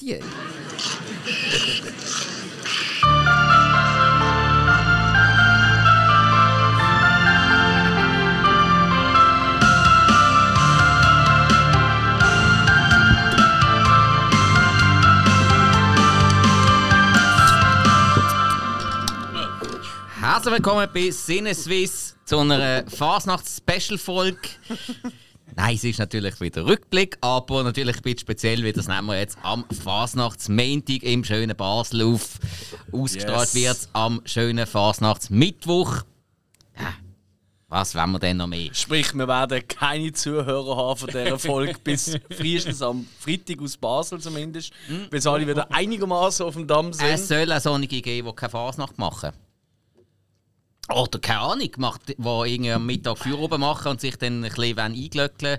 Die. Herzlich willkommen bei Sinneswiss zu einer Fasnachts-Special-Folge. Nein, es ist natürlich wieder Rückblick, aber natürlich ein bisschen speziell, wie das nehmen wir jetzt am Fasnachtsmontag im schönen Basel auf. Ausgestrahlt Yes. wird am schönen Fasnachtsmittwoch. Ja, was wollen wir denn noch mehr? Sprich, wir werden keine Zuhörer haben von dieser Folge bis frühestens am Freitag aus Basel zumindest, bis alle wieder einigermaßen auf dem Damm sind. Es soll auch solche geben, die keine Fasnacht machen. Oder keine Ahnung, macht, die irgendwie am Mittag Feuer oben machen und sich dann ein bisschen einglöckeln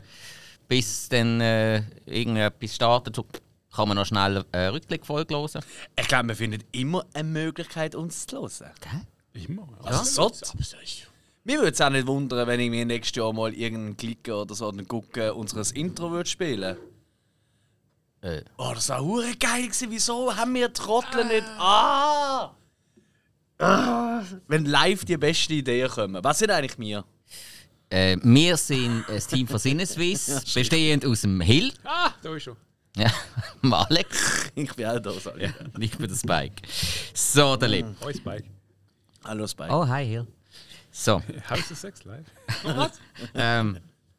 bis dann äh, irgendetwas startet. So kann man noch schnell eine Rückblickfolge hören. Ich glaube, wir finden immer eine Möglichkeit, uns zu hören. Immer. Also, so. Mir würde es auch nicht wundern, wenn ich mir nächstes Jahr mal irgendeinen Klicker oder so dann gucken, unseres Intro würde spielen. Äh. Oh, das war hure geil gewesen. Wieso haben wir Trottel nicht? Ah! Ah! Wenn live die besten Ideen kommen. Was sind eigentlich wir? Äh, wir sind ein Team von Sinneswiss, bestehend aus dem Hill, Ah, da ist schon. ja, Alex Ich bin auch da. Sorry. und ich bin der Spike. So, der Lieb. Hoi Spike. Hallo Spike. Oh, hi Hill. So, House of Sex live. ähm,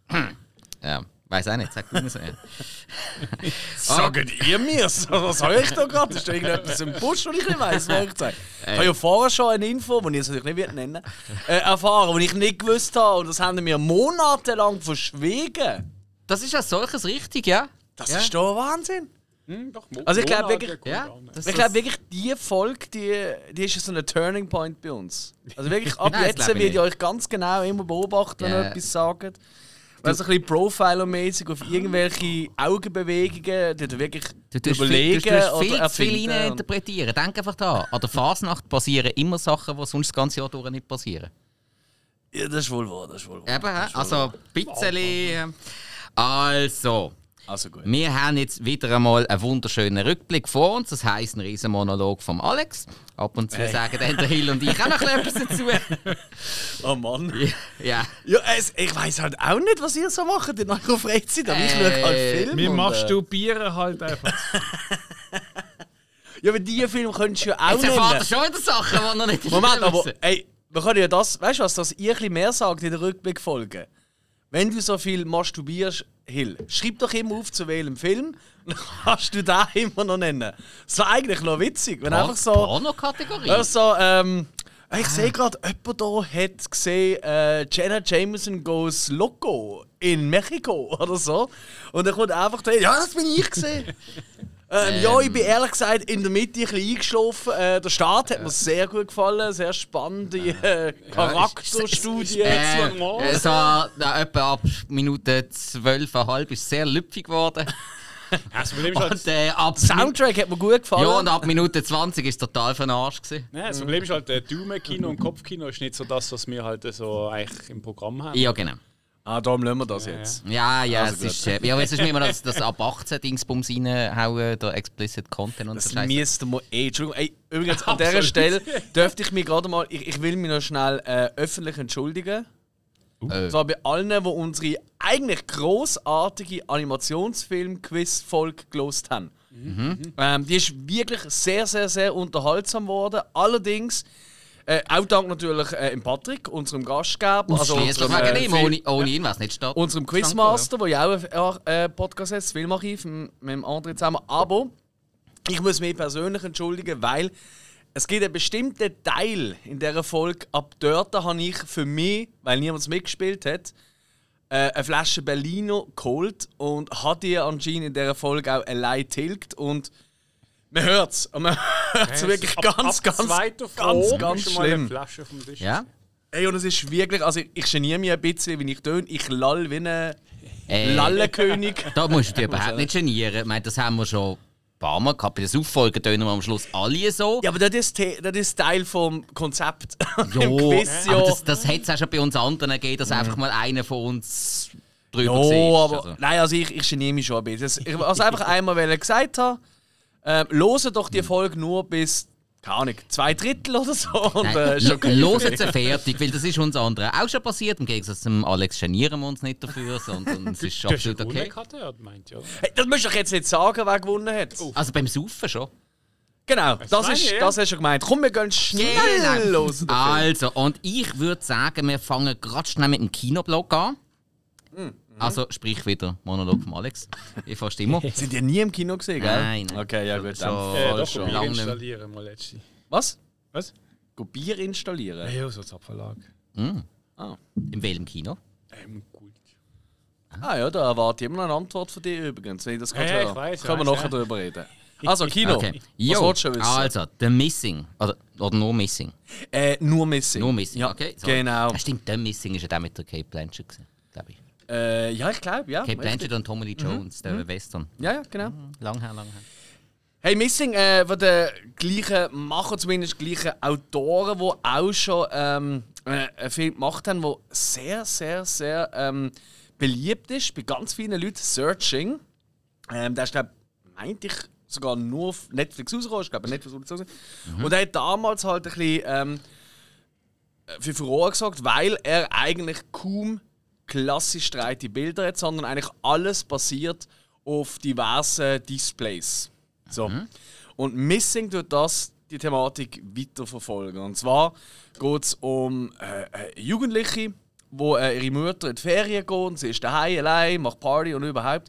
ja, weiß auch nicht, sag du mir so. Ja. Sagt ihr mir's? Was höre ich da gerade? Ist da irgendetwas im Busch, und ich nicht weiss, was ich sage? Ich habe ja vorher schon eine Info, die ich natürlich nicht nennen äh, erfahren, die ich nicht gewusst habe. Und das haben wir monatelang verschwiegen. Das ist als solches richtig, ja? Das Ja. ist doch Wahnsinn. Hm, doch, Also ich glaub Monate wirklich- Ja, Ich glaube wirklich, die Folge, die, die ist so ein Turning Point bei uns. Also wirklich, ab Nein, jetzt werde ich euch ganz genau immer beobachten, wenn ihr etwas sagt. Weil so ein bisschen Profiler-mäßig auf irgendwelche Augenbewegungen, die du wirklich Du tust überlegen viel, du tust oder viel zu viel erfinden. interpretieren. Denk einfach da. An der Fasnacht passieren immer Sachen, die sonst das ganze Jahr durch nicht passieren. Ja, das ist wohl wahr, das ist wohl wahr. Eben, also ein bisschen. äh, Also, Also gut. wir haben jetzt wieder einmal einen wunderschönen Rückblick vor uns. Das heisst, ein riesen Monolog vom Alex. Ab und zu Hey. sagen dann der Hill und ich auch noch etwas dazu. Oh Mann. ja. Ja, es, ich weiß halt auch nicht, was ihr so macht in eurer Freizeit, aber ich schaue halt Äh, Filme. Wir masturbieren halt einfach. Äh, ja, aber diese Filme könntest du ja auch Jetzt erfahrt schon wieder Sachen, die noch nicht Moment, aber ey, wir können ja das, weißt du was, dass ihr ein bisschen mehr sagt in der Rückblickfolge. Wenn du so viel masturbierst, Hill, schreib doch immer auf, zu welchem Film, dann kannst du den immer noch nennen. Das war eigentlich noch witzig, wenn einfach so. Porno-Kategorie. Ja, so, ähm, ich sehe gerade, jemand hier hat gesehen, äh, Jenna Jameson goes loco in Mexiko oder so. Und dann kommt einfach der, ja, das bin ich gesehen. Ähm, ja, ich bin ehrlich gesagt in der Mitte ein bisschen eingeschlafen. Äh, der Start hat mir sehr gut gefallen, sehr spannende äh, Charakterstudie. Äh, normal. äh, so äh, etwa ab Minute 12,5 ist es sehr lüpfig geworden. Halt, Und, äh, ab Soundtrack hat mir gut gefallen. ja, und ab Minute 20 ist total für den Arsch. Gewesen. Nein, das Problem ist halt, äh, Daumenkino und Kopfkino ist nicht so das, was wir halt so eigentlich im Programm haben. Ja, genau. Ah, darum lassen wir das jetzt. Ja, ja, Also es ist, äh, ja, es ist immer das, das ab 18 Dingsbums reinhauen, der Explicit Content und Das so Scheiße. müssten wir eh. Entschuldigung, ey, übrigens an dieser Stelle dürfte ich mich gerade mal. Ich, ich will mich noch schnell äh, öffentlich entschuldigen. Äh. Und zwar bei allen, die unsere eigentlich großartige Animationsfilm-Quiz-Folge gelost haben. Ähm, die ist wirklich sehr, sehr, sehr unterhaltsam geworden. Allerdings, äh, auch dank natürlich äh, im Patrick, unserem Gastgeber, also unserem, äh, ihm, ohne, ohne ihn wäre es nicht statt. unserem Quizmaster, der ja auch einen äh, Podcast hat, das Filmarchiv, mit dem anderen zusammen. Aber ich muss mich persönlich entschuldigen, weil es gibt einen bestimmten Teil in dieser Folge. Ab dort habe ich für mich, weil niemand mitgespielt hat, äh, eine Flasche Berlino geholt und hat die anscheinend in dieser Folge auch allein tilgt. Und man hört es. Man hört es wirklich ab, ganz, ab ganz, ganz, ganz ist schon mal eine schlimm. Flasche vom Tisch. Ja? Ey, und es ist wirklich, also ich geniere mich ein bisschen, wie ich töne. Ich lall wie ein Äh, Lallenkönig. Da musst du dich überhaupt nicht genieren. Ich meine, das haben wir schon ein paar Mal gehabt. Bei den Auffolgen tönen wir am Schluss alle so. Ja, aber das ist, das ist Teil vom Konzept. Jo, Quiz, ja. aber das, das hätte es auch schon bei uns anderen gegeben, dass einfach mal einer von uns drüber ja, aber Also. nein, also ich, ich geniere mich schon ein bisschen. Das- Ich, also einfach einmal weil er gesagt habe, Ähm, hören doch die Folge nur bis, keine Ahnung, zwei Drittel oder so. Und, äh, ist okay. Loset sie fertig, weil das ist uns anderen auch schon passiert. Im Gegensatz zum Alex genieren wir uns nicht dafür, sondern es ist absolut ja okay. gewonnen, hat er meint, ja. Hey, das musst du jetzt nicht sagen, wer gewonnen hat. Also beim Saufen schon. Genau, das, ist, ja. das hast du gemeint. Komm, wir gehen schnell los. den Film. Also, und ich würde sagen, wir fangen gerade schnell mit dem Kinoblock an. Mhm. Also, sprich wieder Monolog von Alex. Ich fast immer. Sind die nie im Kino gesehen, gell? Nein, nein. Okay, ja gut. So. dann Äh, voll doch, schon. Bier installieren mal letzte. Was? Was? Go Bier installieren? Ja, so Zapfverlag. Mm. Ah. In welchem Kino? Ähm, gut. ah ja, da erwarte ich immer noch eine Antwort von dir übrigens. Wenn ich das gerade Ja, ich höre. weiss, Können wir nachher ja. drüber reden. Also, Kino. Okay. Jo, also, The Missing. Oder, oder nur Missing. Äh, nur Missing. Nur Missing, ja, okay. so. Genau. Ah, stimmt, The Missing ist ja der mit der Kate Blanchett, ich. Äh, ja, ich glaube, ja. Kate. Blanchett und Tommy Lee Mhm. Jones, der Western. Ja, ja, genau. Lang her, lang her. Hey, Missing, äh, von den gleichen Macher, zumindest gleichen Autoren, die auch schon ähm, äh, einen Film gemacht haben, der sehr, sehr, sehr ähm, beliebt ist bei ganz vielen Leuten. Searching. Ähm, der ist, glaube meinte ich, sogar nur auf Netflix rausgekommen. Ich glaube, Netflix rausgekommen. Und er hat damals halt ein bisschen ähm, für Furore gesorgt, weil er eigentlich kaum klassisch streite Bilder hat, sondern eigentlich alles basiert auf diversen Displays. So. Und Missing tut das die Thematik weiterverfolgen. Und zwar geht es um äh, äh, Jugendliche, wo äh, ihre Mutter in die Ferien gehen, sie ist daheim allein, macht Party und überhaupt.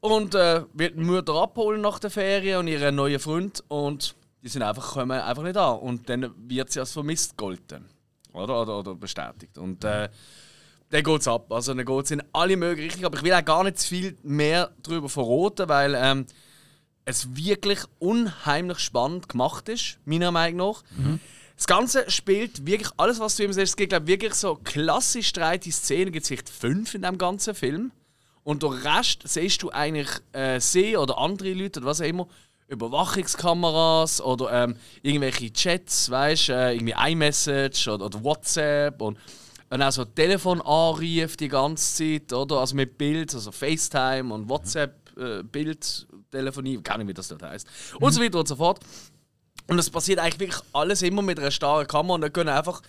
Und äh, wird die Mutter abholen nach der Ferien und ihren neuen Freund und die sind einfach, kommen einfach nicht an. Und dann wird sie als vermisst gelten. Oder, oder, oder bestätigt. Und äh, dann geht es ab. Also dann geht es in alle möglichen Richtungen. Aber ich will auch gar nicht zu viel mehr darüber verraten, weil ähm, es wirklich unheimlich spannend gemacht ist, meiner Meinung nach. Das Ganze spielt wirklich alles, was du ihm sagst. Es gibt glaub, wirklich so klassisch streite Szenen. Es gibt vielleicht fünf in dem ganzen Film. Und den Rest siehst du eigentlich äh, sie oder andere Leute oder was auch immer. Überwachungskameras oder ähm, irgendwelche Chats, weißt du, äh, irgendwie iMessage oder, oder WhatsApp und, und auch so Telefonanrufe die ganze Zeit, oder? Also mit Bild, also FaceTime und WhatsApp, äh, keine Ahnung, wie das dort heißt. Und so weiter und so fort. Und es passiert eigentlich wirklich alles immer mit einer starren Kamera und dann können einfach.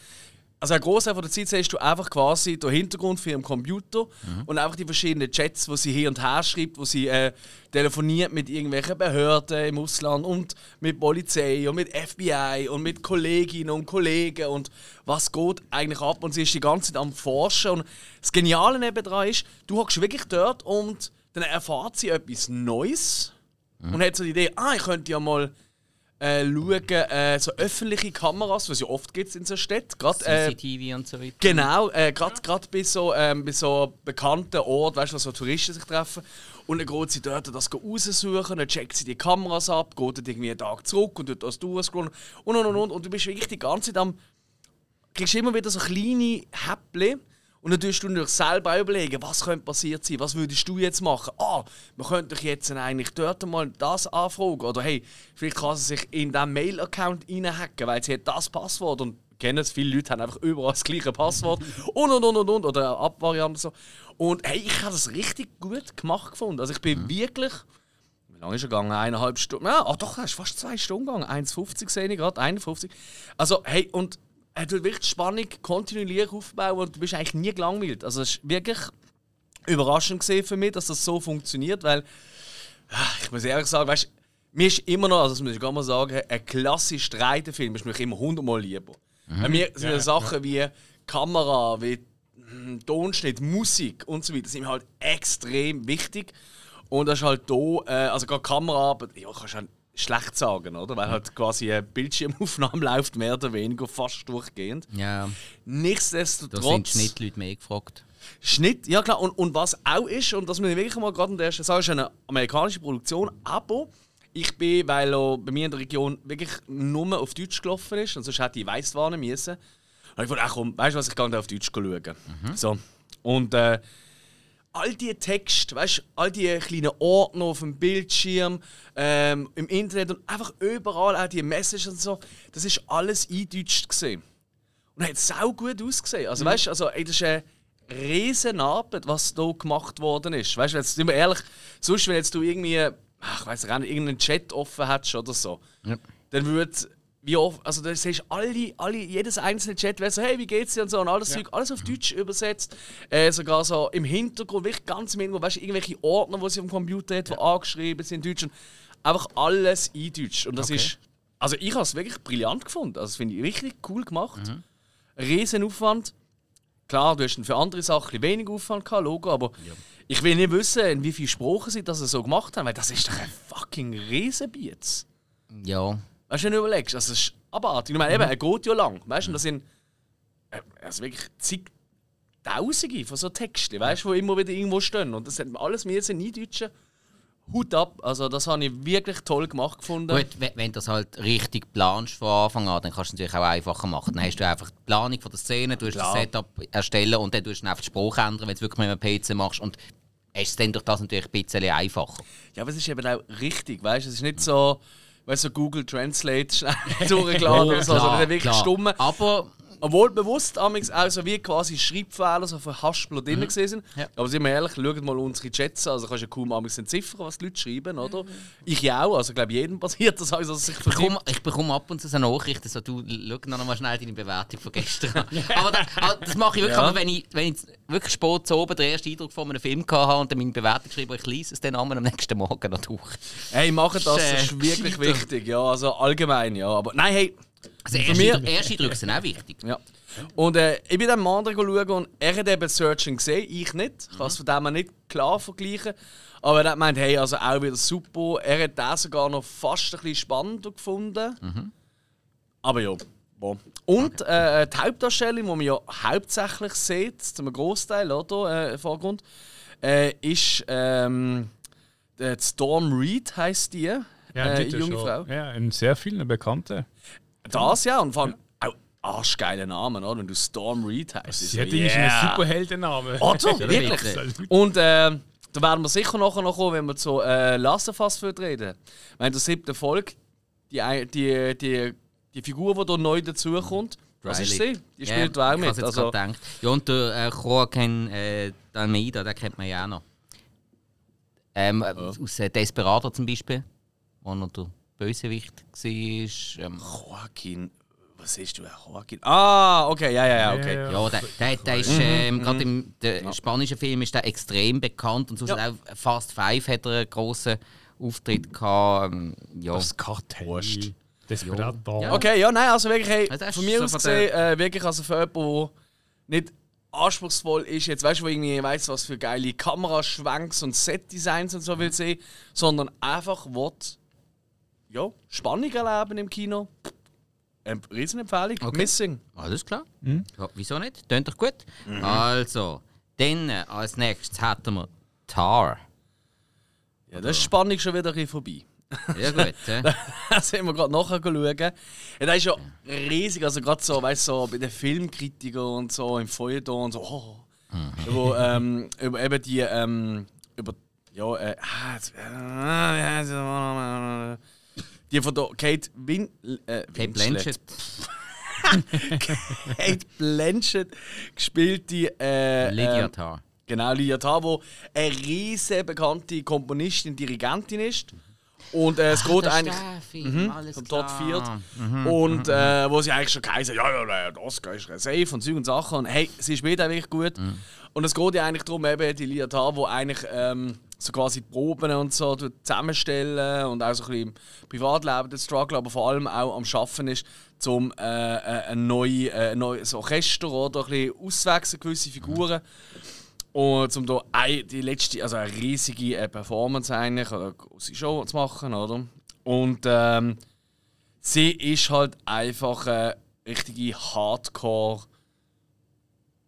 Also ein Großteil von der Zeit siehst du einfach quasi den Hintergrund für ihren Computer und einfach die verschiedenen Chats, wo sie hin und her schreibt, wo sie äh, telefoniert mit irgendwelchen Behörden im Ausland und mit Polizei und mit FBI und mit Kolleginnen und Kollegen und was geht eigentlich ab? Und sie ist die ganze Zeit am Forschen. Und das Geniale nebenan ist, du hockst wirklich dort und dann erfahrt sie etwas Neues und hat so die Idee, ah, ich könnte ja mal äh, schauen, äh, so öffentliche Kameras, was ja oft gibt in so Städten. Gerade, äh, CCTV und so weiter. Genau, äh, gerade bei so, ähm, bei so bekannten Orten, weißt du, wo so Touristen sich treffen. Und dann geht sie dort das raussuchen, dann checkt sie die Kameras ab, geht dann irgendwie einen Tag zurück und tut das durchscrollen und und und und. Und du bist wirklich die ganze Zeit am. kriegst immer wieder so kleine Häppchen. Und dann tust du dir selber überlegen, was könnte passiert sein, was würdest du jetzt machen? Ah, man könnte doch jetzt eigentlich dort mal das anfragen. Oder hey, vielleicht kann sie sich in diesen Mail-Account reinhacken, weil sie hat das Passwort und kennen es, viele Leute haben einfach überall das gleiche Passwort und und und und und oder Abvariante so. Und hey, ich habe das richtig gut gemacht gefunden. Also ich bin wirklich, wie lange ist er gegangen? Eineinhalb Stunden? Ja, ah, doch, er ist fast zwei Stunden gegangen. 1,50 sehe ich gerade, 51. Also hey, und er tut wirklich die Spannung kontinuierlich aufbauen und du bist eigentlich nie gelangweilt. Also es ist wirklich überraschend gesehen für mich, dass das so funktioniert, weil ah, ich muss ehrlich sagen, weißt, mir ist immer noch, also das muss ich gar mal sagen, ein klassisch Streitenfilm ist mir immer hundertmal lieber. Bei mir sind ja, Sachen wie Kamera, wie hm, Tonschnitt, Musik und so weiter, sind mir halt extrem wichtig. Und das ist halt hier, äh, also gerade Kameraarbeit, ja, kannst du halt schlecht sagen, oder? Weil halt quasi eine Bildschirmaufnahme läuft, mehr oder weniger fast durchgehend. Ja, da Nichtsdestotrotz. sind Schnittleute mehr gefragt. Schnitt, ja klar. Und, und was auch ist, und das muss ich wirklich mal gerade an der ersten sagen, ist eine amerikanische Produktion, aber ich bin, weil er bei mir in der Region wirklich nur auf Deutsch gelaufen ist, und sonst hätte ich Weißwarnen müssen. Und ich dachte, ach komm, weißt du was, ich gehe da auf Deutsch schauen. So. Und äh, all die Texte, weißt all die kleinen Ordner auf dem Bildschirm, ähm, im Internet und einfach überall auch die Messages und so, das ist alles eindeutscht gesehen. Und hat sau gut ausgesehen. Also, weißt du, also, ey, das ist eine riesen Arbeit, was hier gemacht worden ist. Weißt du, jetzt sind wir ehrlich, sonst, wenn jetzt du irgendwie, ach, ich weiß nicht, irgendeinen Chat offen hättest oder so, Ja. dann würde wie oft, also da siehst du alle, alle, jedes einzelne Chat wäre so, hey, wie geht's dir und so und alles Zeug, alles auf Deutsch übersetzt. Äh, sogar so im Hintergrund, wirklich ganz im Hintergrund, weißt du, irgendwelche Ordner, die sie am Computer hat, die angeschrieben sind in Deutsch und einfach alles in Deutsch. Und das ist, also ich habe es wirklich brillant gefunden. Also das finde ich richtig cool gemacht. Riesen Aufwand. Klar, du hast für andere Sachen weniger Aufwand gehabt, Logo, aber ich will nicht wissen, in wie viele Sprachen sie das so gemacht haben, weil das ist doch ein fucking Riesenbietz. Ja. Weißt du, wenn du überlegst, also es ist abartig. Ich meine, eben, er geht ja lang. Weißt du, das sind äh, also wirklich zigtausende von so Texten, weißt du, die immer wieder irgendwo stehen. Und das hat alles mir jetzt in Eindeutschen. Hut ab. Also, das habe ich wirklich toll gemacht gefunden. Gut, wenn, du das halt richtig planst von Anfang an, dann kannst du es natürlich auch einfacher machen. Dann hast du einfach die Planung von der Szene, du hast Klar. das Setup erstellen und dann tust du einfach die Sprache ändern, wenn du es wirklich mit einem PC machst. Und es dann durch das natürlich ein bisschen einfacher. Ja, aber es ist eben auch richtig, weißt du? Es ist nicht so, weißt du, so Google Translate schnell durchgeladen oder so, sondern wirklich stumm. Aber Obwohl bewusst amigs auch so wie quasi Schreibfehler so verhaspelt drin mhm. sind. Ja. Aber sind wir ehrlich, schaut mal unsere Chats an. Also kannst du ja kaum amigs entziffern, was die Leute schreiben, oder? Ich ja auch. Also ich glaube, jedem passiert das, also, ich bekomme, ich bekomme ab und zu so Nachrichten, so, du schau noch mal schnell deine Bewertung von gestern an. aber, das, aber das mache ich wirklich, Ja. aber wenn ich, wenn ich wirklich spät zu oben den ersten Eindruck von einem Film hatte und dann meine Bewertung geschrieben ich lese es dann am nächsten Morgen noch durch. Hey, machen das, das ist wirklich wichtig. Ja, also allgemein, ja. Aber nein, hey. Also erste, Eindrücke- sind auch wichtig. Ja. Und äh, ich bin dann am anderen schauen und er hat eben Searching gesehen, ich nicht. Ich kann es von dem her nicht klar vergleichen. Aber er hat gemeint, hey, also auch wieder super. Er hat den sogar noch fast ein bisschen spannender gefunden. Aber ja. Bon. Und äh, die Hauptdarstellung, die man ja hauptsächlich sieht, zum Großteil, oder? Äh, im Vorgrund, äh, ist ähm, die Storm Reed heißt die. Ja, äh, junge schon. Frau. Ja, in sehr vielen Bekannte. Das ja, und vor allem auch arschgeile Namen, oder? Wenn du Storm Reed heißt. Sie hat irgendwie einen Superheldennamen. Oder? Ja, Wirklich? Und äh, da werden wir sicher nachher noch kommen, wenn wir zu äh, Last of Us reden. Wenn der siebte Folge, die, ein- die, die, die Figur, die da neu dazukommt, was ist sie? Die spielt ja, auch ich mit. jetzt Also, gedacht. Ja, und der äh, Joaquin äh, Almeida, den kennt man ja auch noch. Ähm, Aus äh, Desperado zum Beispiel, wo Bösewicht war. Ähm, Joaquin. Was ist du, Joaquin? Ah, okay, ja, ja, ja, okay. Ja, ja, der, der, der ist ähm, gerade im der spanischen Film ist der extrem bekannt und sonst Ja. auch Fast Five hat er einen grossen Auftritt gehabt. Ähm, ja. Das Kartell. Desperado. Ja. Okay, ja, nein, also wirklich, hey, Also von ist mir so aus gesehen, äh, wirklich also für jemanden, der nicht anspruchsvoll ist, jetzt weißt du, wo irgendwie weiss, was für geile Kameraschwenks und Setdesigns und so will sehen, sondern einfach will, ja, Spannung erleben im Kino. Eine Riesenempfehlung. Okay. Missing. Alles klar. Ja, wieso nicht? Tönt doch gut. Also, dann äh, als nächstes hätten wir Tar. Ja, das ist Spannung schon wieder ein bisschen vorbei. Ja gut. äh. da sind wir gerade nachher schauen. Ja, das ist ja riesig, also gerade so, weißt du, so bei den Filmkritikern und so im Feuilleton und so, oh, wo ähm, über eben die, ähm, über, ja, äh, die von der Kate Win, äh, Kate. Blanchett. Kate Blanchett gespielt die, äh, Lydia ähm, Tar. Genau, Lydia Tarr, die eine riesen bekannte Komponistin, Dirigentin ist. Und äh, es geht eigentlich Mhm, alles vom Todd klar. Field. Und äh, wo sie eigentlich schon geheißen ja, ja, ja, das ist safe und Zeug und Sachen. Und hey, sie spielt auch wirklich gut. Und es geht ja eigentlich darum, eben die Lydia Tarr, die eigentlich ähm, so quasi die Proben und so zusammenstellen und auch so ein bisschen im Privatleben den Struggle, aber vor allem auch am Schaffen ist, um äh, äh, ein neues äh, ein neues Orchester oder ein bisschen auszuwechseln, gewisse Figuren. Und um da ein, die letzte, also eine riesige äh, Performance eigentlich, oder eine große Show zu machen, oder? Und ähm, sie ist halt einfach eine richtige Hardcore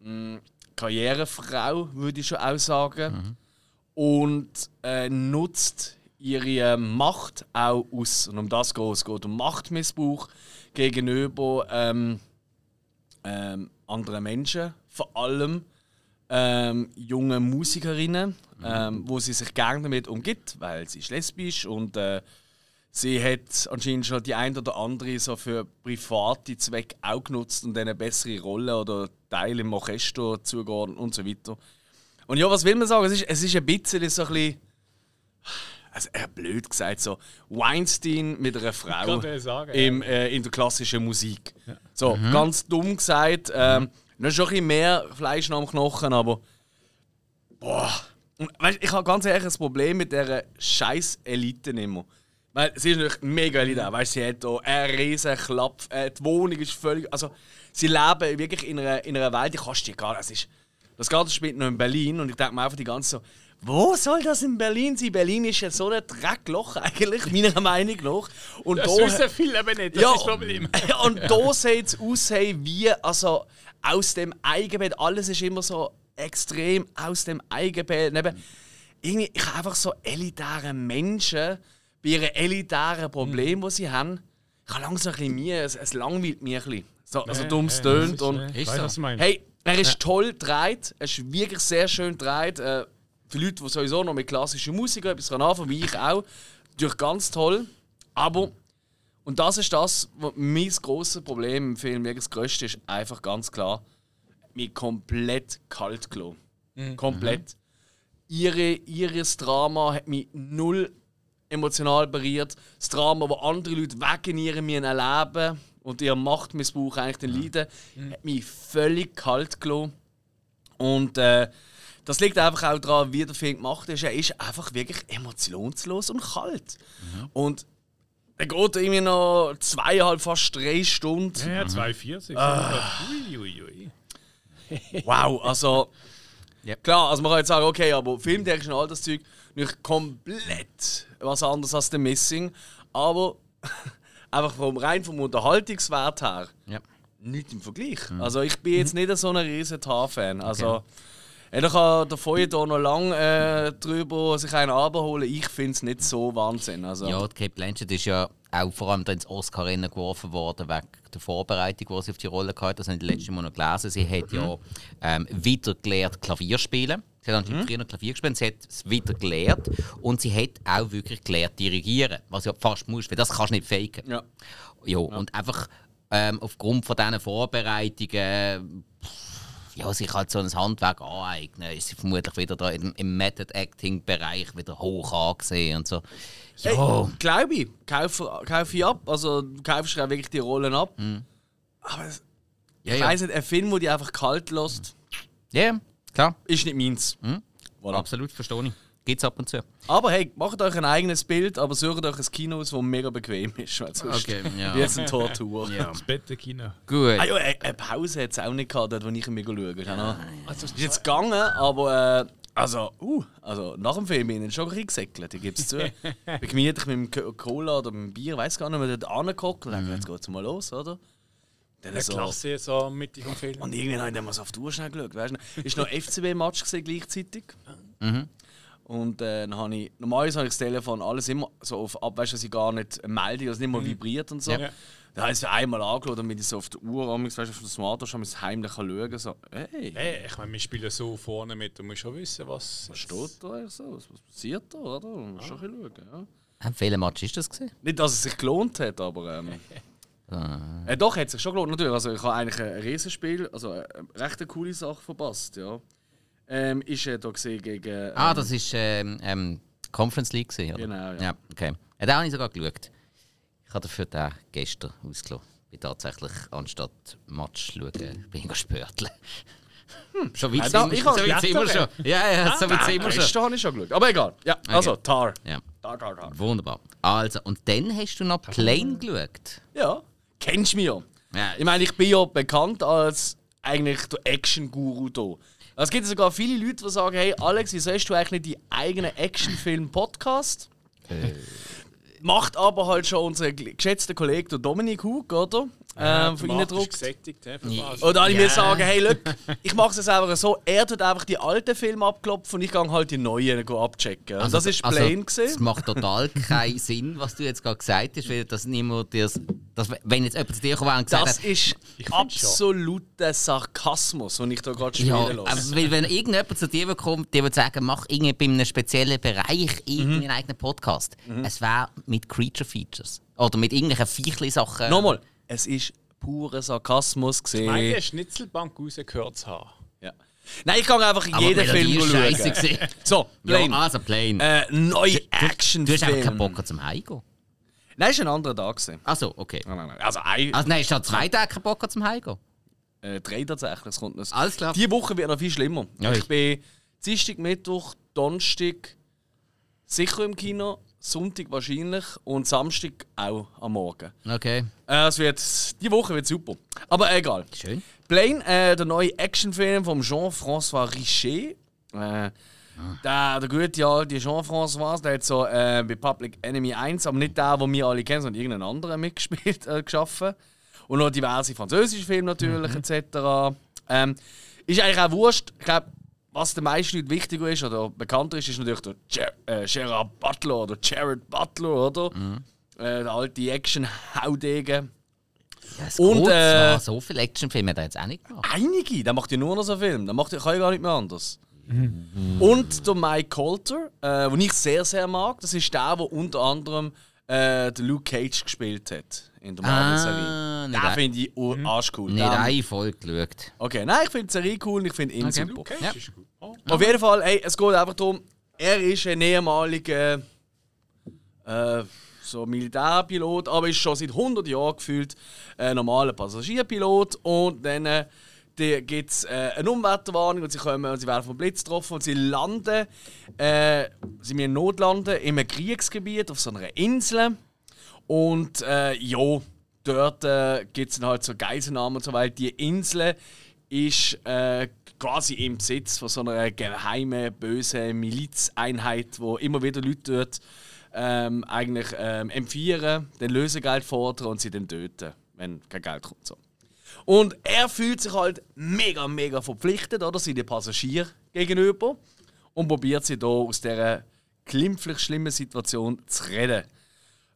mh, Karrierefrau, würde ich schon auch sagen. Und äh, nutzt ihre Macht auch aus. Und um das geht es. Geht um Machtmissbrauch gegenüber ähm, ähm, anderen Menschen, vor allem ähm, junge Musikerinnen, ähm, wo sie sich gerne damit umgibt, weil sie ist lesbisch und äh, sie hat anscheinend schon die ein oder andere so für private Zwecke auch genutzt und eine bessere Rolle oder Teil im Orchester zugeordnet und so weiter. Und ja, was will man sagen? Es ist, es ist ein bisschen so ein bisschen also eher blöd gesagt, so Weinstein mit einer Frau sagen, im, äh, in der klassischen Musik. So, ganz dumm gesagt. Ähm, noch schon ein bisschen mehr Fleisch noch am Knochen, aber. Boah. Und, weißt, ich habe ganz ehrlich ein Problem mit dieser scheiß Elite immer. Weil sie ist natürlich mega elitär. Weißt, sie hat hier einen riesen Klapp. Äh, die Wohnung ist völlig. Also, sie leben wirklich in einer, in einer Welt, die kannst du dir gar nicht. Das, ist, Ganze spielt noch in Berlin und ich denke mir einfach die ganze so. Wo soll das in Berlin sein? Berlin ist ja so ein Dreckloch eigentlich, meiner Meinung nach. Und Das da- wissen viele eben nicht, das ja, ist das Problem. und da sieht es aus, hey, wie also aus dem Eigenbett. Alles ist immer so extrem aus dem Eigenbett. Neben, irgendwie, ich habe einfach so elitäre Menschen bei ihren elitären Problemen, die sie haben. Ich habe langsam ein bisschen Mühe, es, es langweilt mich ein bisschen. So, also dumm es tönt. Und Ich Ist weiß, so. was du meinst. Hey, er ist toll gedreht, er ist wirklich sehr schön gedreht. Äh, für Leute, die sowieso noch mit klassischer Musik etwas anfangen, wie ich auch, natürlich ganz toll. Aber, und das ist das, was mein grosses Problem im Film, wirklich das Größte ist, einfach ganz klar, mich komplett kalt gelassen. Komplett. Ihre, ihres Drama hat mich null emotional berührt. Das Drama, das andere Leute wegen ihrem erleben und ihr Machtmissbrauch eigentlich den leiden, hat mich völlig kalt gelassen. Und äh, das liegt einfach auch daran, wie der Film gemacht ist. Er ist einfach wirklich emotionslos und kalt. Und er geht irgendwie noch zweieinhalb, fast drei Stunden. Ja, 2,40. Ui, ui, ui. Wow, also. Ja. Klar, also man kann jetzt sagen, okay, aber filmtechnisch und all das Zeug nicht komplett was anderes als The Missing. Aber einfach vom, rein vom Unterhaltungswert her Ja. nicht im Vergleich. Also ich bin jetzt nicht so ein riesen Tar-Fan. Also er kann der Feuilleton noch lange äh, drüber sich einen abholen. Ich finde es nicht so Wahnsinn. Also, Ja, die Kate Blanchett ist ja auch vor allem ins Oscar-Rennen geworfen worden wegen der Vorbereitung, die sie auf die Rolle hatte. Das habe ich letztes Mal noch gelesen. Sie hat ja ähm, wieder gelernt Klavier spielen. Sie hat anscheinend früher Klavier gespielt, sie hat es wieder gelernt und sie hat auch wirklich gelernt dirigieren, was ja fast musst, weil das kannst du nicht faken. Ja. Ja, und einfach ähm, aufgrund von diesen Vorbereitungen ja, sich halt so ein Handwerk aneignen, ist sie vermutlich wieder da im, im Method-Acting-Bereich wieder hoch angesehen und so. Ja, Hey, glaube ich. Kaufe, kaufe ich ab. Also du kaufst ja wirklich die Rollen ab. Aber es- ja, ich ja. weiss nicht, ein Film, der dich einfach kalt lässt, Ja, klar. ist nicht meins. Voilà. Absolut, verstehe ich. Geht's ab und zu. Aber hey, macht euch ein eigenes Bild, aber sucht euch ein Kino aus, das mega bequem ist. Weil sonst Okay, ja. Wie jetzt ein Tortur. Ja. Das Bettenkino. Gut. Ah, ja, eine eine Pause hat es auch nicht gehabt, dort, wo ich mega schaue. Ja, also, ist jetzt gegangen, aber äh, also, uh, also nach dem Film bin ich schon ein bisschen gesäckelt, ich gebe es zu. gemütlich mit dem Co- Cola oder mit dem Bier, weiß gar nicht, mehr dort angeguckt und dann jetzt geht's mal los, oder? Dann Eine so, Klasse so Mitte vom Film. und irgendwann habe ich dann mal so auf die Uhr schnell geschaut. Weißt du? Ist noch FCB-Match gesehen gleichzeitig. Und äh, dann habe ich, normalerweise habe ich das Telefon alles immer so auf ab, weißt du, dass ich gar nicht melde, dass es nicht mal vibriert und so. Ja. Dann habe ich es einmal angeschaut, damit ich so auf der Uhr, weißt du, auf dem Smartphone schon mal heimlich schauen kann. So, hey, Hey, ich meine, wir spielen so vorne mit, du musst schon wissen, was. was steht da eigentlich so? Was, was passiert da, oder? Man muss schon ein bisschen schauen, ja. Viele Match ist das gewesen? Nicht, dass es sich gelohnt hat, aber. Ähm, äh, doch, hat sich schon gelohnt, natürlich. Also, ich habe eigentlich ein Riesenspiel, also eine recht eine coole Sache verpasst, ja. Ähm, ist er da gesehen gegen. Ähm, Ah, das ist ähm, ähm, Conference League, gewesen, oder? Genau, ja. ja. okay. Ja, den habe ich sogar geschaut. Ich habe dafür den gestern ausgelassen. Ich tatsächlich anstatt Match schauen, bin ich spörteln. So weit da- sind so weit sind wir schon. Ja, ja, so weit sind wir schon. Gestern habe ich schon geschaut. Aber egal. Ja, also, Tar. Ja, Tar, Tar, Tar. wunderbar. Also, und dann hast du noch Plane geschaut. Ja, kennst du mich ja. Ich meine, ich bin ja bekannt als eigentlich der Action-Guru hier. Es gibt sogar viele Leute, die sagen: Hey, Alex, wieso hast du eigentlich nicht deinen eigenen Actionfilm-Podcast? Macht aber halt schon unser geschätzter Kollege der Dominik Hug, oder? Ähm, von Ihnen druckt. was? Oder ich Ja. mir sagen, hey, look, ich mache es jetzt einfach so, er tut einfach die alten Filme abklopfen und ich gehe halt die neuen go abchecken. Also, das ist plain Es gesehen. macht total keinen Sinn, was du jetzt gerade gesagt hast, weil das niemand dir. Das, wenn jetzt jemand zu dir kam und gesagt Das hat, ist absoluter Sarkasmus, den ich da gerade ja, spielen lasse. aber weil wenn irgendjemand zu dir kommt, der würde sagen, mach irgendwie bei einem speziellen Bereich irgendwie einen eigenen Podcast. Es wäre mit Creature Features. Oder mit irgendwelchen Viechli-Sachen. Nochmal, es ist purer Sarkasmus gesehen. Meine Schnitzelbank rausgehört zu haben. Ja. Nein, ich kann einfach in Aber jeden Film ist schauen. So, Plane. Ja, also Plane. äh, neue du hast einfach keinen Actionfilm. Bock zum Heimgehen. Nein, ist ein anderer Tag. Also, okay. Nein, nein, nein. Also ein, Also nein, ist da zwei Tage keinen Bock zum Heimgehen. äh, drei tatsächlich. Es kommt noch. Alles klar. Die Woche wird noch viel schlimmer. Ja, ich ich- bin Dienstag, Mittwoch, Donnerstag sicher im Kino, Sonntag wahrscheinlich und Samstag auch am Morgen. Okay, Äh, es wird, die Woche wird super. Aber egal. schön. Plane, äh, der neue Actionfilm von Jean-François Richet. Äh, der, der gute alte Jean-François, der hat so äh, bei Public Enemy 1, aber nicht der, den wir alle kennen, sondern irgendeinen anderen mitgespielt, äh, geschaffen. Und noch diverse französische Filme natürlich, etc. Ähm, ist eigentlich auch wurscht. Ich glaube, was den meisten Leuten wichtiger ist oder bekannter ist, ist natürlich der Ger äh, Gerard Butler oder Jared Butler, oder? Äh, der alte Action-Haudegen. Ja, Und, äh, so viele Actionfilme hat er jetzt auch nicht gemacht. Einige, der macht ja nur noch so Filme. Der macht, kann ja gar nicht mehr anders. Und der Mike Coulter, äh, den ich sehr, sehr mag, das ist der, der unter anderem äh, den Luke Cage gespielt hat in der Marvel-Serie. Ah, ein- finde ich ur- arschcool. Nicht Den- eine Folge geschaut. Okay, nein, ich finde die Serie cool und ich finde ihn Okay. super. Okay, Ja. ist gut. Oh. Auf jeden Fall, ey, es geht einfach darum, er ist ein ehemaliger äh, so Militärpilot, aber ist schon seit 100 Jahren gefühlt ein normaler Passagierpilot und dann äh, gibt es äh, eine Unwetterwarnung und sie, kommen, und sie werden vom Blitz getroffen und sie landen, äh, sie müssen notlanden in einem Kriegsgebiet auf so einer Insel und äh, ja, dort äh, gibt es dann halt so Geiselnahmen und so weiter. Die Insel ist äh, quasi im Besitz von so einer geheimen, bösen Milizeinheit, wo immer wieder Leute dort ähm, eigentlich ähm, empfiehern, dann Lösegeld fordern und sie dann töten, wenn kein Geld kommt. So. Und er fühlt sich halt mega, mega verpflichtet, oder? Seinen Passagier gegenüber und probiert sie da aus dieser glimpflich schlimmen Situation zu reden.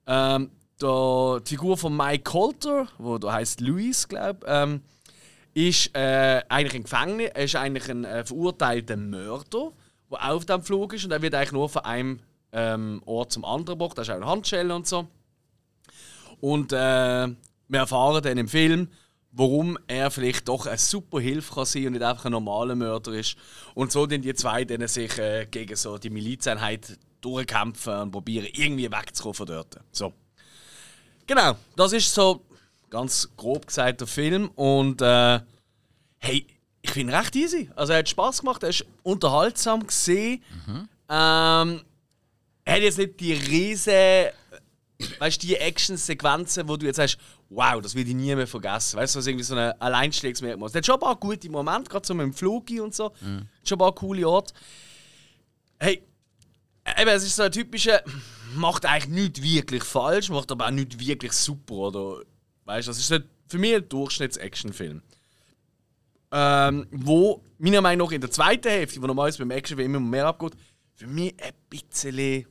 Ähm, der, die Figur von Mike Coulter, wo da heißt Louis, glaube ähm, ist äh, eigentlich ein Gefängnis. Er ist eigentlich ein äh, verurteilter Mörder, der auf dem Flug ist und er wird eigentlich nur von einem ähm, Ort zum anderen gebracht. Da ist auch eine Handschelle und so. Und äh, wir erfahren dann im Film, warum er vielleicht doch eine super Hilfe kann sein und nicht einfach ein normaler Mörder ist. Und so dann die zwei dann sich äh, gegen so die Milizeinheit durchkämpfen und probieren, irgendwie wegzukommen von dort. So. Genau, das ist so ganz grob gesagt der Film. Und äh, hey, ich finde ihn recht easy. Also er hat Spaß gemacht, er ist unterhaltsam gesehen. Ähm, er hat jetzt nicht die riesen, weißt du, die Action-Sequenzen, wo du jetzt sagst, wow, das will ich nie mehr vergessen. Weißt du, was irgendwie so ein Alleinstellungsmerkmal ist. Er hat schon ein paar gute Momente, gerade so mit dem Flug und so. Schon ein paar coole Orte. Hey, eben, es ist so ein typischer, macht eigentlich nichts wirklich falsch, macht aber auch nicht wirklich super, oder? Weißt du, das ist für mich ein Durchschnitts-Actionfilm. Ähm, wo meiner Meinung nach in der zweiten Hälfte, wo normalerweise beim Actionfilm immer mehr abgeht, für mich ein bisschen.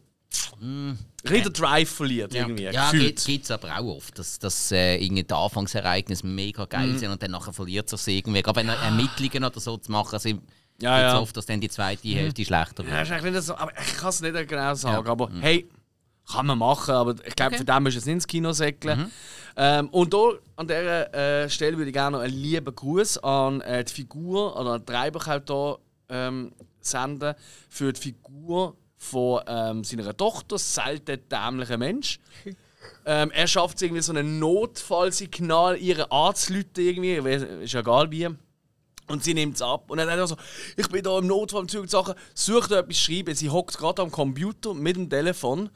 Mm. den Drive verliert irgendwie. Ja, gefühlt. gibt es aber auch oft, dass, dass äh, irgendwie die Anfangsereignisse mega geil Mhm. sind und dann nachher verliert es sich irgendwie. Aber wenn Ermittlungen oder so zu machen sind, Ja, ja. oft, dass dann die zweite Hälfte schlechter Ja, wird. ist eigentlich nicht so, aber ich kann es nicht genau sagen. Ja. Aber hey, kann man machen, aber ich glaube, Okay. für den du jetzt nicht ins Kino säckeln. Ähm, und hier an dieser äh, Stelle würde ich gerne noch einen lieben Gruß an äh, die Figur oder an den Treiber ähm, senden für die Figur von ähm, seiner Tochter, selten dämlicher Mensch. Ähm, er schafft es irgendwie so ein Notfallsignal, ihre Arztleute irgendwie, ist ja egal wie. Und sie nimmt es ab. Und dann hat er so, ich bin da im Notfall im Zug, Sachen, such dir etwas schreiben. Sie hockt gerade am Computer mit dem Telefon.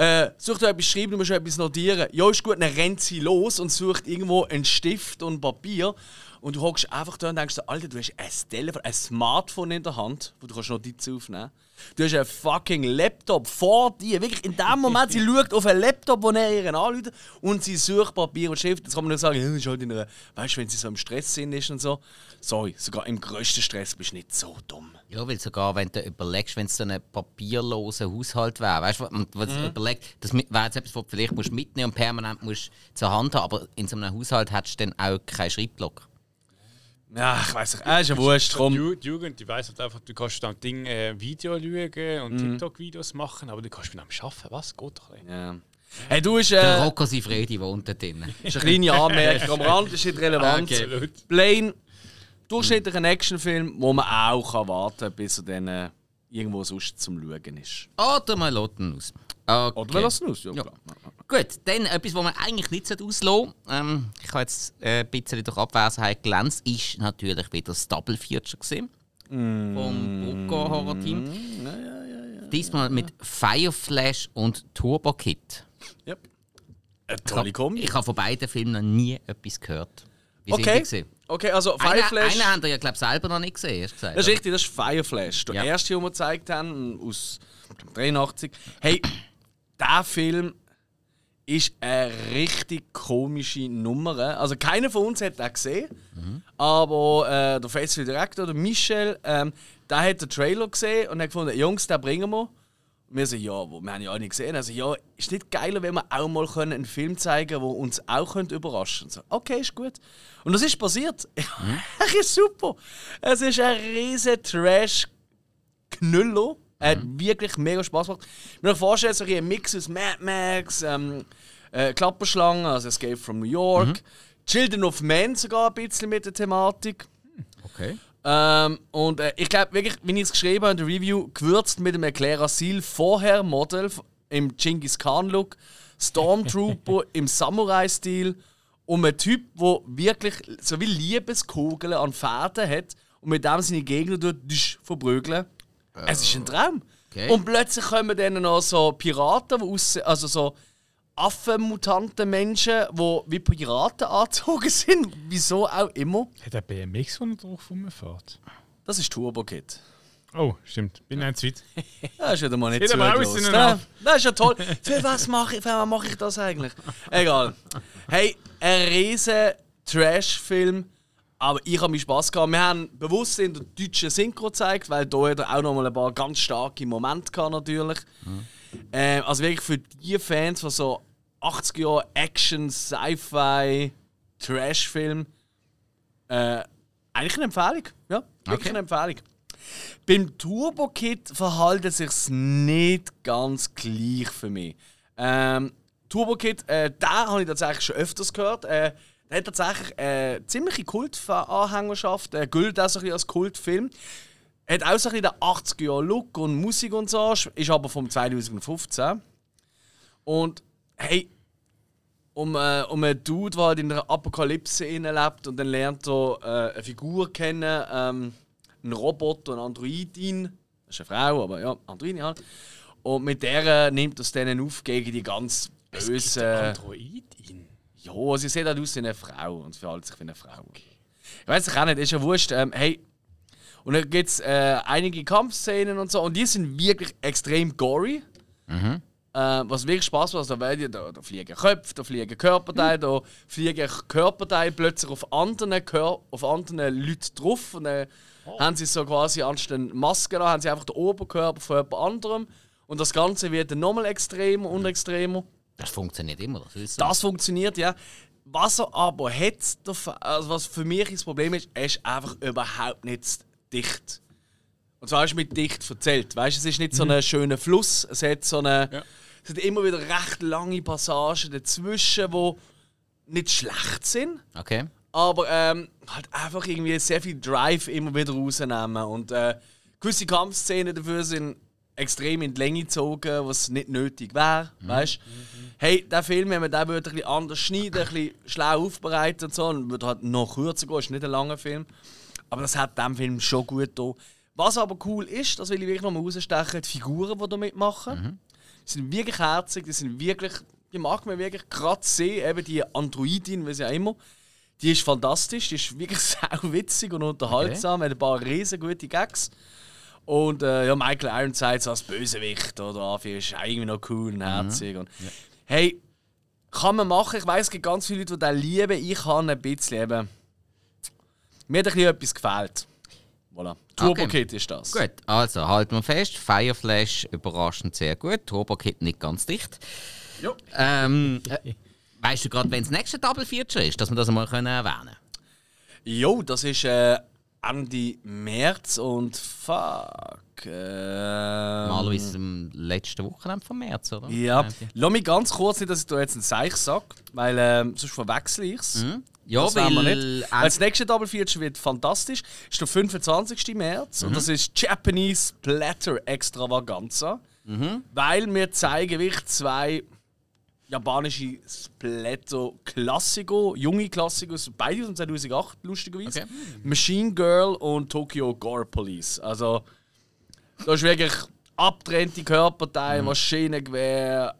Äh, such etwas schreiben, du musst etwas notieren. Ja, ist gut, dann rennt sie los und sucht irgendwo einen Stift und Papier. Und du hockst einfach da und denkst dir, Alter, du hast ein Telefon, ein Smartphone in der Hand, wo du kannst Notizen aufnehmen Du hast einen fucking Laptop vor dir. Wirklich, in dem Moment, sie schaut auf einen Laptop, den er ihren anruft und sie sucht Papier und Schrift. Jetzt kann man nur sagen, ja, ist halt in einer, weißt du, wenn sie so im Stress sind ist und so. Sorry, sogar im grössten Stress bist du nicht so dumm. Ja, weil sogar wenn du überlegst, wenn es so ein papierloser Haushalt wäre, weißt du, was Mhm. überlegt, das wäre jetzt etwas, was du vielleicht musst mitnehmen und permanent musst zur Hand haben, aber in so einem Haushalt hättest du dann auch keinen Schreibblock. Ja, ich weiß nicht, äh, ist ja wurscht, komm. Die Jugend, die weiss halt einfach, du kannst dann Ding äh, Video schauen und Mhm. TikTok-Videos machen, aber du kannst mit dem arbeiten. Was? Geht doch nicht. Ja. Hey, du bist Der äh, Rocco Sifredi wohnt da drin. ist eine kleine Anmerkung am Rand, ist nicht relevant. Okay. Absolut. Plane, durchschnittlicher Actionfilm, wo man auch kann warten kann, bis er dann äh, irgendwo sonst zum Schauen ist. Oder wir lassen aus. Okay. Oder wir lassen aus, ja, Ja. klar. Gut, dann etwas, was man eigentlich nicht auslassen. Ähm, ich habe jetzt äh, ein bisschen durch Abwesenheit glänzt, ist natürlich wieder das Double Feature gesehen. Vom Brucko Horror Team. Diesmal mit Fireflash und Turbo Kid. Ja. Eine tolle Kombi. Ich habe von beiden Filmen noch nie etwas gehört. Wie sind die Okay. gesehen? Okay, also Einen, Fireflash. einen habt ihr ja, glaube ich, selber noch nicht gesehen, hast gesagt. Das ist richtig, das ist Fireflash. Der Ja. erste, den wir gezeigt haben, aus 83. Hey, der Film ist eine richtig komische Nummer. Also keiner von uns hat den gesehen. Aber äh, der Festival Director, der Michel, ähm, der hat den Trailer gesehen und hat gefunden, Jungs, den bringen wir. Wir so, ja, wir haben ja auch nicht gesehen. Also, ja, ist nicht geiler, wenn wir auch mal können einen Film zeigen können, der uns auch überraschen könnte. So, okay, ist gut. Und das ist passiert. Es ist super. Es ist ein riesen Trash-Knüller. Er hat wirklich mega Spaß gemacht. Ich mir vorstellen, so ein Mix aus Mad Max, ähm, äh, Klapperschlangen, also Escape from New York, Children of Men sogar ein bisschen mit der Thematik. Okay. Ähm, und äh, ich glaube wirklich, wie ich es geschrieben habe in der Review, gewürzt mit einem Klerasil vorher Model im Genghis Khan Look, Stormtrooper im Samurai-Stil und ein Typ, der wirklich so wie Liebeskugeln an Pferden hat und mit dem seine Gegner düsch, verprügeln. Es ist ein Traum. Okay. Und plötzlich kommen dann noch so Piraten, die aussehen, also so affenmutante Menschen, die wie Piraten angezogen sind. Wieso auch immer. Hat der BMX, der drauf rumfährt? Das ist Turbo Kid. Oh, stimmt. Bin nicht zu weit. Das ist wieder mal nicht zugelassen. ein? Aff. Das ist ja toll. Für was mache ich, für was mache ich das eigentlich? Egal. Hey, ein riesen Trash-Film. Aber ich habe mir Spass gehabt. Wir haben bewusst in der deutschen Synchro gezeigt, weil da hat er auch noch mal ein paar ganz starke Momente gehabt, natürlich. Ähm, also wirklich für die Fans von so 80 Jahre Action, Sci-Fi, Trash-Film. Äh, eigentlich eine Empfehlung. Ja, wirklich Okay. eine Empfehlung. Beim Turbo Kid verhält es sich nicht ganz gleich für mich. Ähm, Turbo Kid, äh, den habe ich tatsächlich schon öfters gehört. Äh, der hat tatsächlich äh, ziemliche Kultanhängerschaft. Er gilt auch so ein bisschen als Kultfilm. Er hat auch so ein bisschen den 80er-Jahr-Look und Musik und so, ist aber vom 2015. Und hey, um, äh, um einen Dude, der halt in der Apokalypse lebt und dann lernt er äh, eine Figur kennen, ähm, einen Roboter, eine Androidin. Das ist eine Frau, aber ja, Androidin halt. Und mit der äh, nimmt er es dann auf gegen die ganz bösen. Androidin. Ja, sie sieht halt aus wie eine Frau und verhält sich wie eine Frau. Ich weiß ich auch nicht, ist ja wurscht. Ähm, hey, und dann gibt es äh, einige Kampfszenen und so und die sind wirklich extrem gory. Äh, was wirklich Spaß macht, da, werden- da, da fliegen Köpfe, da fliegen Körperteile, da fliegen Körperteile plötzlich auf anderen, Kör auf anderen Leuten drauf. Und dann haben sie so quasi anstatt eine Maske, da, haben sie einfach den Oberkörper von jemand anderem. Und das Ganze wird dann nochmal extremer und extremer. Das funktioniert immer, das ist Das funktioniert, ja. Was er aber hat, also was für mich das Problem ist, er ist einfach überhaupt nicht dicht. Und zwar ist mit dicht erzählt. Weißt es ist nicht so ein schöner Fluss, es hat so eine. Ja. Es hat immer wieder recht lange Passagen dazwischen, die nicht schlecht sind, Okay. aber ähm, halt einfach irgendwie sehr viel Drive immer wieder rausnehmen. Und äh, gewisse Kampfszenen dafür sind extrem in die Länge gezogen, was nicht nötig wäre. Weißt Hey, der Film, wenn man den würde ein bisschen anders schneiden, ein bisschen schlau aufbereiten und so, und würde halt noch kürzer gehen, ist nicht ein langer Film. Aber das hat dem Film schon gut da. Was aber cool ist, das will ich wirklich nochmal rausstechen, die Figuren, die da mitmachen. Die sind wirklich herzig, die sind wirklich, die mag man wirklich gerade sehen, eben die Androidin, wie sie auch immer. Die ist fantastisch, die ist wirklich sau witzig und unterhaltsam, hat ein paar riesen gute Gags. Und äh, ja, Michael Ironside so als Bösewicht oder Afi ist irgendwie noch cool und herzig. Und, Hey, kann man machen. Ich weiß, es gibt ganz viele Leute, die den lieben. Ich habe ein bisschen eben. Mir hat ein bisschen etwas gefehlt. Voilà. Turbo Okay. Kid ist das. Gut, also halten wir fest. Fireflash überraschend sehr gut. Turbo Kid nicht ganz dicht. Jo. Ähm, äh, weißt du gerade, wenn das nächste Double Feature ist, dass wir das mal können erwähnen Jo, das ist äh, Ende März und fuck. Äh, Normalerweise am letzten Wochenende vom März, oder? Ja, lass mich ganz kurz nicht, dass ich da jetzt ein Seich sage, weil ähm, sonst verwechsel ich es. Ja, das wollen wir weil- nicht. Weil das nächste Double Feature wird fantastisch. Ist der 25. März und das ist Japanese Platter Extravaganza. Weil wir zeigen wirklich zwei japanische Splatter-Klassiker, junge Klassiker, beide aus dem 2008, lustigerweise. Okay. Machine Girl und Tokyo Gore Police. Also, da ist wirklich abgetrennte Körperteile, Maschinengewehr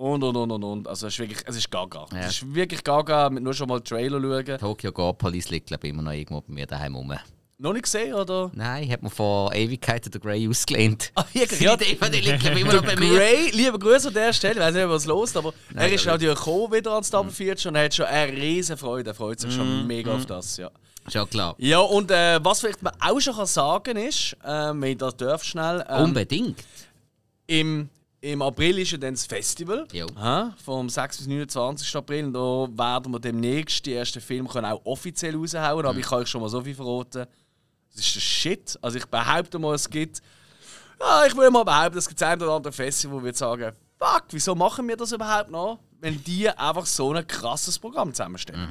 und und und und und. Also, es ist wirklich, es ist gaga. Ja. Es ist wirklich gaga, mit nur schon mal den Trailer schauen. Tokyo Gore Police liegt glaube ich immer noch irgendwo bei mir daheim rum. Noch nicht gesehen, oder? Nein, hat man vor Ewigkeiten der Grey ausgelehnt. Ah, wirklich? Ja, DVD liegt glaube ich immer noch bei mir. Gray, liebe Grüße an der Stelle, ich weiß nicht, was los aber er ist natürlich gekommen wieder ans Double Feature und er hat schon eine riesen Freude. Er freut sich schon mega auf das, ja. Schon klar. Ja, und äh, was vielleicht man auch schon kann sagen ist, äh, wenn ich das darf schnell, ähm, Unbedingt. im, im April ist ja dann das Festival. Aha, vom 6 bis 29. April. Und da werden wir demnächst die ersten Filme können auch offiziell raushauen. Aber ich kann euch schon mal so viel verraten. Das ist der Shit. Also ich behaupte mal, es gibt. Ja, ich würde mal behaupten, es gibt ein oder andere Festival, wo wir sagen, fuck, wieso machen wir das überhaupt noch? Wenn die einfach so ein krasses Programm zusammenstellen.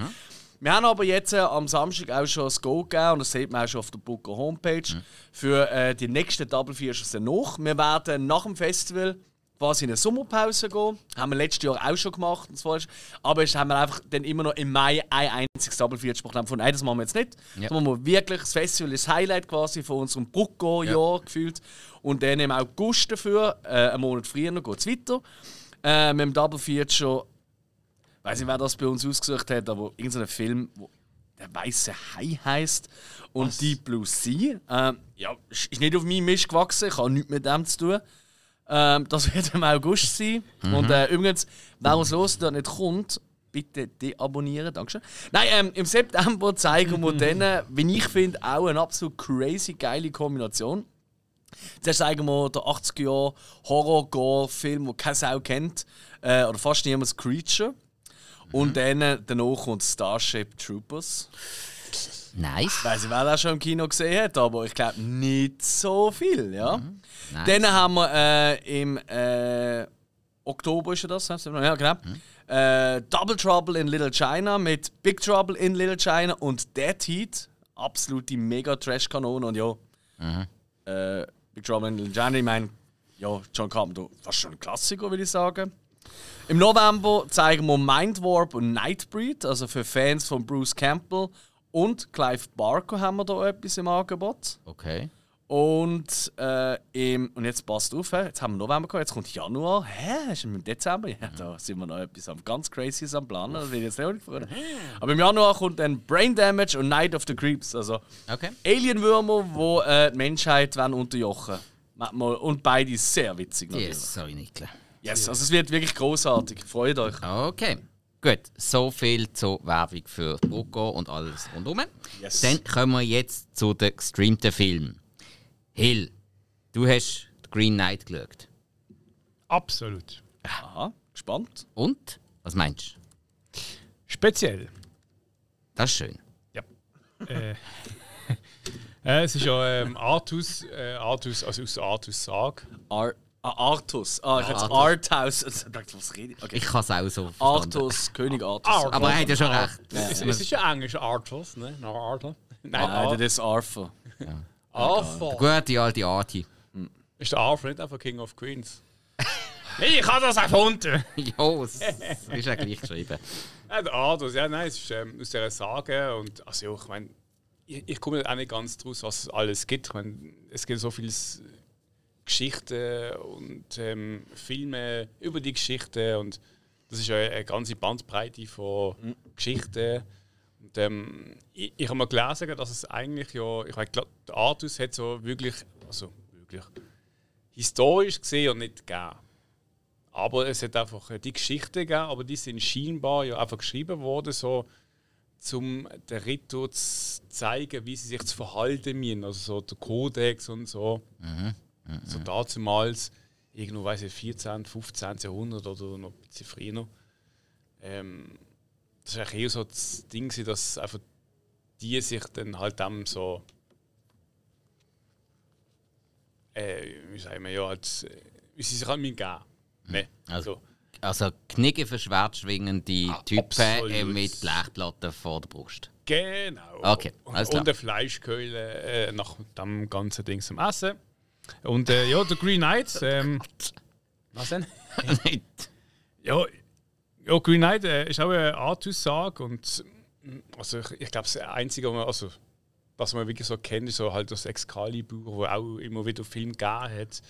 Wir haben aber jetzt äh, am Samstag auch schon das Go gegeben, und das sieht man auch schon auf der Booker Homepage, für äh, die nächsten Double Features danach. Wir werden nach dem Festival quasi in eine Sommerpause gehen. Haben wir letztes Jahr auch schon gemacht. Weiter. Aber jetzt haben wir einfach dann immer noch im Mai ein einziges Double Feature gemacht. Von nein, das machen wir jetzt nicht. Ja. Das machen wir wirklich. Das Festival ist das Highlight quasi von unserem Brucko-Jahr gefühlt. Und dann im August dafür, äh, einen Monat früher, geht es weiter. Äh, mit dem ich weiß nicht, wer das bei uns ausgesucht hat, aber irgendein Film, wo der weiße Hai heißt und Deep Blue Sea. Ähm, ja, ist ist nicht auf meinem Mist gewachsen, ich habe nichts mit dem zu tun. Ähm, das wird im August sein. Und äh, übrigens, wer uns los da nicht kommt, bitte deabonnieren, Dankeschön. Nein, ähm, im September zeigen wir dann, wie ich finde, auch eine absolut crazy geile Kombination. Zuerst zeigen wir den 80er Jahre Horror-Gore-Film, den keine Sau kennt, äh, oder fast niemand, Creature. Und dann äh, danach kommt Starship Troopers. Nice. Ich weiß nicht, wer das schon im Kino gesehen hat, aber ich glaube nicht so viel. Ja. nice. Dann haben wir äh, im äh, Oktober ist das, ja genau. Äh, Double Trouble in Little China mit Big Trouble in Little China und Dead Heat. Absolute mega Trash-Kanone und ja. Äh, Big Trouble in Little China, ich meine, ja, John Carpenter, fast schon ein Klassiker, würde ich sagen. Im November zeigen wir Mind Warp und Nightbreed, also für Fans von Bruce Campbell und Clive Barker haben wir da etwas im Angebot. Okay. Und, äh, im, und jetzt passt auf, jetzt haben wir November gehabt, jetzt kommt Januar. Hä? Ist im Dezember? Ja, da sind wir noch etwas am ganz Crazyes am Planen. Das will ich jetzt nicht freuen. Aber im Januar kommt dann Brain Damage und Night of the Creeps. Also Okay. Alienwürmer, die äh, die Menschheit wollen unterjochen wollen. Und beide sehr witzig natürlich. Yes, sorry, Nikle. Yes, also es wird wirklich großartig. Freut euch. Okay. Gut, so viel zur Werbung für Brucko und alles rundherum. Yes. Dann kommen wir jetzt zu den gestreamten Filmen. Hill, du hast The Green Knight geschaut. Absolut. Aha, gespannt. Und? Was meinst du? Speziell. Das ist schön. Ja. äh, äh, es ist ja ähm, Artus, äh, Artus, also aus Artus Sag. Ar ah, Artus. Ah, ich hätte Artus. Arthouse. Ich dachte, was rede ich? Okay. Ich kann es auch so verstanden. Artus, König Artus. Artus. Aber er hat ja schon recht. Es, es ist ja Englisch Artus, ne? No, Arthur. Nein, Nein, Ar das ist Arthur. Arthur. Gute alte Arti. Ist der Arthur nicht einfach King of Queens? Ich habe das erfunden! Jo, es ist ja gleich geschrieben. Ja, der Arthur, ja, nein, es ist ähm, aus dieser Sage. Und also, ja, ich meine, ich, ich komme auch nicht ganz draus, was es alles gibt. Ich meine, es gibt so viele Geschichten und ähm, Filme über die Geschichten. Und das ist ja eine ganze Bandbreite von Geschichten. Und, ähm, ich ich habe mal gelesen, dass es eigentlich ja, ich meine, der Artus hat so wirklich, also wirklich historisch gesehen und nicht gegeben. Aber es hat einfach äh, die Geschichten gegeben, aber die sind scheinbar ja einfach geschrieben worden, so um den Ritter zu zeigen, wie sie sich zu verhalten müssen. Also so der Kodex und so. So damals, irgendwo weiß ich, 14., 15. Jahrhundert oder noch ein bisschen früher. Ähm, das war eher so das Ding, dass einfach die sich dann halt dem so. Äh, wie sagen wir, ja, als, äh, wie sie sich halt geben. Ne? Also, Also, Also Knicke für schwertschwingende Ah, Typen äh, mit Blechplatten vor der Brust. Genau. Okay, und, und eine Fleischkeule äh, nach dem ganzen Ding zum Essen. Und äh, ja, der Green Knight. Ähm, was denn? Ja, ja Green Knight äh, ist auch eine Art-Aussage und also ich, ich glaube, das Einzige, was man, also, was man wirklich so kennt, ist so halt das Excalibur, wo auch immer wieder Film gegeben hat,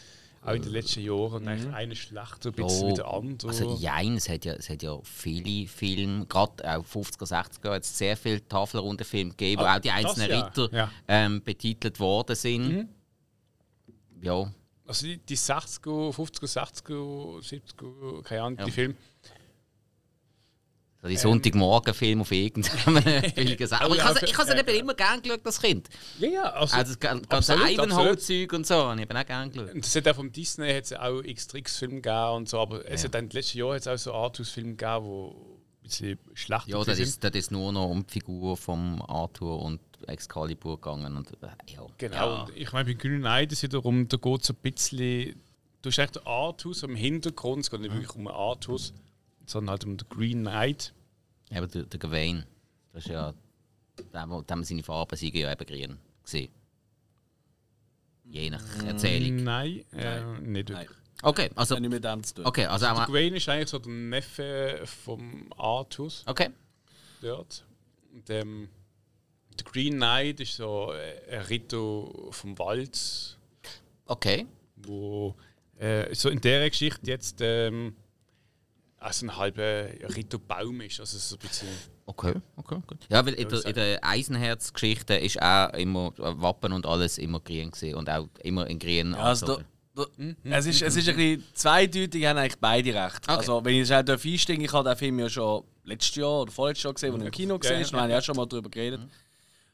auch in den letzten Jahren. Und eigentlich eine schlechter, ein bisschen wie der andere. also jein, es hat ja, es hat ja viele Filme, gerade auch 50er, 60er, jetzt sehr viele Tafelrundenfilme gegeben, wo Ah, auch die das einzelnen ja. Ritter Ja. ähm, betitelt worden sind. Mhm. Ja, Also die, die 60er, 50er, 60er, 70er, keine Ahnung, Ja. die Filme. so die Sonntagmorgen-Filme auf irgendeinem billigen Sachen. Aber Oh ich ja, habe ich habe eben immer gerne geschaut, das Kind. Ja, ja, also, Also das gan- ganze Ivanhoe-Zeug und so, habe ich eben auch gerne geschaut. Und es hat auch vom Disney hat's auch X-Tricks-Filme gegeben und so, aber es Ja. hat dann letzten Jahren hat's auch so Artus-Filme gegeben, die ein bisschen schlechter Ja, das sind. ist, das ist nur noch um die Figur von Arthur und Excalibur gegangen. Und, äh, ja. Genau. Ja. Und ich meine, bei Green Knight ist wiederum, da geht es so ein bisschen. Du hast echt den Artus im Hintergrund, es geht nicht wirklich um Artus, sondern halt um den Green Knight. Eben der, der Gawain. Das ist ja. Dem, dem seine Farben sind ja eben grün. Gewesen. Je nach Erzählung. Nein, äh, nicht wirklich. Das Okay, also. nicht mit dem zu tun. Okay, also. Der auch- Gawain ist eigentlich so der Neffe vom Artus Okay. dort. Und ähm, der Green Knight ist so äh, ein Ritter vom Wald, Okay. wo äh, so in der Geschichte jetzt ähm, also ein halber Ritterbaum ist. Also so ein bisschen. Okay, okay, gut. Ja, weil in der, in der Eisenherz-Geschichte ist auch immer Wappen und alles immer grün gewesen und auch immer in grün Ja, also da, angezogen. da, es, ist, es ist ein bisschen zweideutig, haben eigentlich beide recht. Okay. Also, wenn ich es auch darf einsteigen ich habe den Film ja schon letztes Jahr oder vorletztes Jahr gesehen, als er im Kino Ja, gesehen ja, ist. Wir haben ja auch schon mal darüber geredet. Mhm.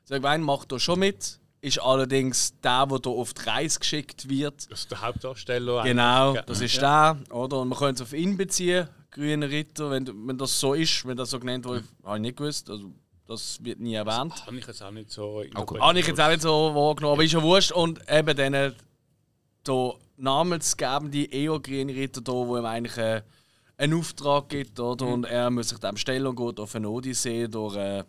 So, Wein macht da schon mit, ist allerdings der, der hier auf die Reise geschickt wird. Das ist der Hauptdarsteller. Genau, eigentlich. das ist der, oder? Und man könnte es auf ihn beziehen, grüner Ritter, wenn, wenn das so ist, wenn das so genannt wurde, habe ich nicht gewusst. Also, das wird nie erwähnt. Habe ich jetzt auch nicht so. gut. Habe ich jetzt auch nicht so wahrgenommen, aber ist ja wurscht. Und eben dann der namensgebende EO-grüne Ritter, da, wo ihm eigentlich äh, einen Auftrag gibt, oder? Und er muss sich dem stellen und geht auf eine Odyssee durch, äh,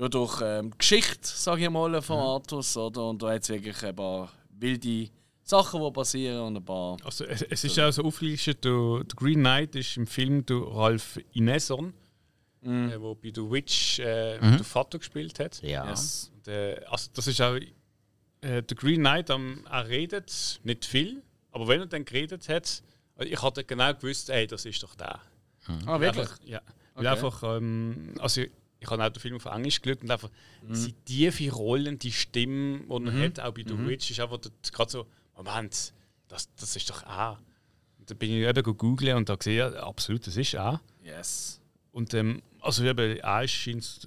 ja, durch ähm, die Geschichte, sage ich mal, von Artus, oder? Und da hat es wirklich ein paar wilde Sachen, die passieren und ein paar... Also, es, es ist auch so aufgelistet, der, der Green Knight ist im Film der Ralph Ineson, Mhm. äh, wo bei The Witch äh, den Vater gespielt hat. Ja. Yes. Und, äh, also das ist auch. Äh, der Green Knight, ähm, er redet nicht viel, aber wenn er dann geredet hat, also ich hatte genau gewusst, ey, das ist doch der. Ah, wirklich? Einfach, ja. Weil Okay. einfach, ähm, also ich, habe auch den Film auf Englisch geschaut und einfach Mhm. die tiefe Rollen, die Stimme, die er hat, auch bei The Witch, ist einfach gerade so, Moment, das, das ist doch. Und dann bin ich eben googeln und da gesehen, absolut, das ist er. Yes. Und ähm, also eben, er scheint,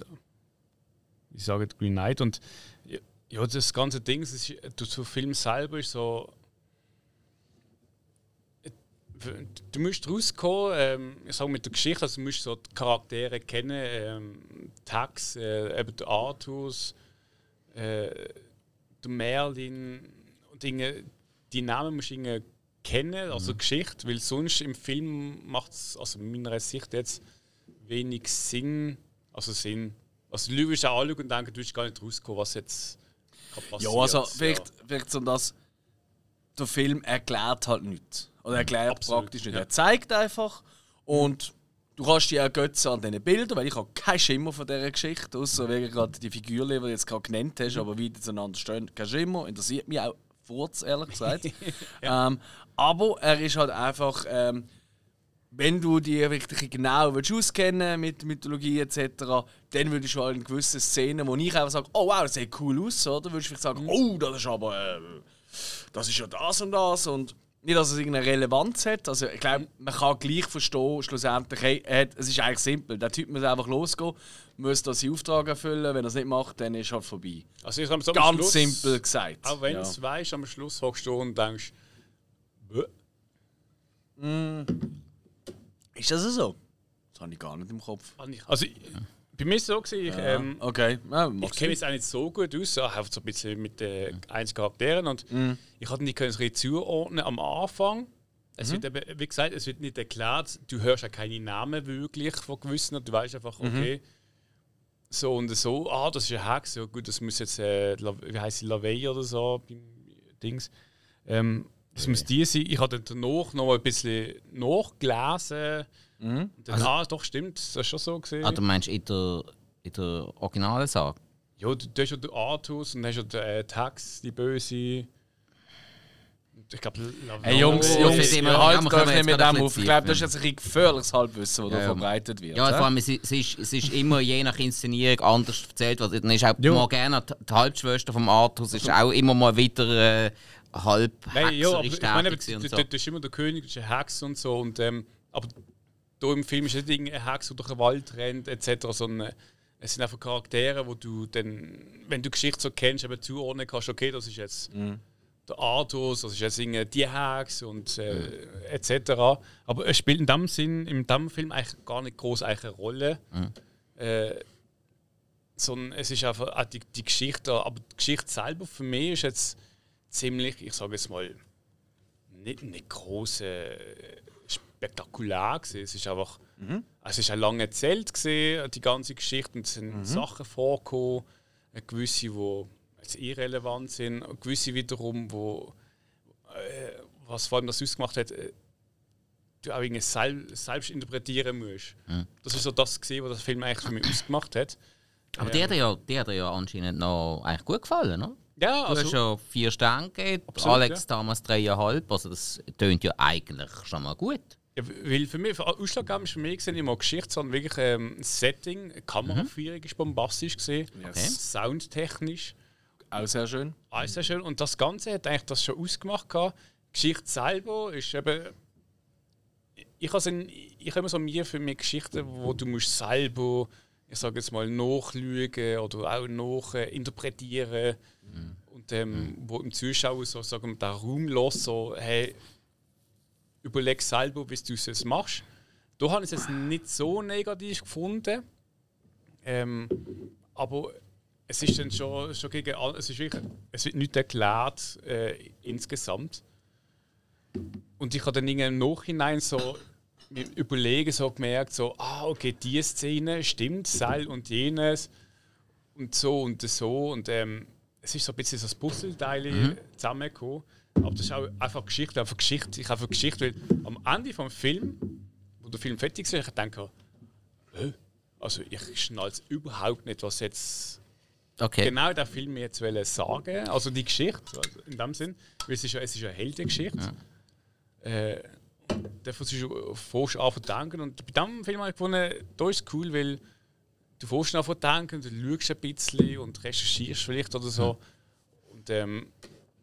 ich sage Green Knight und ja, das ganze Ding, das ist, der Film selber ist so. Du musst rauskommen, ähm, ich sage mit der Geschichte, also du musst so die Charaktere kennen, ähm, Tax, äh, eben der Artus, äh, der Merlin und Dinge, die Namen musst du kennen, also Mhm. Geschichte, weil sonst im Film macht es, also in meiner Sicht jetzt, wenig Sinn, also Sinn, also die Leute auch anschauen und denken, du wirst gar nicht rauskommen, was jetzt kann Ja, also vielleicht, vielleicht so das. Der Film erklärt halt nichts. Oder erklärt Absolut, praktisch nicht. ja. Er zeigt einfach. Und du kannst dich ergötzen an diesen Bildern, weil ich habe keinen Schimmer von dieser Geschichte, außer wegen gerade die Figuren, die du jetzt gerade genannt hast, aber wie die zueinander stehen, kein Schimmer. Interessiert mich auch furz, ehrlich gesagt. ähm, aber er ist halt einfach. Ähm, wenn du die wirklich genau willst auskennen mit Mythologie etc., dann würdest du halt in gewissen Szenen, wo ich einfach sage, oh wow, das sieht cool aus, oder? Würdest du vielleicht sagen, oh, das ist aber, äh, das ist ja das und das und nicht, dass es irgendeine Relevanz hat. Also ich glaube, man kann gleich verstehen, schlussendlich, hey, es ist eigentlich simpel. Der Typ muss einfach losgehen, muss da seinen Auftrag erfüllen. Wenn er es nicht macht, dann ist er halt vorbei. Also ich Ganz Schluss, simpel gesagt. Auch wenn du Ja. es weißt, am Schluss hockst du und denkst, «Bäh». Ist das so? Das habe ich gar nicht im Kopf. also ich, bei mir ist es so, gewesen, ich, ähm, Okay, ja, ich kenne jetzt auch nicht so gut aus, auch so ein bisschen mit den einzelnen Charakteren und ich hatte die können zuordnen am Anfang. Es wird eben, wie gesagt, es wird nicht erklärt, du hörst ja keine Namen wirklich von gewissen, du weißt einfach, okay, so und so, ah, das ist ein Hex, ja gut, das muss jetzt, äh, wie heißt sie, Lavey oder so, Dings. Ähm, das muss die sein. Ich habe dann danach noch mal ein bisschen nachgelesen. Und dann, ah, doch, stimmt, das ist schon so gesehen. Ah, du meinst in der, in der originalen Sage? Ja, du, du hast ja den Artus und dann hast ja den äh, Tax, die Böse. Ich glaube, Hey Jungs, Jungs, immer- ihr ja, euch nicht mit dem ein auf. Ich glaube, das ist jetzt ein gefährliches Halbwissen, das Ja, da ja. verbreitet wird. Ja, hä? vor allem, es ist, es ist, es ist immer je nach Inszenierung anders erzählt worden. Dann ist auch Morgana, die die Halbschwester vom Arthus, ist auch immer mal wieder äh, halb Nein, ja, aber ich meine, du, und so. du, bist immer der König, du bist ein Hex und so. Und, ähm, aber da im Film ist nicht irgendein Hex, der durch den Wald rennt, etc., sondern es sind einfach Charaktere, wo du dann, wenn du Geschichte so kennst, eben zuordnen kannst, okay, das ist jetzt der Arthus, das ist jetzt die Hex und äh, etc. Aber es spielt in dem Sinn, in dem Film eigentlich gar nicht groß eine Rolle. Äh, sondern es ist einfach auch die, die Geschichte, aber die Geschichte selber für mich ist jetzt ziemlich, ich sage jetzt mal, nicht, nicht groß äh, spektakulär gewesen. Es ist einfach, es ist auch lange erzählt gewesen, die ganze Geschichte und es sind Sachen vorgekommen, äh, gewisse, die jetzt irrelevant sind, und gewisse wiederum, wo äh, was vor allem das ausgemacht hat, äh, du auch irgendwie sel selbst interpretieren musst. Das ist so das gesehen, was das Film eigentlich für mich ausgemacht hat. Aber die hat dir ja, die hat ja anscheinend noch eigentlich gut gefallen, oder? Ja, Du hast also, ja vier Sterne gegeben, Absolut, Alex ja. damals dreieinhalb, also das tönt ja eigentlich schon mal gut. Ja, weil für mich, für Ausschlaggebend ist für mich gesehen, immer Geschichte, sondern wirklich ähm, ein Setting, eine Kameraführung ist bombastisch gesehen, Yes. soundtechnisch, Auch sehr schön. alles sehr schön. Und das Ganze hat eigentlich das schon ausgemacht. gehabt. Die Geschichte selber ist eben. Ich habe ich habe immer so mir für mich Geschichten, wo du musst selber, ich sage jetzt mal, nachlügen oder auch nach äh, interpretieren und ähm, wo im Zuschauer so sagen wir, den Raum lässt, so hey, überleg selber, wie du es machst. Da habe ich es jetzt nicht so negativ gefunden. Ähm, aber es ist dann schon, schon gegen es ist wirklich, es wird nicht erklärt äh, insgesamt. Und ich habe dann irgendwie im Nachhinein so Überlegen so gemerkt, so, ah, okay, die Szene stimmt, Seil und jenes und so und so. Und ähm, es ist so ein bisschen das Puzzleteil zusammengekommen. Aber das ist auch einfach Geschichte, einfach Geschichte. Ich einfach Geschichte, weil am Ende vom Film, wo der Film fertig ist, ich denke, hä? also ich schnall überhaupt nicht, was jetzt Okay. genau der Film jetzt wollen sagen. Also die Geschichte, also in dem Sinn, weil es ist ja, es ist ja eine Heldengeschichte. Äh, dafür ist du fährst an zu denken. Und bei diesem Film habe ich gefunden, da ist es cool, weil du fährst zu denken, du schaust ein bisschen und recherchierst vielleicht oder so. Und ähm,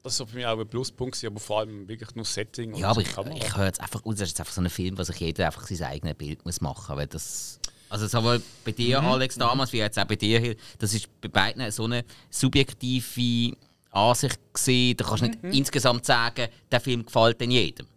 das war für mich auch ein Pluspunkt, aber vor allem wirklich nur Setting Ja, aber ich, Kamera. ich höre jetzt einfach das ist jetzt einfach so ein Film, wo sich jeder einfach sein eigenes Bild muss machen muss. Weil das, also sowohl bei dir, Alex, damals, wie jetzt auch bei dir, das ist bei beiden so eine subjektive Ansicht gesehen. Da kannst du nicht insgesamt sagen, der Film gefällt denn jedem.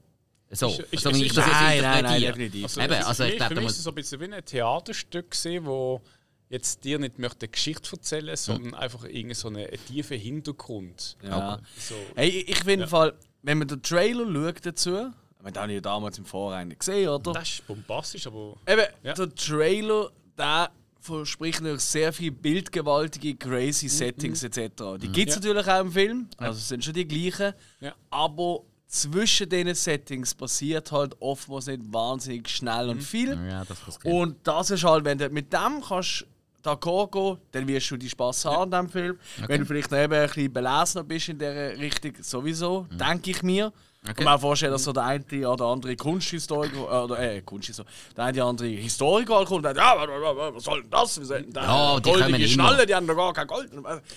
So, Ist- ist- so wie ist- ich das Nein, nein, nein, definitiv. Also, Eben, also ich für da mich ist es so ein bisschen wie ein Theaterstück gesehen, wo jetzt dir nicht möchte eine Geschichte erzählen, sondern einfach irgendeinen so einen, einen tiefen Hintergrund. Ja. So. Hey, ich finde im Fall, wenn man den Trailer schaut dazu, wir haben ja damals im Vorhinein gesehen, oder? Das ist bombastisch, aber Eben, Ja. der Trailer, der verspricht natürlich sehr viel bildgewaltige, crazy Settings etc. Die gibt es Ja. natürlich auch im Film, also es sind schon die gleichen. Ja. Aber zwischen diesen Settings passiert halt oftmals nicht wahnsinnig schnell und viel. Ja, das. Und das ist halt, wenn du mit dem kannst gehen, dann wirst du die Spaß haben an diesem Film. Wenn du vielleicht noch eben ein bisschen belesener bist in dieser Richtung, sowieso, denke ich mir. Ich kann mir auch vorstellen, dass so der eine oder andere Kunsthistoriker, oder äh, Kunsthistoriker, der eine oder andere Historiker kommt und sagt, ja, wa- wa- wa- was soll denn das? Wir sollten da Ja, goldige. Schnalle, die haben doch gar kein Gold.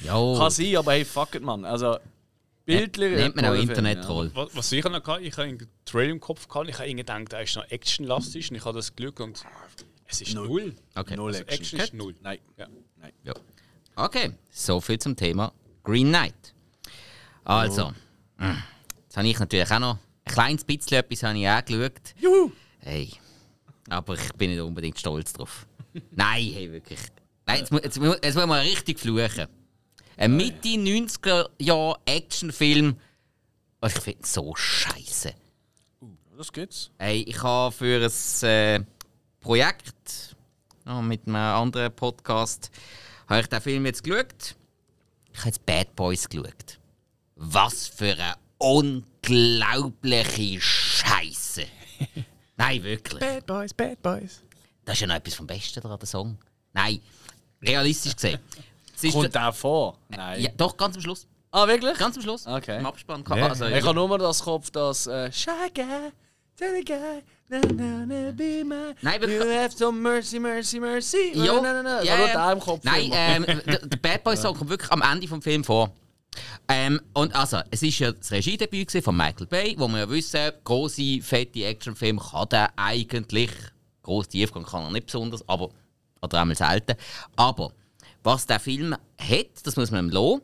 Ja. Kann sein, aber hey, fuck it, man. Also, bildlich. Nennt man auch Internet-Troll. was, was ich noch hatte, ich habe einen Trailer im Kopf gehabt, ich habe irgendwie gedacht, der ist noch actionlastig und ich habe das Glück und es ist null. Okay. Null Also Action. Action ist null. Nein. Ja. Nein. Ja. Okay, so viel zum Thema Green Knight. Also, mm, jetzt habe ich natürlich auch noch ein kleines bisschen etwas habe ich auch geschaut. Juhu! Hey, aber ich bin nicht unbedingt stolz drauf. Nein, hey, wirklich. Nein, jetzt, jetzt, mu- jetzt muss man richtig fluchen. Ein Mitte 90er Jahr Actionfilm, was ich finde so scheiße. Das gibt's. Hey, ich habe für ein äh, Projekt oh, mit einem anderen Podcast habe ich den Film jetzt geschaut. Ich habe jetzt Bad Boys geschaut. Was für eine unglaubliche Scheiße. Nein, wirklich. Bad Boys, Bad Boys. Das ist ja noch etwas vom Besten daran, der Song. Nein, realistisch gesehen. Es ist Kommt der vor? Nein. ja, doch, ganz am Schluss. Ah, wirklich? Ganz am Schluss. Okay. Im Abspann. Ja. Also, Ich habe nur mal das Kopf, das äh, Shy Guy, Tell Guy, na na na be my. Nein, wir- You have some mercy, mercy, mercy. Ja, Nein, nein, nein. ja, ja. im Kopf. Nein, ähm, der, Bad Boy Song kommt wirklich am Ende vom Film vor. Ähm, und also, es ist ja das Regiedebüt von Michael Bay, wo wir ja wissen, große, fette Actionfilme kann der eigentlich. Groß Tiefgang kann er nicht besonders, aber. Oder einmal selten. Aber was der Film hat, das muss man ihm lassen.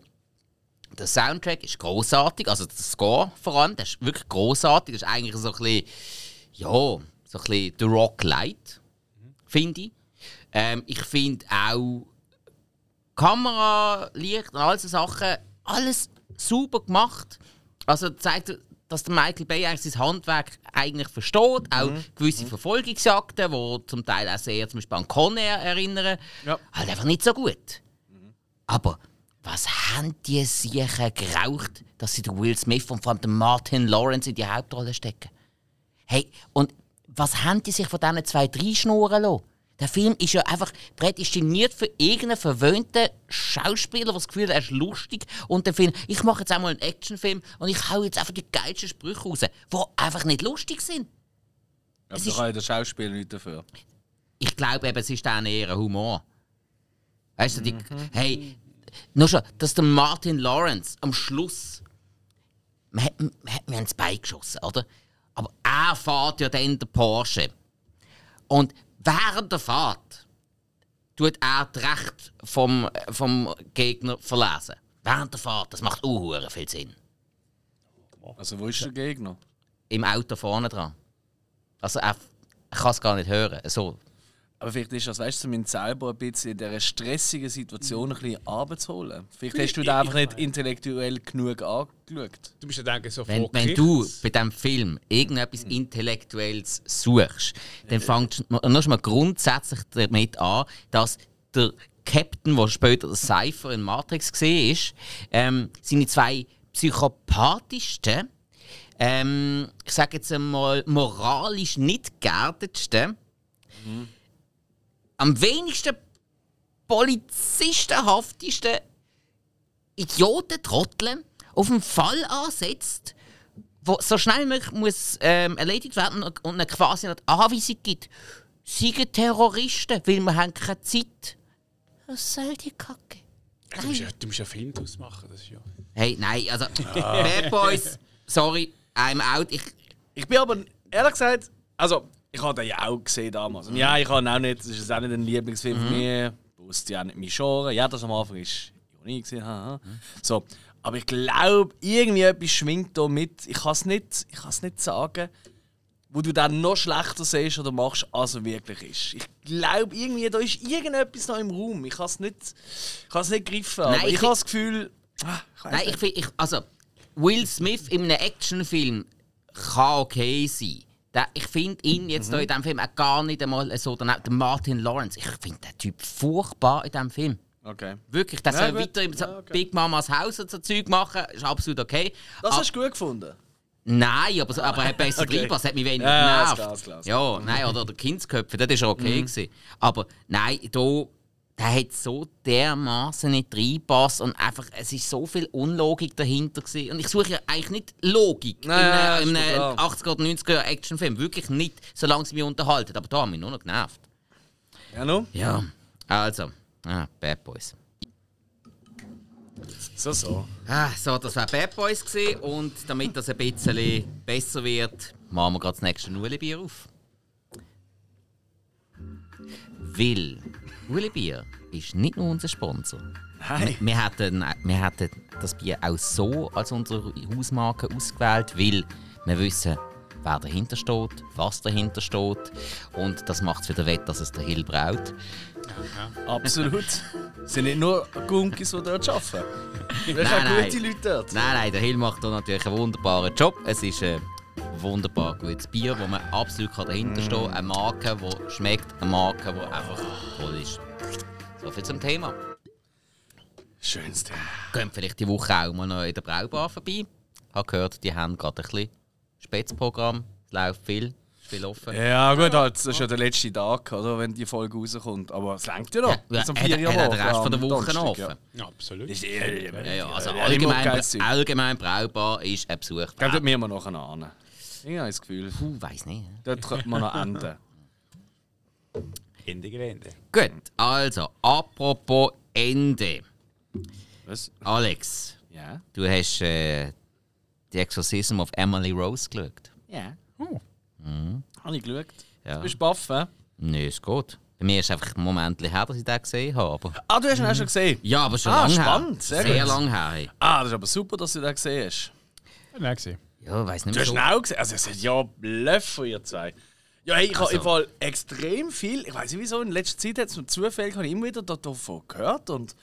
Der Soundtrack ist großartig, also der Score vor allem, der ist wirklich großartig. Das ist eigentlich so ein bisschen, ja, so ein bisschen The Rock Light, finde ich. Ähm, ich finde auch Kamera, Licht und all diese Sachen, alles super gemacht. Also zeigt, dass der Michael Bay eigentlich sein Handwerk eigentlich versteht. Auch gewisse Verfolgungsjagden, die zum Teil auch sehr zum Beispiel an Conair erinnern, Ja. halt einfach nicht so gut. Aber was haben die sicher geraucht, dass sie den Will Smith und vor allem den Martin Lawrence in die Hauptrolle stecken? Hey, und was haben die sich von diesen zwei reinschnurren lassen? Der Film ist ja einfach prädestiniert für irgendeinen verwöhnten Schauspieler, der das Gefühl hat, er ist lustig. Und der Film, ich mache jetzt einmal einen Actionfilm und ich hau jetzt einfach die geilsten Sprüche raus, die einfach nicht lustig sind. Aber es da kann ja der Schauspieler nicht dafür. Ich glaube eben, es ist dann eher ein Humor. Weißt du, die, hey, nur schon, dass der Martin Lawrence am Schluss. Man hat, man hat mir ins Bein geschossen, oder? Aber er fährt ja dann den Porsche. Und während der Fahrt tut er das Recht vom, vom Gegner verlesen. Während der Fahrt, das macht auch viel Sinn. Also, wo ist der Gegner? Im Auto vorne dran. Also er, er kann es gar nicht hören. So, Aber vielleicht ist das, weißt du, um ihn selber ein bisschen in dieser stressigen Situation ein bisschen abzuholen. Vielleicht hast du da einfach ich- nicht intellektuell genug angeschaut. Du bist ja denke so Wenn, wenn du bei diesem Film irgendetwas Intellektuelles suchst, dann fängst du schon mal grundsätzlich damit an, dass der Captain, der später der Cypher in Matrix gesehen ist, ähm, seine zwei psychopathischsten, ähm, ich sage jetzt einmal moralisch nicht geerdetsten, am wenigsten polizistenhaftesten Idioten-Trotteln auf einen Fall ansetzt, wo so schnell wie möglich muss, ähm, erledigt werden und und quasi eine Anweisung gibt. Siegen Terroristen, weil wir haben keine Zeit. Was soll die Kacke? du, musst ja, du musst ja Film draus machen. Das ist ja. Hey, nein, also Bad Boys, sorry, I'm out. Ich, Ich bin aber, ehrlich gesagt, also, ich habe den ja auch gesehen damals. Und ja, ich habe auch nicht, das ist auch nicht ein Lieblingsfilm von mir. Wusste ja auch nicht mein Genre. Ja, das am Anfang ist Ironie gesehen. Haha. So. Aber ich glaube, irgendwie etwas schwingt da mit. Ich kann es nicht, ich kann's nicht sagen, wo du dann noch schlechter siehst oder machst, als er wirklich ist. Ich glaube, irgendwie, da ist irgendetwas noch im Raum. Ich kann es nicht, ich nicht greifen. Nein, aber ich ich, habe das Gefühl. Ah, ich nein, ich finde, ich, also Will Smith in einem Actionfilm kann okay sein. Der, ich finde ihn jetzt Mhm. hier in diesem Film auch gar nicht einmal so, der, Martin Lawrence, ich finde den Typ furchtbar in diesem Film. Okay. Wirklich, der Ja, soll weiter im Ja, okay. Big Mamas Haus und so Zeug machen, ist absolut okay. Das Ab- hast du gut gefunden. Nein, aber, so- aber er hat besser Okay. okay. hat mich weniger Ja, genervt. Ja, nein, oder der Kindsköpfe, das war okay. gewesen. Aber nein, da, der hat so dermaßen nicht reingepasst und einfach, es ist so viel Unlogik dahinter gewesen. Und ich suche ja eigentlich nicht Logik Nein, in einem, in einem klar. 80er oder 90er Actionfilm. Wirklich nicht, solange sie mich unterhalten. Aber da haben mich nur noch genervt. Ja, no? Ja, also, ah, Bad Boys. So, so. Ah, so, das war Bad Boys gewesen. und damit das ein bisschen besser wird, machen wir gerade das nächste Nueli-Bier auf. Weil Nueli-Bier ist nicht nur unser Sponsor. Nein. Wir, wir, hätten, wir hätten das Bier auch so als unsere Hausmarke ausgewählt, weil wir wissen, wer dahinter steht, was dahinter steht. Und das macht es wieder wett, dass es der Hill braut. Absolut. Es sind nicht nur Gunkis, die dort arbeiten. Wir Nein, haben nein. gute Leute dort. Nein, nein, der Hill macht hier natürlich einen wunderbaren Job. Es ist eine wunderbar gutes Bier, wo man absolut dahinter stehen kann. Eine Marke, die schmeckt, eine Marke, die einfach toll ist. So viel zum Thema. Schönste. Gehen vielleicht die Woche auch mal noch in der Braubar vorbei. Ich habe gehört, die haben gerade ein bisschen Spätzprogramm. Es läuft viel, ist viel offen. Ja, gut, halt, das ist ja der letzte Tag, oder, wenn die Folge rauskommt. Aber es längt ja noch. Ja, Bis um hat, vier hat den Rest von der Woche noch offen. ja. Absolut. Ist Ja, ja, also allgemein, allgemein Braubar ist ein Besuch. Dort müssen wir noch an. Ich habe das Gefühl, Puh, weiß nicht. dort könnte man noch enden. Ende Gelände. Gut, also, apropos Ende. Was? Alex, Ja? du hast äh, The Exorcism of Emily Rose geschaut. Ja. Habe ich geschaut. Ja. Bist du baff, hä? Nein, ist gut. Bei mir ist es einfach ein Moment her, dass ich den gesehen habe. Aber Ah, du hast ihn auch schon gesehen? ja, aber schon Ah, lange spannend, her. sehr Sehr lange her. Ah, das ist aber super, dass du den gesehen hast. Nein, gesehen. Ja, weiß nicht Du mehr hast so. ihn auch gesehen? Also, es hat ja Bluff von ihr zwei. Ja, hey, ich habe Also. im Fall extrem viel, ich weiß nicht wieso, in letzter Zeit hat es mir zufällig habe ich immer wieder davon gehört und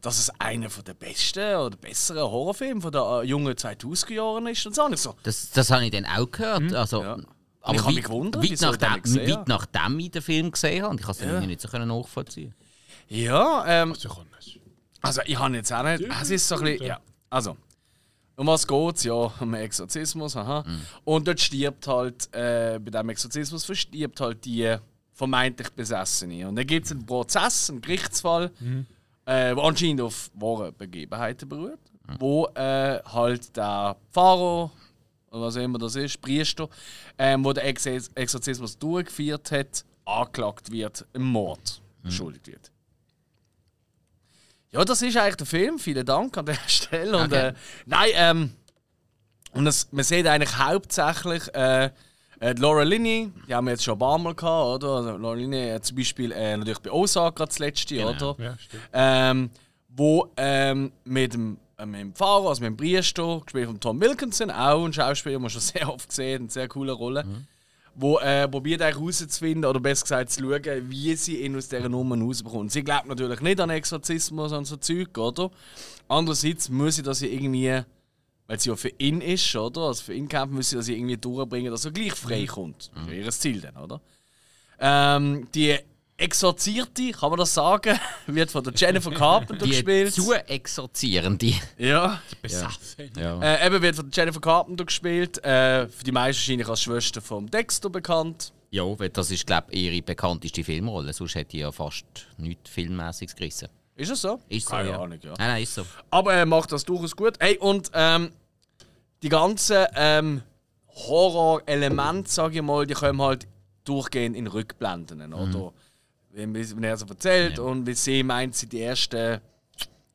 dass es einer von der besten oder besseren Horrorfilme von der äh, jungen 2000er Jahren ist und so. Und ich so, Das, das habe ich dann auch gehört. Also, Ja. Aber Ich habe mich gewundert, weit, wieso ich den nachdem, nicht gesehen weit habe. nachdem ich den Film gesehen habe. Und ich konnte es irgendwie nicht so können nachvollziehen. ja, ähm, Also. Also ich habe jetzt auch nicht. Es ist so ein bisschen. Ja, also. Um was geht's? Ja, um Exorzismus, aha. Und dort stirbt halt, äh, bei diesem Exorzismus verstirbt halt die vermeintlich Besessene. Und dann gibt es einen Prozess, einen Gerichtsfall, äh, der anscheinend auf wahre Begebenheiten beruht, wo äh, halt der Pharao, oder was auch immer das ist, Priester, ähm, wo der Ex Exorzismus durchgeführt hat, angeklagt wird, im Mord beschuldigt wird. Ja, das ist eigentlich der Film. Vielen Dank an der Stelle. Und, Okay. äh, nein, ähm, und das, man sieht eigentlich hauptsächlich äh, äh, die Laura Linney, die haben wir jetzt schon ein paar Mal gehabt, oder? Also Laura Linney zum Beispiel äh, natürlich bei Osaka das letzte, Genau. oder? Ja, stimmt. Ähm, wo ähm, mit dem, äh, mit dem Pfarrer, also mit dem Priester, gespielt von Tom Wilkinson, auch ein Schauspieler, den man schon sehr oft gesehen eine sehr coole Rolle, wo äh, probiert herauszufinden, oder besser gesagt zu schauen, wie sie ihn aus dieser Nummer rausbekommt. Sie glaubt natürlich nicht an Exorzismus und so Zeug, oder? Andererseits muss sie das ja irgendwie, weil sie ja für ihn ist, oder? Also für ihn kämpfen, muss sie das ja irgendwie durchbringen, dass er gleich frei kommt. Das ist ihr Ziel dann, oder? Ähm, die Exorzierte, kann man das sagen, wird von der Jennifer Carpenter Die gespielt. zu exorzierende. Ja. Besaffen. Ja. Äh, eben wird von der Jennifer Carpenter gespielt. Äh, für die meisten wahrscheinlich als Schwester von Dexter bekannt. Ja, weil das ist, glaube ich, ihre bekannteste Filmrolle. Sonst hätte ich ja fast nichts Filmmäßiges gerissen. Ist es so? Ist so, Keine ja. Ahnung, ja. Nein, nein, ist so. Aber er macht das durchaus gut. Hey, und ähm, die ganzen ähm, Horror-Elemente, sage ich mal, die kommen halt durchgehend in Rückblenden, oder? Wenn, wenn er so erzählt und wie sie meint, sie die erste,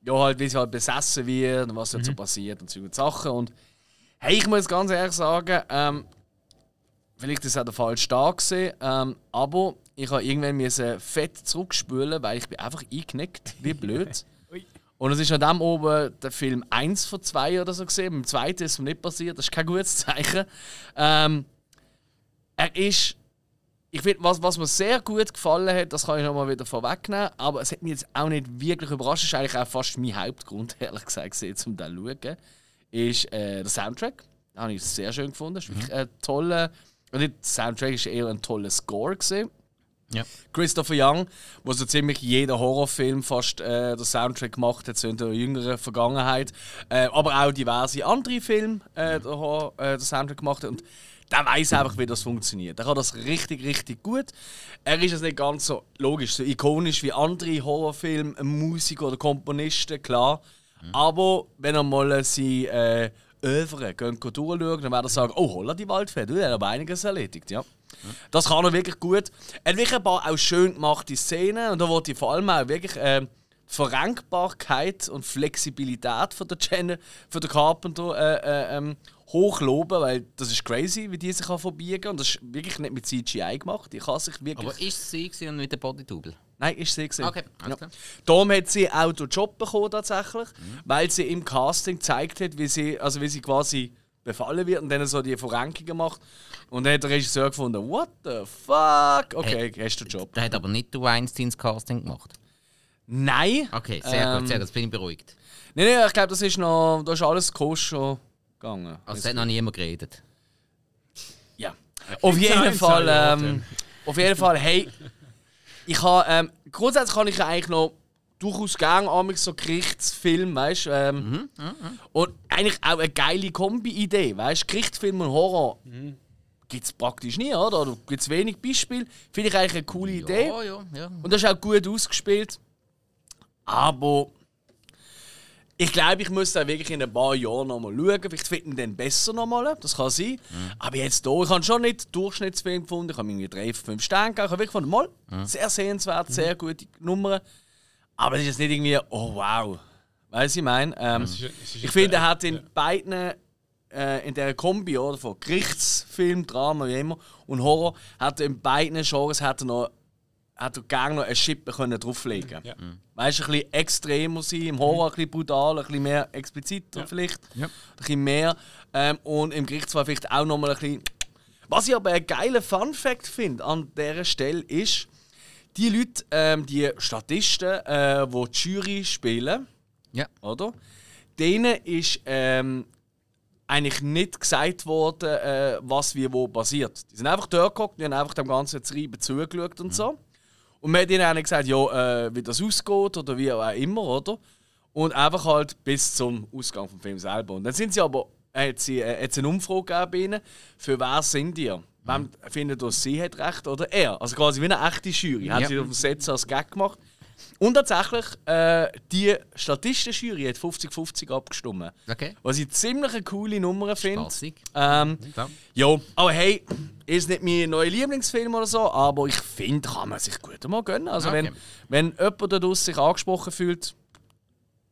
ja, halt, wie sie halt besessen wird und was jetzt so passiert und so Sachen. Und hey, ich muss ganz ehrlich sagen, ähm, vielleicht ist es auch der falsche Tag gewesen, ähm, aber ich habe irgendwann müssen fett zurückspülen, weil ich bin einfach eingenickt, wie blöd. Und es ist an dem oben der Film 1 von 2 oder so gesehen. Beim zweiten ist es nicht passiert, das ist kein gutes Zeichen. Ähm, er ist. Ich finde, was, was mir sehr gut gefallen hat, das kann ich nochmal wieder vorwegnehmen, aber es hat mich jetzt auch nicht wirklich überrascht. Das ist eigentlich auch fast mein Hauptgrund, ehrlich gesagt, um das zu schauen. Ist äh, der Soundtrack. Den habe ich sehr schön gefunden. Das ist wirklich ein toller. Und nicht, der Soundtrack ist eher ein toller Score. Gewesen. Ja. Christopher Young, wo so ziemlich jeder Horrorfilm fast äh, den Soundtrack gemacht hat, so in der jüngeren Vergangenheit. Äh, aber auch diverse andere Filme äh, der, Horror- äh, den Soundtrack gemacht hat. Und der weiß einfach, wie das funktioniert. Der kann das richtig, richtig gut. Er ist es nicht ganz so logisch, so ikonisch wie andere Horrorfilme, Musiker oder Komponisten, klar. Aber wenn er mal seine äh, Övre gehen durchschauen, dann wird er sagen, oh, holla die Waldfee, du, der hat aber einiges erledigt, ja. Das kann er wirklich gut. Er hat wirklich ein paar auch schön gemachte Szenen und da wollte ich vor allem auch wirklich äh, die Verrenkbarkeit und Flexibilität von der Jen, von der Carpenter äh, äh, ähm, hochloben, weil das ist crazy, wie die sich kann verbiegen und das ist wirklich nicht mit CGI gemacht. Die kann sich wirklich... Aber ist sie gewesen und nicht der Bodydouble? Nein, ist sie gesehen. Okay, alles klar. Darum hat sie auch den Job bekommen tatsächlich, weil sie im Casting gezeigt hat, wie sie, also wie sie quasi befallen wird und dann so die Verrenkungen macht. Und dann hat der Regisseur gefunden, what the fuck? Okay, hast du den Job. Der hat aber nicht der Weinsteins Casting gemacht. Nein. Okay, sehr Ähm, gut, sehr gut, jetzt bin ich beruhigt. Nein, nein, ich glaube, das ist noch, da ist alles koscher gegangen. Also es hat noch niemand geredet. Auf jeden Fall, ja, ähm, auf jeden Fall, hey, ich habe, ähm, grundsätzlich kann ich ja eigentlich noch durchaus gerne amigs so Gerichtsfilm, weißt du, ähm, und eigentlich auch eine geile Kombi-Idee, weißt du, Gerichtsfilm und Horror gibt es praktisch nie, oder? Oder gibt es wenig Beispiele, finde ich eigentlich eine coole Idee. Ja, ja, ja. Und das ist auch gut ausgespielt. Aber ich glaube, ich muss da wirklich in ein paar Jahren nochmal schauen. Vielleicht finden den besser nochmal. Das kann sein. Aber jetzt hier, ich habe schon nicht Durchschnittsfilm gefunden. Ich habe irgendwie drei, fünf Sterne gegeben. Ich habe wirklich gefunden, mal, sehr sehenswert, sehr gute Nummern. Aber es ist jetzt nicht irgendwie, oh wow. Weißt du, ich meine? Ähm, ist- ich finde, er hat in beiden, äh, in der Kombi oder, von Gerichtsfilm, Drama, wie immer, und Horror, hat er in beiden Genres hat er noch hat er gerne noch eine Schippe können drauflegen Ja. Weißt du, ein bisschen extremer sein, im Horror ein bisschen brutal, ein bisschen mehr expliziter vielleicht, Ja. ein bisschen mehr. Ähm, und im Gerichtsfall vielleicht auch noch mal ein bisschen. Was ich aber einen geilen Fun-Fact finde an dieser Stelle ist, die Leute, ähm, die Statisten, äh, die die Jury spielen, Ja. oder? Denen ist ähm, eigentlich nicht gesagt worden, äh, was wie wo passiert. Die sind einfach dort geguckt, die haben einfach dem ganzen Treiben zugeschaut und so. Und man hat ihnen auch gesagt, ja, äh, wie das ausgeht oder wie auch immer, oder? Und einfach halt bis zum Ausgang vom Film selber. Und dann sind sie aber, äh, hat sie, äh, hat sie eine Umfrage gegeben ihnen, für wer sind die? Wem findet ihr, sie hat recht oder er? Also quasi wie eine echte Jury. Ja. sie auf dem Set als Gag gemacht. Und tatsächlich, äh, die Statistenjury hat 50-50 abgestimmt. Okay. Was ich ziemlich eine coole Nummer finde. Ähm, Ja. ja, aber hey, ist nicht mein neuer Lieblingsfilm oder so, aber ich finde, kann man sich gut mal gönnen. Also Okay. wenn, wenn jemand da sich angesprochen fühlt,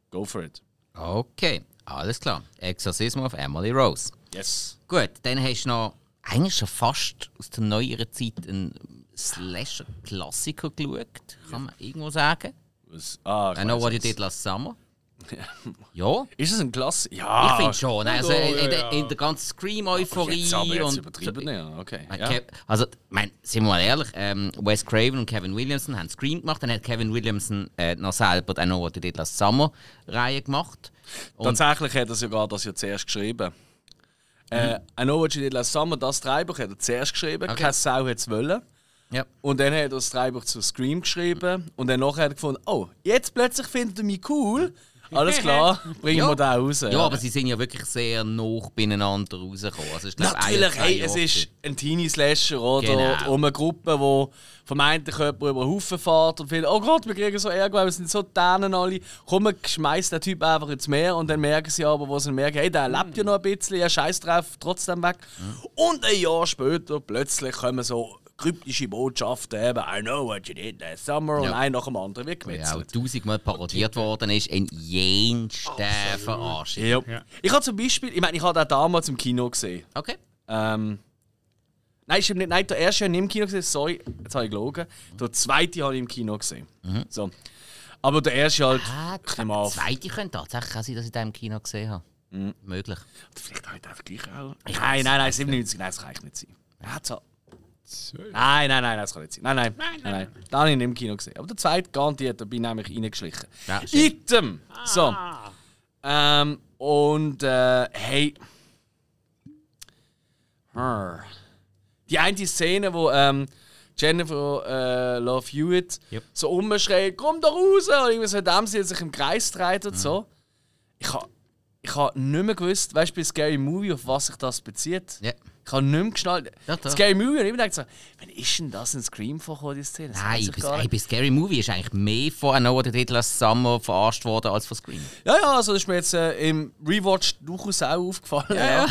go for it. Okay, alles klar. Exorzismus auf Emily Rose. Yes. Gut, dann hast du noch eigentlich schon fast aus der neueren Zeit einen Slasher-Klassiker geschaut, kann man irgendwo sagen. Was, ah, I know what you did last summer. Ja, Ist das ein Klasse? Ja. ich finde schon. Also ja, in, der, in der ganzen Scream-Euphorie Jetzt aber jetzt und übertrieben, ja, okay. Ja. Also, mein, sind wir mal ehrlich, ähm, Wes Craven und Kevin Williamson haben Scream gemacht, dann hat Kevin Williamson äh, noch selber die I Know What You Did Last Summer Reihe gemacht. Und Tatsächlich hat er sogar das ja zuerst geschrieben. Äh, I Know What You Did Last Summer, das Drehbuch hat er zuerst geschrieben. Okay. Keine Sau hat es wollen. ja, Und dann hat er das Drehbuch zu Scream geschrieben. Und dann nachher hat er gefunden, oh, jetzt plötzlich findet er mich cool. Alles klar, bringen Ja. wir den raus. ja, aber sie sind ja wirklich sehr nah beieinander rausgekommen. Also, ich glaub, Natürlich, hey, es ist ein Teenie-Slasher oder Genau. um eine Gruppe, die vermeintlich jemand über den Haufen fährt und findet, oh Gott, wir kriegen so Ärger, weil wir sind so Tänen alle. Komm, schmeißt den Typ einfach ins Meer und dann merken sie aber, wo sie merken, hey, der lebt ja noch ein bisschen, ja, scheiß drauf, trotzdem weg. Und ein Jahr später plötzlich kommen so kryptische Botschaften, eben, I know what you did last summer, und Ja. ein nach dem anderen wird Ja, auch gemetzelt. tausendmal parodiert worden ist in jensten Verarschung. Ja. Ja. Ich habe zum Beispiel, ich meine, ich habe den damals im Kino gesehen. Okay. Ähm, nein, stimmt nicht. Nein, der erste habe ich nicht im Kino gesehen. Sorry, jetzt habe ich gelogen. Der zweite habe ich im Kino gesehen. So. Aber der erste halt. Ah, ich der zweite könnte tatsächlich auch sein, dass ich den im Kino gesehen habe. Mhm. Möglich. Vielleicht habe ich den gleich auch. Nein, nein, nein, 97. Nein, das kann ich nicht sein. Ja, Nein, nein, nein, das kann nicht sein. Nein, nein, nein, nein. Den habe ich nicht im Kino gesehen. Aber der zweite garantiert, da bin ich nämlich reingeschlichen. Ja. Item! So. Ähm, und äh, hey. Die eine Szene, wo ähm, Jennifer äh, Love Hewitt Yep. so umschreit, komm da raus! Und irgendwie so, dem sie sich im Kreis dreht und so. Ich habe ich ha nicht mehr gewusst, weißt du, bei Scary Movie, auf was sich das bezieht. Ja. Ich habe nicht mehr geschnallt. Ja, doch. Scary Movie, und ich gedacht, so, wann ist denn das in Scream vorgekommen, die Szene? Das Nein, bis, ey, bei Scary Movie ist eigentlich mehr von You Did Last Summer verarscht worden als von Scream. Ja, ja, also das ist mir jetzt äh, im Rewatch durchaus auch aufgefallen. Ja, ja.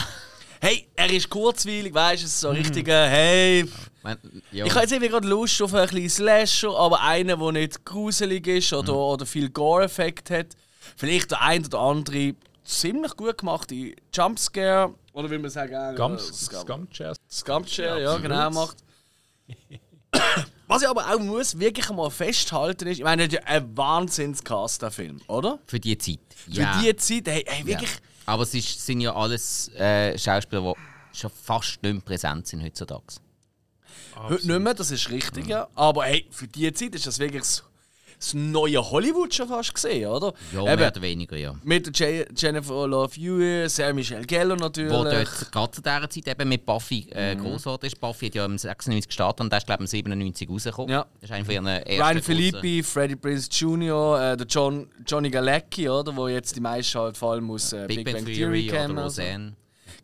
Hey, er ist kurzweilig, weißt du, es ist so richtig, äh, hey. Man. Ich habe jetzt irgendwie gerade Lust auf einen kleinen Slasher, aber einen, der nicht gruselig ist oder, oder viel Gore-Effekt hat. Vielleicht der ein oder andere ziemlich gut gemachte Jumpscare, oder wie man sagen, äh, Gums, Scum- Scumchairs. Scumpshare, ja, genau, macht. Was ich aber auch muss wirklich mal festhalten ist, ich meine, das ist ja ein Wahnsinnscast, der Film, oder? Für die Zeit. Für ja. die Zeit, hey, hey ja. wirklich. Aber es ist, sind ja alles äh, Schauspieler, die schon fast nicht mehr präsent sind heutzutage. Heute nicht mehr, das ist richtig, ja. Aber hey, für die Zeit ist das wirklich so, das neue Hollywood schon fast gesehen, oder? Ja, Eben, mehr oder weniger, ja. mit Je Jennifer Love Hewitt, Sarah Michelle Gellar natürlich. Wo dort gerade zu dieser Zeit eben mit Buffy äh, grossartig ist. Buffy hat ja im 96 gestartet und der ist, glaube ich, im 97 rausgekommen. Ja. Das ist einer von ihren ersten Ryan Philippi, Freddie Prinze Jr., äh, der John, Johnny Galecki, oder? Wo jetzt die meisten halt vor allem aus äh, Big, Bang Theory, kennen. oder also.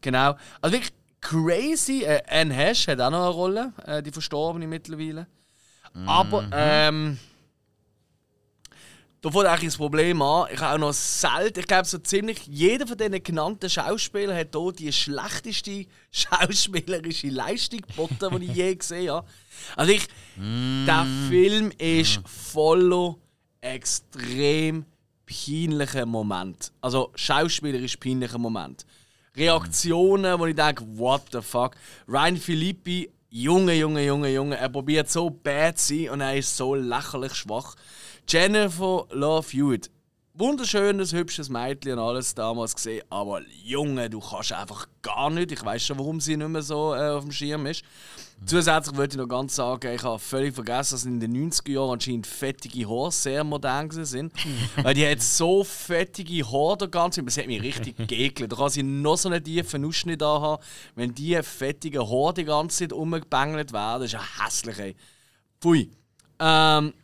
Genau. Also wirklich crazy. Äh, Anne Hesh hat auch noch eine Rolle, äh, die verstorbene mittlerweile. Aber, ähm. Da fängt eigentlich das Problem an. Ich habe auch noch selten, ich glaube, so ziemlich jeder von diesen genannten Schauspielern hat hier die schlechteste schauspielerische Leistung geboten, die ich je gesehen habe. Also ich, der Film ist voller extrem peinlichen Moment. Also schauspielerisch peinlicher Moment. Reaktionen, wo ich denke, what the fuck. Ryan Philippi, Junge, Junge, Junge, Junge, er probiert so bad zu sein und er ist so lächerlich schwach. Jennifer Love Hewitt, wunderschönes, hübsches Mädchen und alles damals gesehen, aber Junge, du kannst einfach gar nicht. Ich weiß schon, warum sie nicht mehr so äh, auf dem Schirm ist. Zusätzlich wollte ich noch ganz sagen, ich habe völlig vergessen, dass in den 90er Jahren anscheinend fettige Haare sehr modern sind. Weil die hat so fettige Haare da ganz, das hat mich richtig geekelt. Da kann sie noch so einen tiefen Ausschnitt da haben. Wenn die fettigen Haare die ganze Zeit umgebängelt werden, das ist ja hässlich, ey. Pfui. Ähm,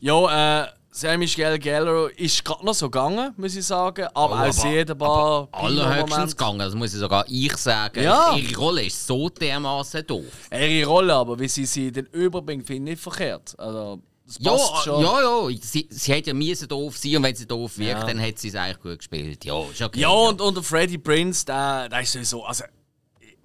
ja, äh, Sarah Michelle Gellar ist gerade noch so gegangen, muss ich sagen. Aber Oh, auch hat ein paar Allerhöchstens gegangen, das muss ich sogar ich sagen. Ja. Ihre Rolle ist so dermaßen doof. Ihre Rolle aber, wie sie sie dann überbringt, finde ich nicht verkehrt. Also, das Ja, passt schon. ja, ja. Sie, sie hätte ja müssen doof sein und wenn sie doof wirkt, Ja. dann hat sie es eigentlich gut gespielt. Ja, ist okay. Ja, und, und der Freddie Prince, der, der ist sowieso. Also,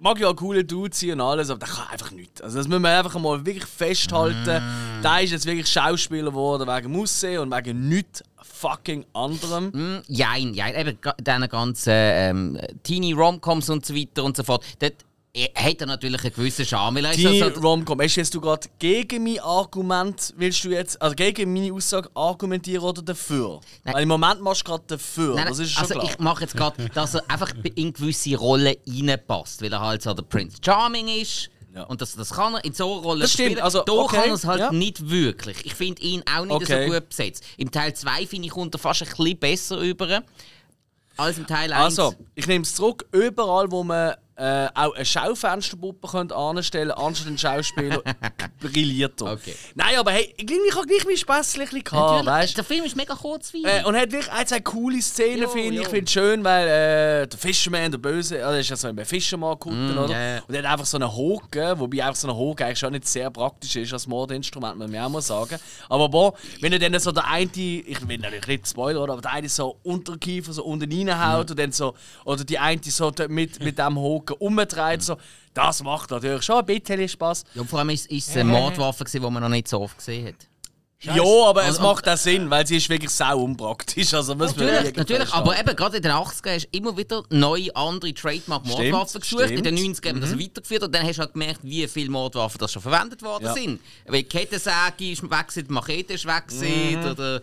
mag ja ein cooler Dude sein und alles, aber der kann einfach nichts. Also, das müssen wir einfach mal wirklich festhalten. Mm. Der ist jetzt wirklich Schauspieler geworden wegen Musse und wegen nichts fucking anderem. Hm, Jein, jein. Eben ga- diese ganzen ähm, Teenie-Romcoms und so weiter und so fort. Dort hat er natürlich einen gewissen Charme. Die ja so- Romcom, hast jetzt du gerade gegen mein Argument, willst du jetzt, also gegen meine Aussage argumentieren oder dafür? Nein. Weil im Moment machst du gerade dafür, Nein, das ist schon also klar. ich mache jetzt gerade, dass er einfach in gewisse Rollen reinpasst, weil er halt so der Prince Charming ist. Ja. Und das, das kann er in so einer Rolle Das stimmt, spielen. also, da okay, kann er es halt ja. nicht wirklich. Ich finde ihn auch nicht Okay. so gut besetzt. Im Teil 2 finde ich, kommt er fast ein bisschen besser über als im Teil 1. Also, ich nehme es zurück. Überall, wo man äh, auch eine Schaufensterpuppe könnte anstellen anstatt einen Schauspieler, brilliert er. Okay. Nein, aber hey, ich, ich habe gleich mein Späßchen gehabt, weißt der Film ist mega kurzweilig. äh, und hat wirklich ein, zwei coole Szenen, finde ich. Ich finde es schön, weil äh, der Fisherman, der Böse, also ist ja so ein Fischermann-Kutten, oder? Mm, ja, ja. Und er hat einfach so einen Haken, wobei einfach so ein Haken eigentlich schon nicht sehr praktisch ist als Mordinstrument, muss man auch mal sagen. Aber boah, wenn er dann so der eine, ich will natürlich nicht spoilern, oder, aber der eine so Unterkiefer so unten reinhaut und dann so, oder die eine so mit, mit dem Haken umdreht, so, das macht natürlich schon ein bisschen Spaß. ja, vor allem ist ist es eine Mordwaffe, die man noch nicht so oft gesehen hat. Ja, aber es Also- macht auch Sinn, weil sie ist wirklich sau unpraktisch. Also muss Natürlich, natürlich aber eben gerade in den 80ern hast du immer wieder neue, andere Trademark-Mordwaffen Stimmt, gesucht. In den stimmt. 90ern haben wir das weitergeführt und dann hast du halt gemerkt, wie viele Mordwaffen das schon verwendet worden Ja. sind. Weil die Kettensäge ist weg, gewesen, die Machete ist weg, gewesen, oder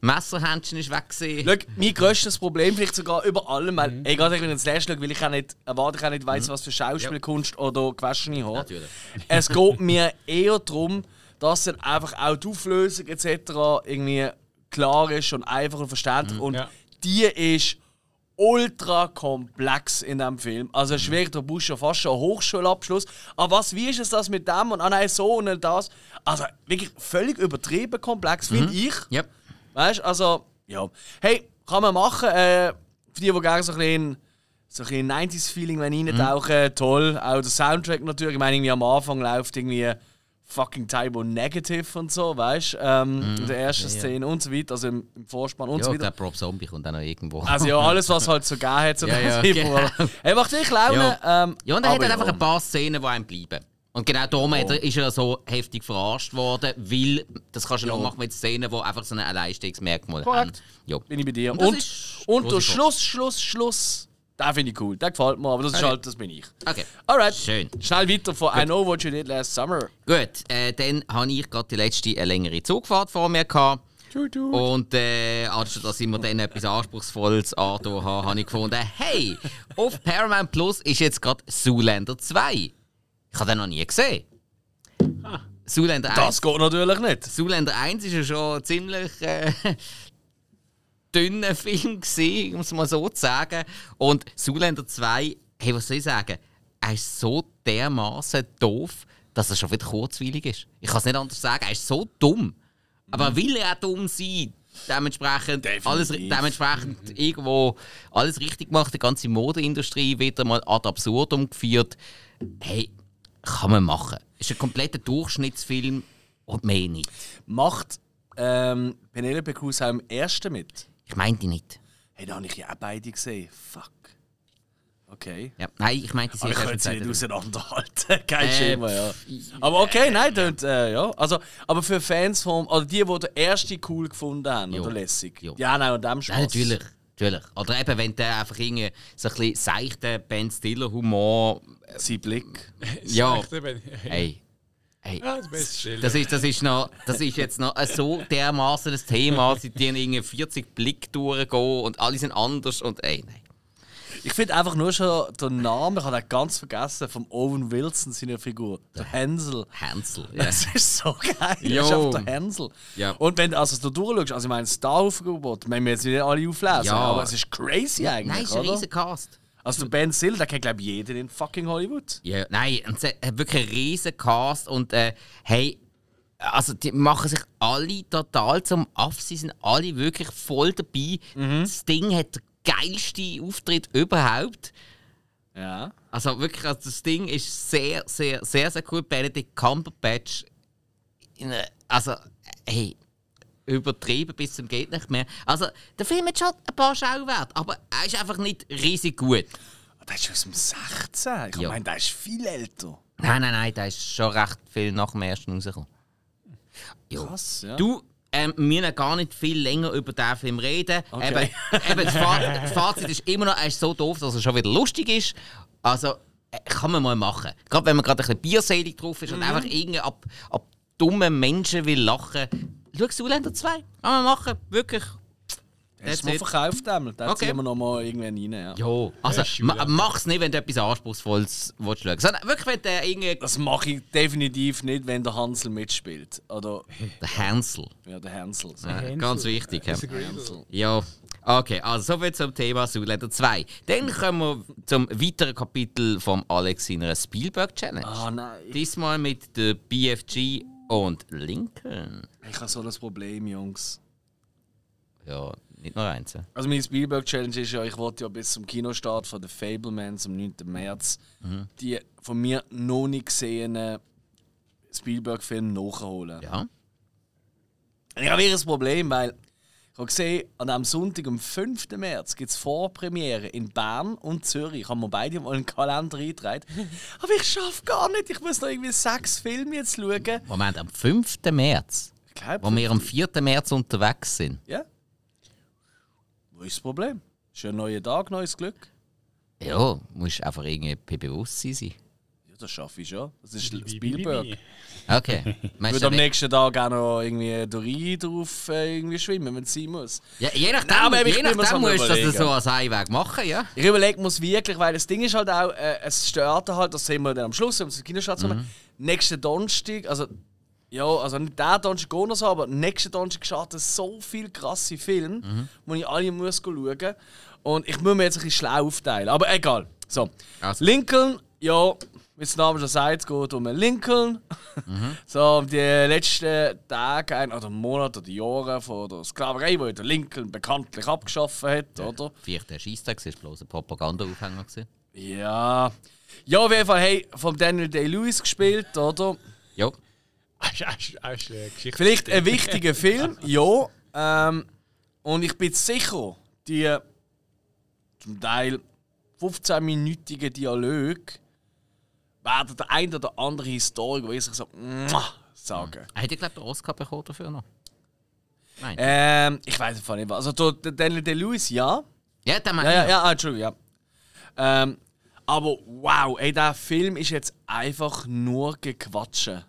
Messerhändchen ist weg. gewesen. Schau, mein grösstes Problem, vielleicht sogar über allem, weil, gerade wenn ich ins Last schaue, weil ich auch nicht, erwarte ich auch nicht weiss, was für Schauspielkunst oder gewaschene Haare. Natürlich. Es geht mir eher darum, dass dann einfach auch die Auflösung etc. irgendwie klar ist und einfach und verständlich. Und Ja. die ist ultra komplex in diesem Film. Also es ist wirklich, da brauchst du ja fast schon einen Hochschulabschluss. Aber was, wie ist es das mit dem und ah nein, so und das? Also wirklich völlig übertrieben komplex, finde ich. Ja. Weißt du, also, ja. Hey, kann man machen. Äh, für die, die gerne so ein bisschen, so ein bisschen 90s-Feeling reintauchen, toll. Auch der Soundtrack natürlich. Ich meine, irgendwie am Anfang läuft irgendwie fucking Typo Negative und so, weißt du? Ähm, In der ersten Szene und so weiter, also im, im Vorspann und Ja, so weiter. glaube, Rob Zombie kommt auch noch irgendwo. Also ja, alles, was halt so gegeben hat. So Ja, ja, genau. Hey, macht wirklich Laune. Ähm, Ja, und er hat halt ja. einfach ein paar Szenen, die einem bleiben. Und genau darum er- ist er so heftig verarscht worden, weil das kannst du nur machen mit Szenen, die einfach so ein Alleinstehungsmerkmal haben. Ja. Bin ich bei dir. Und Und, und, der grosse Schluss, Schluss, Schluss, den finde ich cool. Der gefällt mir, aber das ist Okay. halt, das bin ich. Okay. Alright. Schön. Schnell weiter von I Know What You Did Last Summer. Gut, äh, dann habe ich gerade die letzte eine längere Zugfahrt vor mir gehabt. Und äh, anstatt dass ich mir dann etwas Anspruchsvolles angetan habe, habe ich gefunden, hey, auf Paramount Plus ist jetzt gerade Zoolander 2. Ich habe den noch nie gesehen. Zoolander 1. Das geht natürlich nicht. Zoolander 1 ist ja schon ziemlich äh, dünner Film gewesen, um es mal so zu sagen. Und Zoolander 2, hey, was soll ich sagen? Er ist so dermaßen doof, dass er schon wieder kurzweilig ist. Ich kann es nicht anders sagen. Er ist so dumm. Aber will er auch dumm sein? Dementsprechend, Definitiv. alles, dementsprechend irgendwo alles richtig gemacht, die ganze Modeindustrie wieder mal ad absurdum geführt. Hey, kann man machen. Ist ein kompletter Durchschnittsfilm und mehr nicht. Macht ähm, Penelope Cruz auch im ersten mit? Ich meinte nicht. Hey, da habe ich ja auch beide gesehen. Fuck. Okay. Ja, nein, ich meinte sie Aber ich könnte sie nicht auseinanderhalten. Kein Äh, Schema, ja. Aber okay, nein, dann, äh, ja. Also, aber für Fans vom. Oder die, die den ersten cool gefunden haben, Jo. oder lässig. Jo. Ja, nein, und dem Spaß. Nein, natürlich. Natürlich. Oder eben, wenn der einfach irgendwie so ein bisschen seichter Ben Stiller-Humor. Sein Blick. Ja, hey. Hey. Ja, das. Das ist, das, ist noch, das ist jetzt noch ein so dermaßen das Thema, sie die irgendwie 40 Blick durchgehen und alle sind anders und ey, nein. Ich finde einfach nur schon den Namen, ich habe den ganz vergessen, von Owen Wilson, seiner Figur. Der Hänsel. Hansel. Ja. Das ist so geil. Das Jo. ist einfach der Hänsel. Ja. Und wenn du also da durchschaust, also ich meine, Star Aufgebot, wenn wir jetzt nicht alle auflesen, Ja. aber es ist crazy eigentlich, Nein, ist ein riesen Cast. Also der Ben Stiller, der kennt glaube ich jeden in fucking Hollywood. Ja, nein, und sie hat wirklich einen riesen Cast und äh, hey, also die machen sich alle total zum Aff, sie sind alle wirklich voll dabei. Das Ding hat den geilsten Auftritt überhaupt. Ja. Also wirklich, also das Ding ist sehr, sehr, sehr, sehr cool. Benedict Cumberbatch, in einer, also hey, übertrieben bis zum geht nicht mehr. Also der Film hat schon ein paar Schauwerte, aber er ist einfach nicht riesig gut. Der ist aus dem 16. Ich Ja. meine, der ist viel älter. Nein, nein, nein, da ist schon recht viel nach dem ersten rausgekommen. Jo. Krass, ja. Du, ähm, wir müssen gar nicht viel länger über diesen Film reden. Okay. Eben, eben das, Fa das Fazit ist immer noch, er ist so doof, dass er schon wieder lustig ist. Also, äh, kann man mal machen. Gerade wenn man gerade ein bisschen bierselig drauf ist und Mhm. einfach irgendwie ab, ab dummen Menschen will lachen. Schau Zuländer 2. Kann man machen. Wirklich. Hast du mal verkauft, Emil? Da Okay. ziehen wir noch mal irgendwann rein, ja. Jo, also ma mach's nicht, wenn du etwas Anspruchsvolles willst schauen Sondern wirklich, wenn der irgendwie. Das mache ich definitiv nicht, wenn der Hansel mitspielt. Oder, Der Hansel. ja, der Hänsel. So. Ja, ganz wichtig. Ja. Ja, okay, also soviel zum Thema Zoolander 2. Dann kommen wir zum weiteren Kapitel von Alex seiner Spielberg Challenge. Ah, nein. Diesmal mit der BFG und Lincoln. Ich habe so ein Problem, Jungs. Ja, nicht nur eins. Also meine Spielberg-Challenge ist ja, ich wollte ja bis zum Kinostart von The Fablemans am 9. März die von mir noch nicht gesehenen Spielberg-Filme nachholen. Ja. Ich habe wirklich ein Problem, weil ich habe gesehen, an einem Sonntag, am 5. März, gibt es Vorpremiere in Bern und Zürich. Ich habe mir beide mal in den Kalender eingetragen. Aber ich schaffe gar nicht. Ich muss noch irgendwie sechs Filme jetzt schauen. Moment, am 5. März, Ich glaube, wo wir am 4. März unterwegs sind. Ja. Wo ist das Problem? Ein neuer Tag, neues Glück. Ja, musst einfach irgendwie Bewusstsein sein. Das schaffe ich schon. Das ist Spielberg. Okay. Ich würde du, am nächsten Tag auch noch irgendwie durch Rhein drauf äh, irgendwie schwimmen, wenn es sein muss. ja, je nachdem, Nein, aber je nachdem musst du das so als Einweg machen, ja? Ich überlege mir es wirklich, weil das Ding ist halt auch, äh, es stört halt, das sehen wir dann am Schluss, wenn wir zum Kinostart Mhm. kommen. Nächsten Donnerstag, also ja, also nicht der Donnerstag geht noch so, aber nächsten Donnerstag starten so viele krasse Filme, Mhm. wo ich alle muss schauen Und ich muss mir jetzt ein bisschen schlau aufteilen. Aber egal. So. Also. Lincoln, ja, wie der Name schon sagt, es geht um einen Lincoln. Mhm. So, um die letzten Tage ein- oder Monate oder Jahre von der Sklaverei, die der Lincoln bekanntlich abgeschafft hat, oder? Vielleicht der Scheisstag, es war bloß ein Propaganda-Aufhänger. Ja. Ja, auf jeden Fall, hey, von Daniel Day-Lewis gespielt, oder? Ja. Vielleicht ein wichtiger Film, ja. Ähm, und ich bin sicher, die zum Teil 15-minütigen Dialoge werden der ein oder andere Historiker wirklich so «Mua» sagen. Er hätte, glaube ich, den Oscar bekommen dafür noch. Nein. Ähm, ich weiß einfach nicht. Also, der Daniel Day-Lewis, ja. ja, der Ja, ja, ja, ah, Entschuldigung, ja. Ähm, aber wow, ey, der Film ist jetzt einfach nur gequatsche.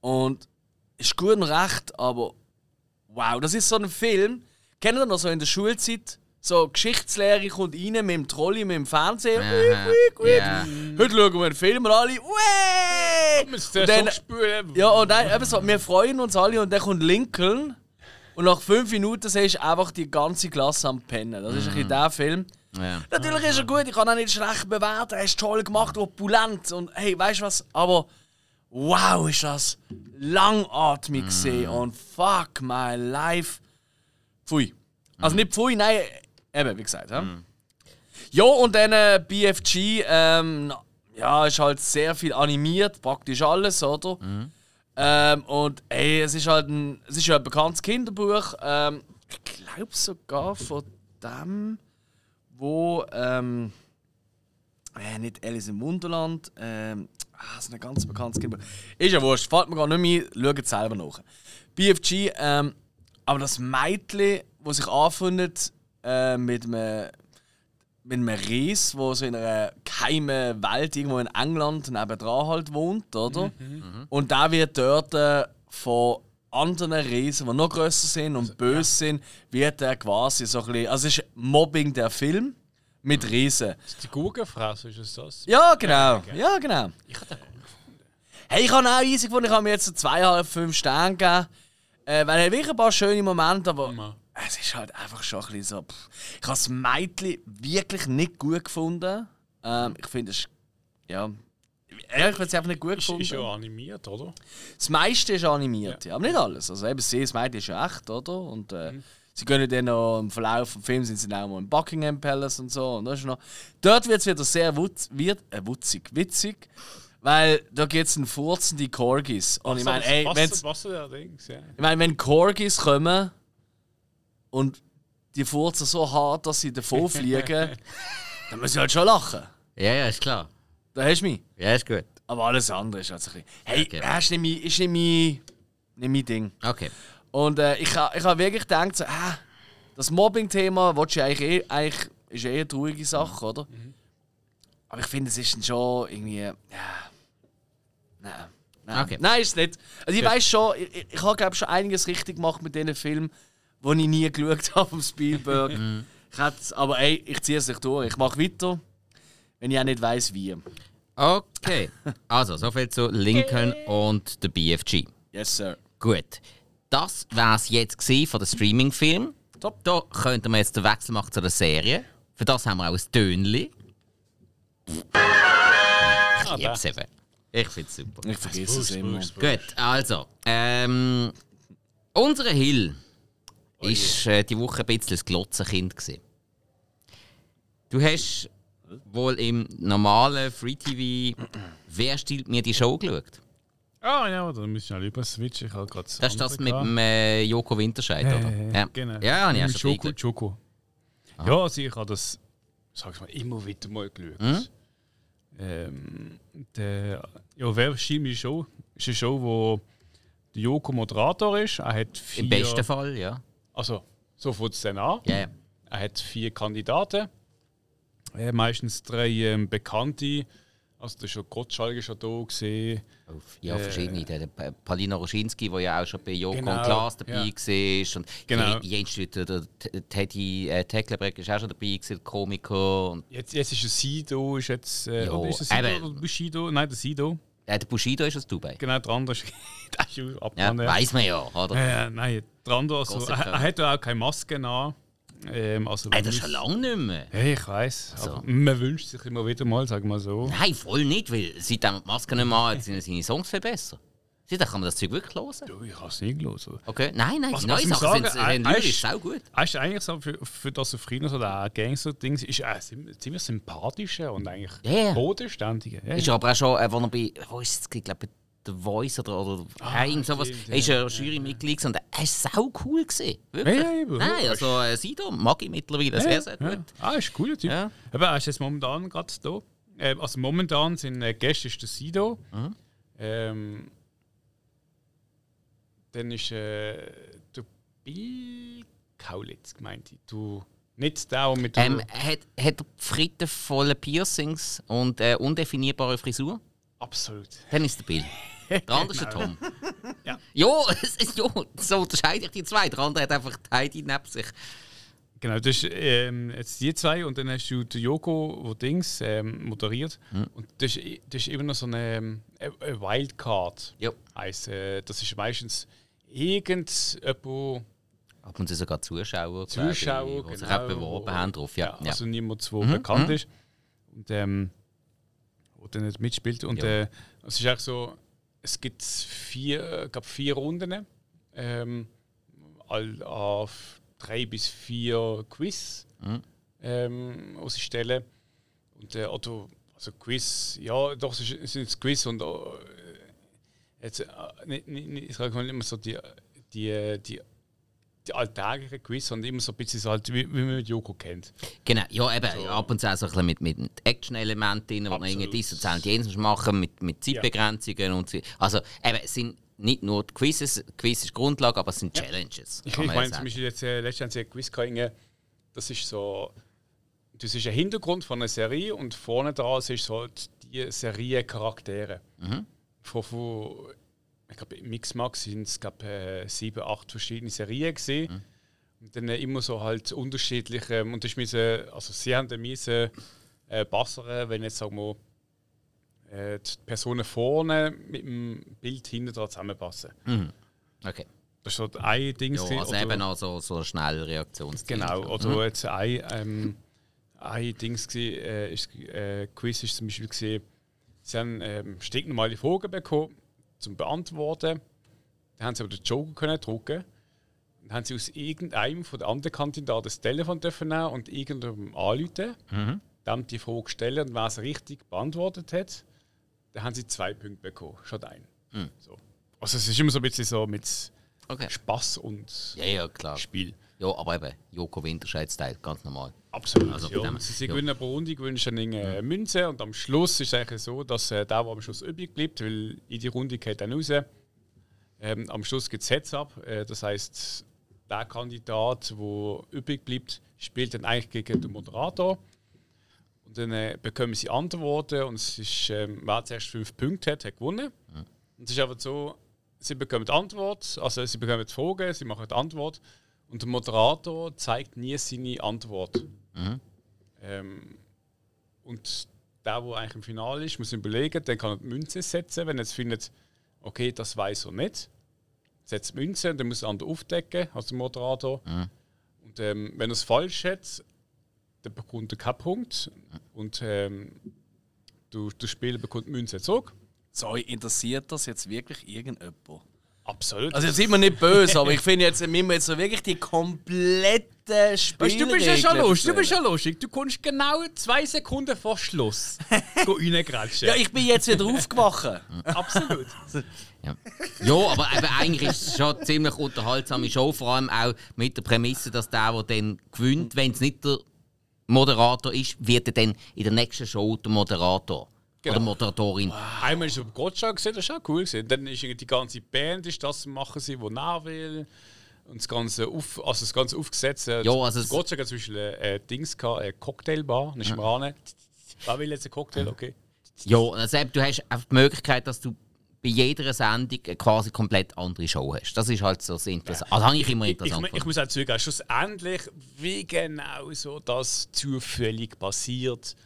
Und ist gut und recht, aber wow, das ist so ein Film. Kennt ihr noch so in der Schulzeit? So Geschichtslehre kommt rein mit dem Trolley, mit dem Fernseher. Quiek, quiek, ja. Heute schauen wir einen Film und alle. Uäh! Und dann-. Ja, und dann, eben so, wir freuen uns alle und dann kommt Lincoln. Und nach fünf Minuten siehst du einfach die ganze Klasse am Pennen. Das ist ein bisschen der Film. Ja. Natürlich ist er gut, ich kann ihn nicht schlecht bewerten. Er ist toll gemacht, opulent. Und hey, weißt du was? Aber wow, ist das langatmig gesehen. Und fuck my life. Pfui. Also nicht pfui, nein, eben, wie gesagt. Ja, ja und dann äh, BFG, ähm, ja, ist halt sehr viel animiert, praktisch alles, oder? Ähm, und ey, es ist halt ein, es ist ja ein bekanntes Kinderbuch. Ähm, ich glaube sogar von dem, wo ähm, äh, nicht Alice im Wunderland, ähm, ah, ist ein ganz bekanntes Kinderbuch. Ist ja wurscht, fällt mir gar nicht mehr, schaut selber nach. BFG, ähm, aber das Mädchen, das sich anfindet äh, mit einem mit einem Ries, wo so in einer geheimen Welt irgendwo in England nebendran halt wohnt, oder? Und der wird dort äh, von anderen Riesen, die noch größer sind und böse sind, wird er quasi so ein bisschen. Also es ist Mobbing der Film mit Riesen. Die Gurkenfresse, ist es das? Ja, genau. Ja, genau. Hey, ich habe auch easy gefunden. Ich habe mir jetzt so zweieinhalb, fünf Sterne gegeben. Äh, weil er wirklich ein paar schöne Momente, aber Ja. Es ist halt einfach schon ein bisschen so. Pff. Ich habe das Mädchen wirklich nicht gut gefunden. Ähm, ich finde es. Ja. Ja, ich finde es einfach nicht gut Ist, gefunden. ist ja animiert, oder? Das meiste ist animiert, ja. aber nicht alles. Also eben, sie, das Mädchen ist ja echt, oder? Und äh, sie gehen dann noch im Verlauf des Films sind sie dann auch mal im Buckingham Palace und so. Und das ist noch, dort wird es wieder sehr wutz, wird, äh, wutzig, witzig, weil da gibt es einen furzende Corgis. Und ich meine, ey, was ja. ich meine, wenn Corgis kommen und die furzen so hart, dass sie davon fliegen, dann müssen sie halt schon lachen. ja, ja, ist klar. Da hast du mich. Ja, ist gut. Aber alles andere ist halt so ein bisschen. Hey, Okay. das ist nicht mein, ist nicht mein, nicht mein Ding. Okay. Und äh, ich habe ich ha wirklich gedacht, so, ah, das Mobbing-Thema willst du eigentlich, eh, eigentlich ist eh eine traurige Sache, oder? Aber ich finde, es ist schon irgendwie. Ja. Nein. Nein, Okay. Nein ist es nicht. Also ich weiß schon, ich, ich, ich habe glaube schon einiges richtig gemacht mit diesen Filmen, die ich nie geschaut habe vom Spielberg. ich hätt's- aber ey, ich ziehe es nicht durch. Ich mache weiter, wenn ich auch nicht weiß wie. Okay. Also, soviel zu Lincoln und der BFG. Yes, sir. Gut. Das war es jetzt von den Streaming-Film. Top. Da könnten wir jetzt den Wechsel machen zu der Serie. Für das haben wir auch ein Tönli. Ich liebe es eben. Ich finde es super. Ich vergesse es immer. Gut, also. Ähm, unsere Hill ist äh, die Woche ein bisschen das Glotzenkind. Gewesen. Du hast wohl im normalen Free-TV «Wer stiehlt mir die Show» geschaut. Ah ja, da müssen wir über switchen. Ich habe gerade Das ist das mit dem äh, Joko Winterscheid, oder? Ja, genau. Ja, ich Mit schon Schoko, reingeschaut. Schoko. Ja, also ich habe das, sag ich mal, immer wieder mal geschaut. Mhm. Ähm, der, ja, wer schielt mir Show? Ist eine Show, wo der Joko Moderator ist. Er hat vier, Im besten Fall, ja. Also, so fängt es dann an. Ja. Er hat vier Kandidaten. Äh, meistens drei ähm, Bekannte. Also, der schon Gottschalk ist schon da gesehen. Ja, verschiedene. Der, der Pa- Palina Roschinski, der ja auch schon bei Joko Genau, und Klaas dabei ja. war. Und Genau. Je- Jens der T- Teddy äh, Tecklenbreck ist auch schon dabei, gewesen, der Komiker. Jetzt, jetzt ist der Sido, ist jetzt. Äh, Ja, oder ist der Sido eben. oder Bushido? Nein, der Sido. Der Bushido ist aus Dubai. Genau, der andere ist. der ist schon Ja, weiß man ja, oder? Äh, nein, der andere, also, er, er hat ja auch keine Maske an. Ähm, also, Ey, das ist schon lange nicht mehr. Ja, ich weiß. So. Aber man wünscht sich immer wieder mal, sagen wir mal so. Nein, voll nicht, weil seitdem die Maske nicht mehr hat, sind seine Songs viel besser. Seitdem kann man das Zeug wirklich hören. Du, ich habe es nie gelesen. Okay? Nein, nein, Was- die neuen ich Sachen sagen, sind, sind äh, lyrisch äh, auch gut. Weißt du, eigentlich so für, für das auf früher so der Gangster-Ding ist er sim- ziemlich sympathischer und eigentlich Ja, ja. bodenständiger. Ja, Ist ja. aber auch schon, äh, wo er bei, wo ist es, ich glaube, The Voice oder, oder ah, irgend sowas, stimmt, er ist ja, ja Jurymitglied und er war sau cool. Gewesen. Wirklich. Ja, ja. Nein, also äh, Sido mag ich mittlerweile sehr, sehr ja. gut. Ah, ist ein cooler Typ. Ja. Aber er ist jetzt momentan gerade da. Äh, also momentan sind äh, Gäste ist der Sido. Mhm. Ähm, dann ist äh, der Bill Kaulitz gemeint. Du, nicht der, mit der... Ähm, hat, hat er frittenvolle Piercings und äh, undefinierbare Frisur? Absolut. Dann ist der Bill. Der andere ist der Tom. Ja. Ja, ja, so unterscheide ich die zwei. Der andere hat einfach die Heidi neben sich. Genau, das ist ähm, jetzt die zwei und dann hast du den Joko, der Dings ähm, moderiert. Und das ist, das ist immer noch so eine, ähm, eine Wildcard. Ja. Heisst, äh, das ist meistens irgendjemand Ab und zu sogar Zuschauer, Zuschauer, die sich genau, auch beworben wo- haben drauf. Ja, ja. Also niemand, der bekannt ist. Und ähm, der nicht mitspielt. Und Ja. äh, es ist auch so, es gibt vier, gab vier Runden. Ähm, all, auf drei bis vier Quiz Mhm. ähm, ausstellen. Und äh, oder, also Quiz, ja, doch, es sind Quiz und äh, jetzt, äh, nicht, nicht, nicht, ich sage immer so die, die, die, die alltäglichen Quiz, sondern immer so ein bisschen so halt, wie, wie man mit Joko kennt. Genau, ja, eben ab und zu auch so ein bisschen mit, mit Action-Elementen drin, wo man irgendwie dies und das jenes machen mit, mit Zeitbegrenzungen und so. Also eben, es sind nicht nur die Quizzes, Quiz ist Grundlage, aber es sind Challenges. Ich, ich ja meine zum. Beispiel jetzt äh, letztens ein Quiz gehabt, das ist so, das ist ein Hintergrund von einer Serie und vorne dran ist so halt die Serie Charaktere. Mhm. Von, von, ich glaube, Mixmax sind es äh, sieben, acht verschiedene Serien gesehen. Mhm. Und dann äh, immer so halt unterschiedliche, und das müssen, also sie haben dann müssen äh, bessern, wenn jetzt sagen wir, äh, die Personen vorne mit dem Bild hinten dran zusammenpassen. Okay. Das ist so ein Ding. Ja, also eben auch so, so schnelle Reaktionszeit. Genau, oder jetzt ein, ähm, ein Dings gsi, äh, ist, äh, Quiz ist zum Beispiel gesehen, sie haben ähm, stinknormale Fragen bekommen zum Beantworten. Dann haben sie aber den Joker können drucken. Dann haben sie aus irgendeinem von den anderen Kandidaten das Telefon dürfen nehmen und irgendjemandem anrufen, dem die Frage stellen und wer es richtig beantwortet hat, dann haben sie zwei Punkte bekommen, statt ein. So. Also es ist immer so ein bisschen so mit Okay. Spaß und Ja, ja. Spiel. Ja, aber eben, Joko Winterscheid-Style, ganz normal. Absolut. Also von dem- ja. Sie, sie ja. gewinnen pro Runde, gewinnen eine Münze und am Schluss ist es eigentlich so, dass äh, der, der am Schluss übrig bleibt, weil in die Runde geht dann raus. Ähm, am Schluss gibt es Heads-up, äh, das heißt, der Kandidat, der übrig bleibt, spielt dann eigentlich gegen den Moderator. Und dann äh, bekommen sie Antworten und es ist, ähm, wer zuerst fünf Punkte hat, hat gewonnen. Und es ist aber so, sie bekommen die Antwort, also sie bekommen die Frage, sie machen die Antwort und der Moderator zeigt nie seine Antwort. Ähm, und der, der eigentlich im Finale ist, muss überlegen, dann kann er die Münze setzen, wenn er jetzt findet, okay, das weiß er nicht. Setzt die Münze und dann muss der andere aufdecken, also der Moderator. Und ähm, wenn er es falsch hat, dann bekommt er keinen Punkt. Und ähm, du, der Spieler bekommt die Münze zurück. So, interessiert das jetzt wirklich irgendjemand? Absolut. Also jetzt sind wir nicht böse, aber ich finde jetzt, müssen wir jetzt so wirklich die komplette Spiel. Weißt, du bist ja schon lustig, du bist ja lustig. Du kommst genau zwei Sekunden vor Schluss go reingrätschen. Ja, ich bin jetzt wieder aufgewacht. absolut. Ja, ja aber eben, eigentlich ist es schon eine ziemlich unterhaltsame Show, vor allem auch mit der Prämisse, dass der, der dann gewinnt, wenn es nicht der Moderator ist, wird er dann in der nächsten Show der Moderator Genau. oder Moderatorin. Einmal ist es auf Gottschalk gesehen, das ist auch cool. Gewesen. Dann ist die ganze Band ist das machen sie, wo er will. Und das Ganze, auf, also das Ganze aufgesetzt. äh, Ja, also Gottschalk hat zum Beispiel äh, Dings gehabt, eine Cocktailbar. Dann ist man ran. Wer will jetzt einen Cocktail? Okay. Ja, also du hast auch die Möglichkeit, dass du bei jeder Sendung eine quasi komplett andere Show hast. Das ist halt so das Interessante. Also habe ich immer Ich, ich, interessant ich gefunden. muss auch zugeben, schlussendlich, wie genau so das zufällig passiert,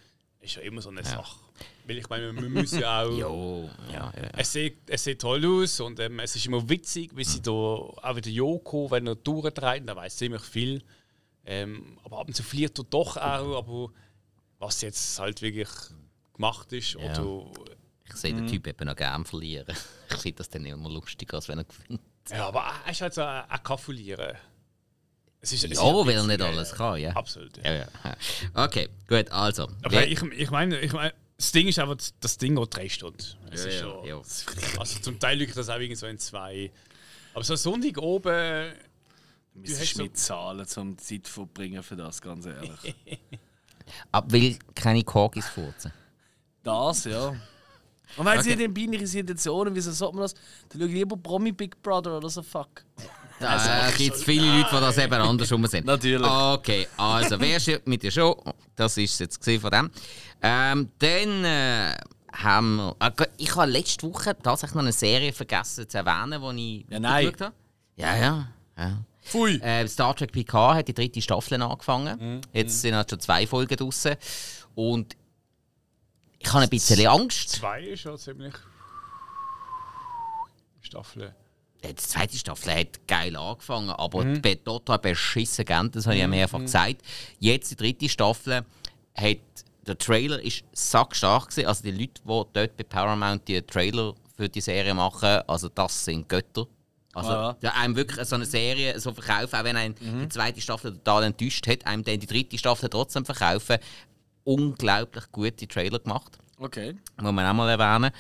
ist ja immer so eine Sache. Weil ich meine, wir müssen ja auch. Ja, ja, ja. Es sieht, es sieht toll aus und ähm, es ist immer witzig, wie sie da, auch wieder Joko, wenn er durchdreht, der weiß ziemlich viel. Ähm, aber ab und zu verliert er doch auch, aber was jetzt halt wirklich gemacht ist, Ja. oder. Ich sehe den Typ eben noch gerne verlieren. Ich finde das dann immer lustiger, als wenn er gewinnt. Ja, aber er ist halt so ein, ein Kaffulieren. Es ist, es Ja, weil er nicht alles kann, ja. Absolut. Ja. Ja, ja. Okay, gut, also. Aber ich, ich meine, ich mein, das Ding ist einfach, das Ding geht drei Stunden. Es Ja, ist ja, schon, ja. Also zum Teil liegt das auch irgendwie so in zwei. Aber so Sonntag oben. Du müsstest hast so- mit zahlen, um Zeit zu verbringen für das, ganz ehrlich. Ab will keine Corgis furzen. Das, ja. Und wenn sie Okay. in peinlichen Situationen, wieso sagt man das? Dann schau lieber Promi Big Brother oder so, fuck. Da gibt es viele Leute, die das eben andersrum sind. Natürlich. Okay, also wer ist mit der Show? Das ist es jetzt von dem. Ähm, dann äh, haben wir. Gut, ich habe letzte Woche tatsächlich noch eine Serie vergessen zu erwähnen, die ich Ja, nein. geschaut habe. Ja, ja. ja. Pfui. Äh, Star Trek PK hat die dritte Staffel angefangen. Mhm. Jetzt sind halt schon zwei Folgen draußen. Und ich habe ein bisschen Angst. Zwei ist schon ziemlich. Staffel. Die zweite Staffel hat geil angefangen, aber Mhm. mhm. total beschissen geendet, das habe ich ja mehrfach gesagt. Jetzt die dritte Staffel hat der Trailer ist sackstark gewesen. Also die Leute, die dort bei Paramount die Trailer für die Serie machen, also das sind Götter. Also Ah, ja, einem wirklich so eine Serie so verkaufen, auch wenn ein die zweite Staffel total enttäuscht hat, einem dann die dritte Staffel trotzdem verkaufen. Unglaublich gute Trailer gemacht. Okay. Muss man auch mal erwähnen.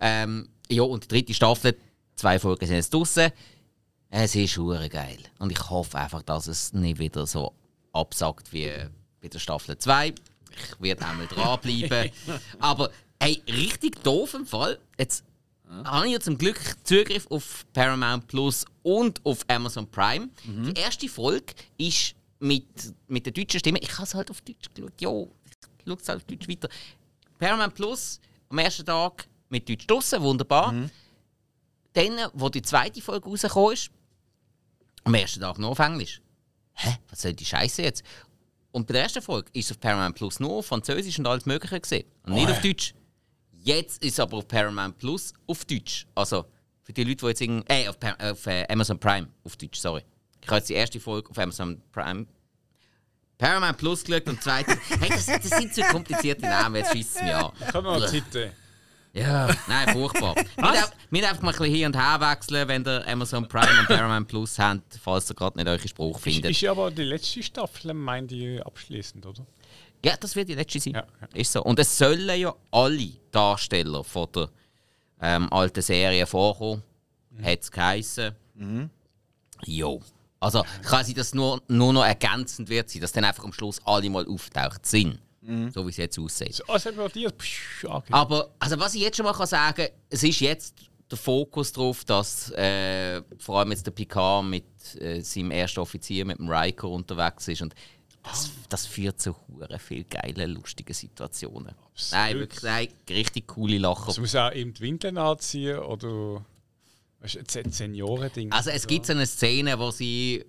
Ähm, ja, und die dritte Staffel, zwei Folgen sind jetzt draußen. Es ist hure geil. Und ich hoffe einfach, dass es nicht wieder so absagt wie bei der Staffel 2. Ich werde einmal dranbleiben. Aber hey, richtig doof im Fall. Jetzt habe ich ja zum Glück Zugriff auf Paramount Plus und auf Amazon Prime. Die erste Folge ist mit, mit der deutschen Stimme. Ich habe es halt auf Deutsch geschaut. Ja, ich schaue es halt auf Deutsch weiter. Paramount Plus am ersten Tag mit Deutsch draussen, wunderbar. Dann, wo die zweite Folge rausgekommen ist, am ersten Tag nur auf Englisch. Hä? Was soll die Scheiße jetzt? Und bei der ersten Folge ist es auf Paramount Plus nur Französisch und alles Mögliche gesehen. Und nicht auf Deutsch. Jetzt ist es aber auf Paramount Plus auf Deutsch. Also für die Leute, die jetzt irgendwie. Äh, auf, auf äh, Amazon Prime auf Deutsch, sorry. Ich habe jetzt die erste Folge auf Amazon Prime. Paramount Plus geschaut und die zweite. hey, das, das sind zu komplizierte Namen, jetzt schießt es mich an. Habe noch eine Zeit. Ja, nein, furchtbar. Wir wir dürfen mal ein bisschen hin und her wechseln, wenn ihr Amazon Prime und Paramount Plus habt, falls ihr gerade nicht euren Spruch Ist, findet. ist ja aber die letzte Staffel, meint ich, abschließend, oder? Ja, das wird die letzte sein. Ja, ja. Ist so. Und es sollen ja alle Darsteller von der ähm, alten Serie vorkommen. Hat es geheissen. Jo. Also kann sein, dass nur, nur noch ergänzend wird sein, dass dann einfach am Schluss alle mal auftaucht sind. So wie es jetzt aussieht. So, also dir. Psch, okay. Aber also was ich jetzt schon mal kann sagen es ist jetzt der Fokus darauf, dass äh, vor allem jetzt der Picard mit äh, seinem ersten Offizier, mit dem Riker unterwegs ist. Und das, das führt zu hure viel geilen, lustigen Situationen. Nein, wirklich nein, richtig coole Lacher. Es muss auch eben die Windeln anziehen oder. Weißt du, ein Senioren-Ding. Also es gibt so eine Szene, wo sie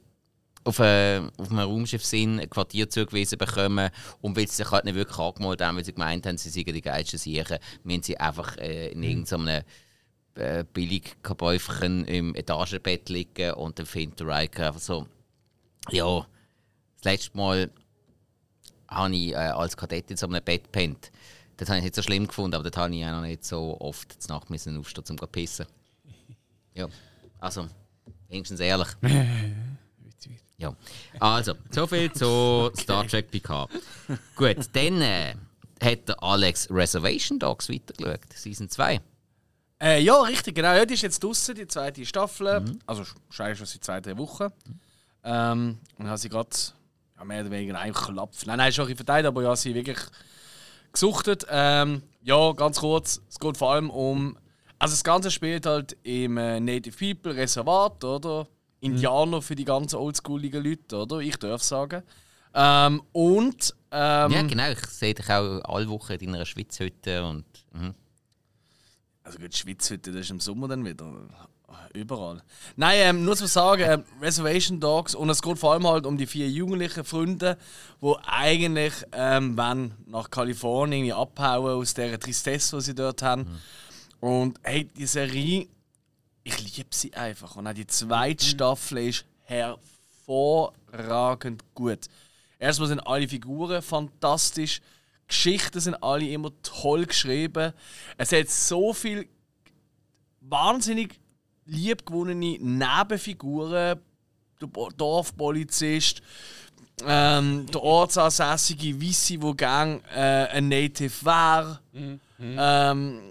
auf, äh, auf einem Raumschiff sind, ein Quartier zugewiesen bekommen und weil sie sich halt nicht wirklich angemeldet haben, weil sie gemeint haben, sie seien die geilsten Siechen, müssen sie einfach äh, in irgendeinem äh, billig Kabäufchen im Etagenbett liegen und dann findet der Riker einfach so, ja, das letzte Mal habe ich äh, als Kadett in so einem Bett gepennt. Das habe ich nicht so schlimm gefunden, aber das habe ich auch noch nicht so oft zur Nacht müssen aufstehen, um zu pissen. Ja, also, wenigstens ehrlich. Ja, also, soviel zu Star Trek Picard. Gut, dann äh, hat der Alex Reservation Dogs weitergeschaut, Season 2. Äh, ja, richtig, genau. Ja, die ist jetzt draußen, die zweite Staffel. Also wahrscheinlich schon seit zwei, drei Wochen. Ähm, und habe sie gerade ja, mehr oder weniger eingeklappt. Nein, nein, schon ein bisschen verteilt, aber ja, sie wirklich gesuchtet. Ähm, ja, ganz kurz, es geht vor allem um. Also das Ganze spielt halt im äh, Native People Reservat, oder? Indianer für die ganzen oldschooligen Leute, oder? Ich darf sagen. Ähm, und. Ähm, Ja, genau, ich sehe dich auch alle Wochen in deiner Schwitzhütte und. Mhm. Also gut, die Schweiz heute, das ist im Sommer dann wieder. Überall. Nein, ähm, nur zu sagen, ähm, Reservation Dogs und es geht vor allem halt um die vier jugendlichen Freunde, die eigentlich ähm, wenn nach Kalifornien abhauen aus der Tristesse, die sie dort haben. Und hey, die Serie, liebe sie einfach. Und auch die zweite Staffel ist hervorragend gut. Erstmal sind alle Figuren fantastisch. Geschichten sind alle immer toll geschrieben. Es hat so viel wahnsinnig liebgewonnene Nebenfiguren. Der Dorfpolizist, ähm, der ortsansässige Wissi, wo gang äh, ein Native war. Ähm,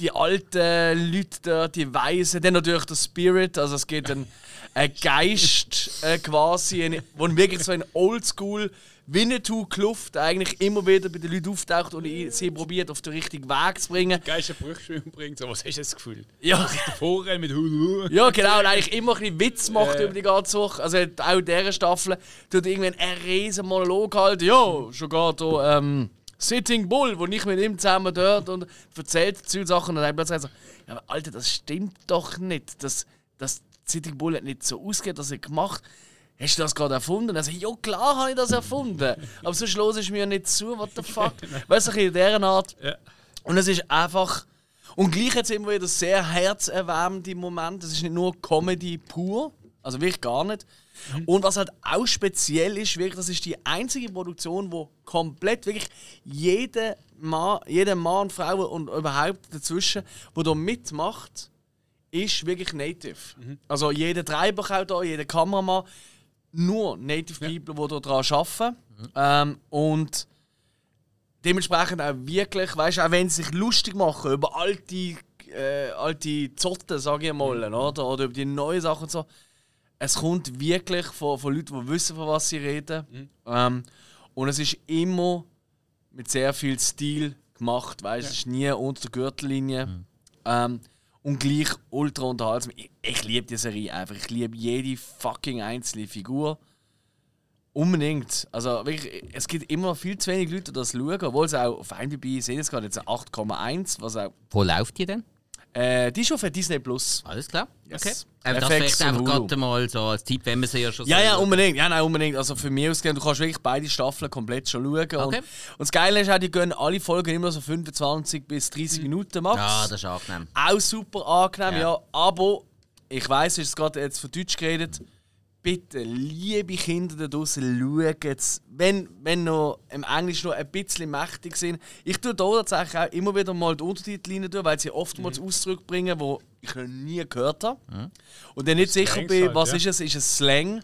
die alten Leute dort, die Weisen, dann natürlich der Spirit, also es geht ein, ein Geist äh, quasi, ein, wo wirklich so ein Oldschool Winnetou-Kluft eigentlich immer wieder bei den Leuten auftaucht und sie probiert auf den richtigen Weg zu bringen. Geilste Brüche bringt. So, was hast du das Gefühl? Ja, Vorrennen mit Hulu. ja genau, und eigentlich immer ein bisschen Witz macht Ja. über die ganze Woche. Also auch in dieser Staffel tut irgendwann einen riesen Monolog halten. Ja, schon gar da, ähm, Sitting Bull, wo ich mit ihm zusammen dort und erzählt zu Sachen und dann plötzlich so, ja, Alter, das stimmt doch nicht. Das, das Sitting Bull hat nicht so ausgeht, das er gemacht. hast du das gerade erfunden? Also, ja klar habe ich das erfunden. Aber sonst los ist mir nicht zu, what the fuck. weißt du, in dieser Art. Ja. Und es ist einfach. Und gleich jetzt immer wieder sehr herzerwärmende Moment. Es ist nicht nur Comedy pur. Also wirklich gar nicht. Und was halt auch speziell ist, wirklich, das ist die einzige Produktion, wo komplett wirklich jeder Mann, jeder Mann und Frau und überhaupt dazwischen, wo da mitmacht, ist wirklich Native. Also jeder Treiber auch da, jeder Kameramann, nur Native People, die da dran arbeiten. Ähm, und dementsprechend auch wirklich, weißt du, auch wenn sie sich lustig machen über alte, äh, alte Zotten, sage ich mal, oder, oder über die neuen Sachen und so, es kommt wirklich von, von Leuten, die wissen, von was sie reden. Ähm, und es ist immer mit sehr viel Stil gemacht, weißt du, es ist nie unter der Gürtellinie. Ähm, und gleich ultra unterhaltsam. Ich, ich liebe die Serie einfach. Ich liebe jede fucking einzelne Figur. Unbedingt. Also wirklich, es gibt immer viel zu wenig Leute, die das schauen, obwohl es auch auf IMDb, ich sehe jetzt gerade jetzt 8,1, was auch. Wo läuft die denn? Äh, die ist schon für Disney Plus. Alles klar. Yes. Okay. Aber das FX vielleicht einfach und gerade mal so als Tipp, wenn man sie ja schon Ja, ja, unbedingt. Ja, nein, unbedingt. Also für mich ausgehen, du kannst wirklich beide Staffeln komplett schon schauen. Und, Okay. und das Geile ist auch, die gehen alle Folgen immer so 25 bis 30 Minuten max. Ja, das ist angenehm. Auch super angenehm, Ja. ja. Aber ich weiß, es ist gerade jetzt von Deutsch geredet. Bitte, liebe Kinder da draußen, schaut es, wenn, wenn noch im Englisch noch ein bisschen mächtig sind. Ich tue da tatsächlich auch immer wieder mal die Untertitel rein, weil sie oftmals Ausdrücke bringen, die ich noch nie gehört habe. Und dann nicht sicher bin, halt, was ja. ist es? Ist es Slang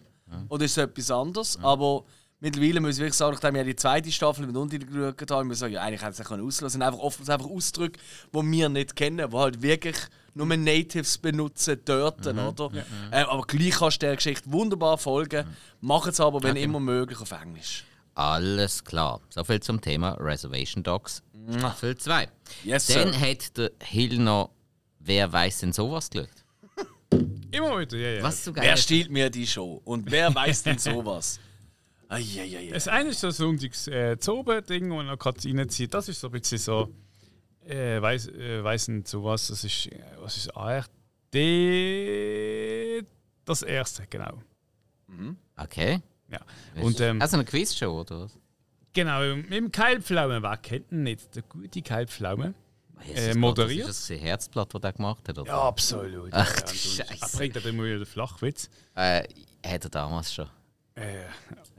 oder ist es etwas anderes? Aber mittlerweile muss ich wirklich sagen, nachdem ich die zweite Staffel mit Untertitel geschaut habe, muss ich sagen, ja, eigentlich hätte es können auslassen. Es sind einfach oftmals einfach Ausdrücke, die wir nicht kennen, die halt wirklich nur Natives benutzen dort, oder? Äh, aber gleich kannst du der Geschichte wunderbar folgen. Mach es aber, wenn immer möglich, auf Englisch. Alles klar. Soviel zum Thema Reservation Dogs Staffel 2. Yes, Dann sir. hat der Hill noch Wer weiß denn sowas geschaut? Immer wieder, ja, ja. Was so geil Wer stiehlt mir die Show? Und wer weiß denn sowas? Eieiei. Das eine ist so ein sonntags äh, Zoben-Ding, wo man gerade reinzieht. Das ist so ein bisschen so. Äh, weiß, äh, weiß nicht so was. Das ist. Äh, was ist ARD? Das erste, genau. Okay. Ja. Und ähm, also eine Quizshow, oder was? genau, mit dem Keilpflaumen, wer kennt ihn nicht? Der gute Keilpflaume. Jesus Äh, Gott, moderiert? Das ist das Herzblatt, das er gemacht hat, oder? Ja, absolut. Ach, ja, Scheiße. Er bringt dann immer wieder den Flachwitz. Äh, hat er damals schon. Äh,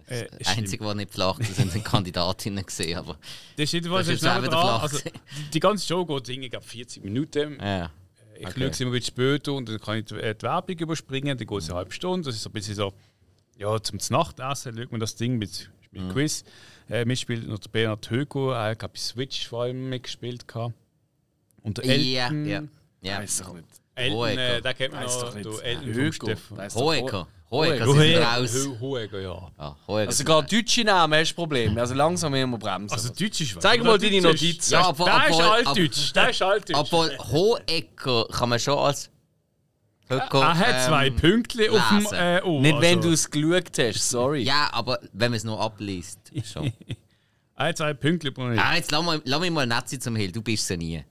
äh, Das Einzige, was nicht flach ist, sind die Kandidatinnen gesehen, aber Das ist Das ist jetzt auch wieder flach Also, die, die ganze Show geht irgendwie glaub, 40 Minuten. ja. Ich Okay. schaue es immer ein bisschen später und dann kann ich die, äh, die Werbung überspringen. Dann geht es eine halbe Stunde. Das ist so ein bisschen so, ja, zum Nachtessen schaut man das Ding mit, mit Mhm. Quiz. Äh, mitspielt noch der Bernhard Högo, er hat bei Switch vor allem mitgespielt. gehabt. Und der Ja, Elton, ja. ja. Nicht. Elton äh, den kennt man noch, Elton Högo. vom Hohecker sind raus. Ho- Hohecker, ja. Ja, Hohecker Also sind gerade raus. deutsche Namen hast du Probleme. Also langsam müssen wir bremsen. Also Deutsch ist was. Zeig mal deine Notizen. Ja, Ja, aber- der ist altdeutsch. Der ist altdeutsch. Obwohl Hohecker kann man schon als Höcker, er hat zwei ähm, Pünktchen auf dem äh, O. Nicht, wenn also. du es geschaut hast, sorry. Ja, aber wenn man es nur abliest. Schon. Er hat zwei Pünktchen. Bruno. ah, jetzt lass, mal, lass mich mal nett sein zum Hill. Du bist ja nie.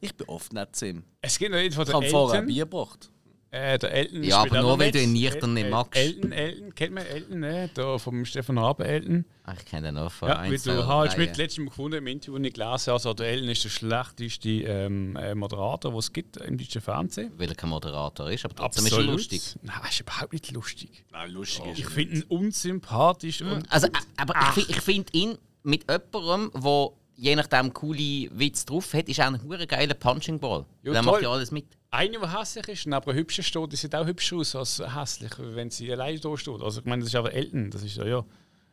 Ich bin oft nicht Sim. Es gibt noch jeden von Ich der habe vorher ein. Bier gebracht. Äh, der Elton Ja, aber auch nur, weil du ihn nüchtern nicht El- magst. Elton, Elton, kennt man Elton, ne? Da vom Stefan Rabe Elton. Ah, Ich kenne den noch von Ja, weil du hast mit letztem gefunden im Interview, ich gelesen also der Elton ist der schlechteste ähm, äh, Moderator, den es gibt im deutschen Fernsehen. Weil er kein Moderator ist, aber trotzdem ist er lustig. Nein, ist überhaupt nicht lustig. Nein, lustig Ich finde ihn unsympathisch und Also, äh, aber ich, fi- ich finde ihn mit jemandem, der je nachdem coole Witz drauf hat, ist auch ein hure geiler Punching Ball. Ja, der macht ja alles mit. Einer, der hässlich ist, aber hübscher steht, die sieht auch hübscher aus als hässlich, wenn sie alleine da steht. Also ich meine, das ist aber Elton, das ist ja, ja.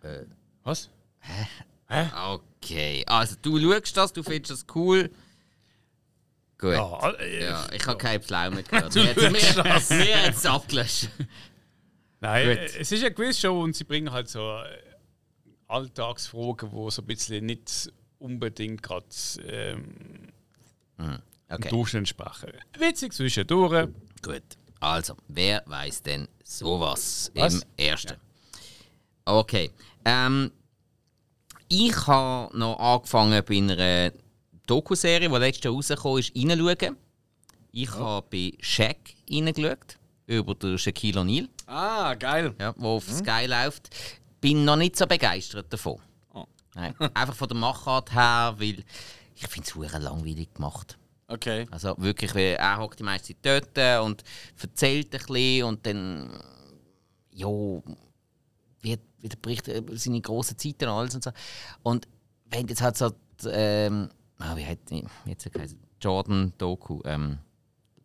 Äh. Was? Okay, also du schaust das, du findest das cool. Gut. Ja, Ja, äh, ich habe keine Pflaume gehört. Mir hat mir hat's abgelöscht. Nein, Gut. äh, es ist eine Quizshow und sie bringen halt so äh, Alltagsfragen, die so ein bisschen nicht unbedingt gerade ähm, Okay, Durchschnitt entsprechen. Witzig zwischendurch. gut. Also, wer weiß denn sowas Was? im ersten? Okay. Ähm, ich habe noch angefangen bei einer Dokuserie, die letztes Jahr rausgekommen ist, reinzuschauen. Ich habe bei Shaq reingeschaut, über den Shaquille O'Neal. Ah, geil. ja, wo auf Sky läuft. Bin noch nicht so begeistert davon. Oh. Nein, einfach von der Machart her, weil ich finde es langweilig gemacht. Okay. Also wirklich, er hockt die meiste Zeit dort und erzählt ein bisschen und dann ja, der Bericht über seine grossen Zeiten und alles und so. Und wenn jetzt halt so die, ähm, ah, wie hat wie jetzt geheißen? Jordan Doku, ähm,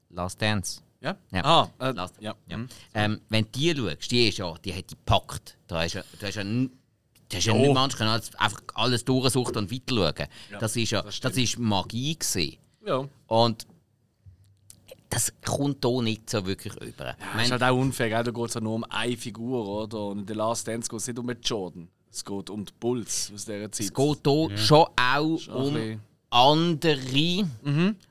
Last Dance. Ja? Ja. Ah, äh, Last, ja. ja. Mhm. Ähm, wenn du die schaust, die ist ja, die hat die gepackt. Da hast ja, du hast ja, n- du hast ja Oh. nicht manchmal einfach alles durchsuchen und weiter schauen. das ist ja, das das, ist Magie gewesen. Ja. Und das kommt hier nicht so wirklich über. Ich Das ist halt auch unfair, gell? da geht es ja nur um eine Figur, oder? Und in The Last Dance geht es nicht um Jordan. Es geht um die Bulls aus dieser Zeit. es geht hier schon auch Schon um andere.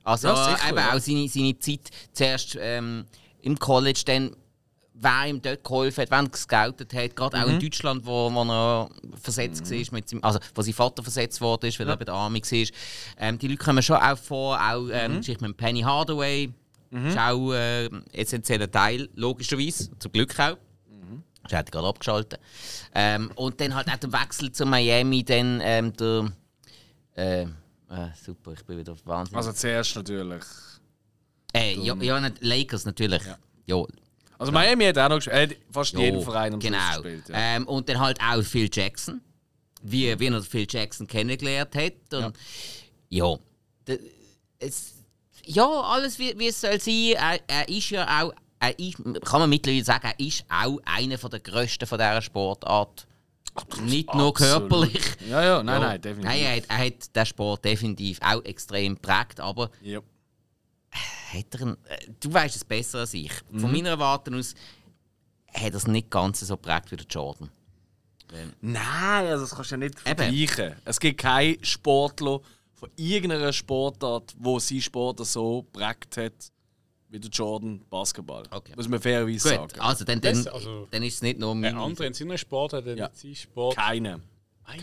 Also Ja, sicher, eben ja. auch seine, seine Zeit zuerst ähm, im College, dann wer ihm dort geholfen hat, wer ihn gescoutet hat, gerade auch Mhm. in Deutschland, wo, wo er versetzt war, mit seinem, also wo sein Vater versetzt worden ist, weil er bei der Army war. Ähm, die Leute kommen schon auch vor, auch ähm, Mhm. Geschichte mit Penny Hardaway, ist auch äh, essentieller Teil, logischerweise, zum Glück auch. Mhm. Ich hätte gerade abgeschaltet. Ähm, und dann halt auch der Wechsel zu Miami, dann ähm, der. Äh, äh, super, ich bin wieder wahnsinnig. Also zuerst natürlich. äh, ja, ja, nicht- Lakers natürlich. Ja. Also Miami hat auch noch gespielt. Äh, fast Ja, jeden Verein am genau. Gespielt. Ja. ähm, und dann halt auch Phil Jackson. Wie, wie er Phil Jackson kennengelernt hat. Und ja. d- es, ja, alles wie, wie es soll sein. Er, er ist ja auch. Er ist, kann man mittlerweile sagen, er ist auch einer von der grössten von dieser Sportart. Nicht nur körperlich. Ja, ja, nein, Ja. nein, definitiv. Nein, er hat, er hat den Sport definitiv auch extrem geprägt, aber Ja. Hat er einen, äh, du weißt es besser als ich. Mhm. Von meiner Warte aus hat er es nicht ganz so geprägt wie der Jordan. Nein, also das kannst du ja nicht Eben. vergleichen. Es gibt keinen Sportler von irgendeiner Sportart, wo sein Sportler so geprägt hat wie der Jordan Basketball. Okay. Muss man fairerweise Gut, sagen. also dann, dann, also- dann ist es nicht nur Ein meine... anderer in seiner Sport hat Ja. sein Sport. Keine.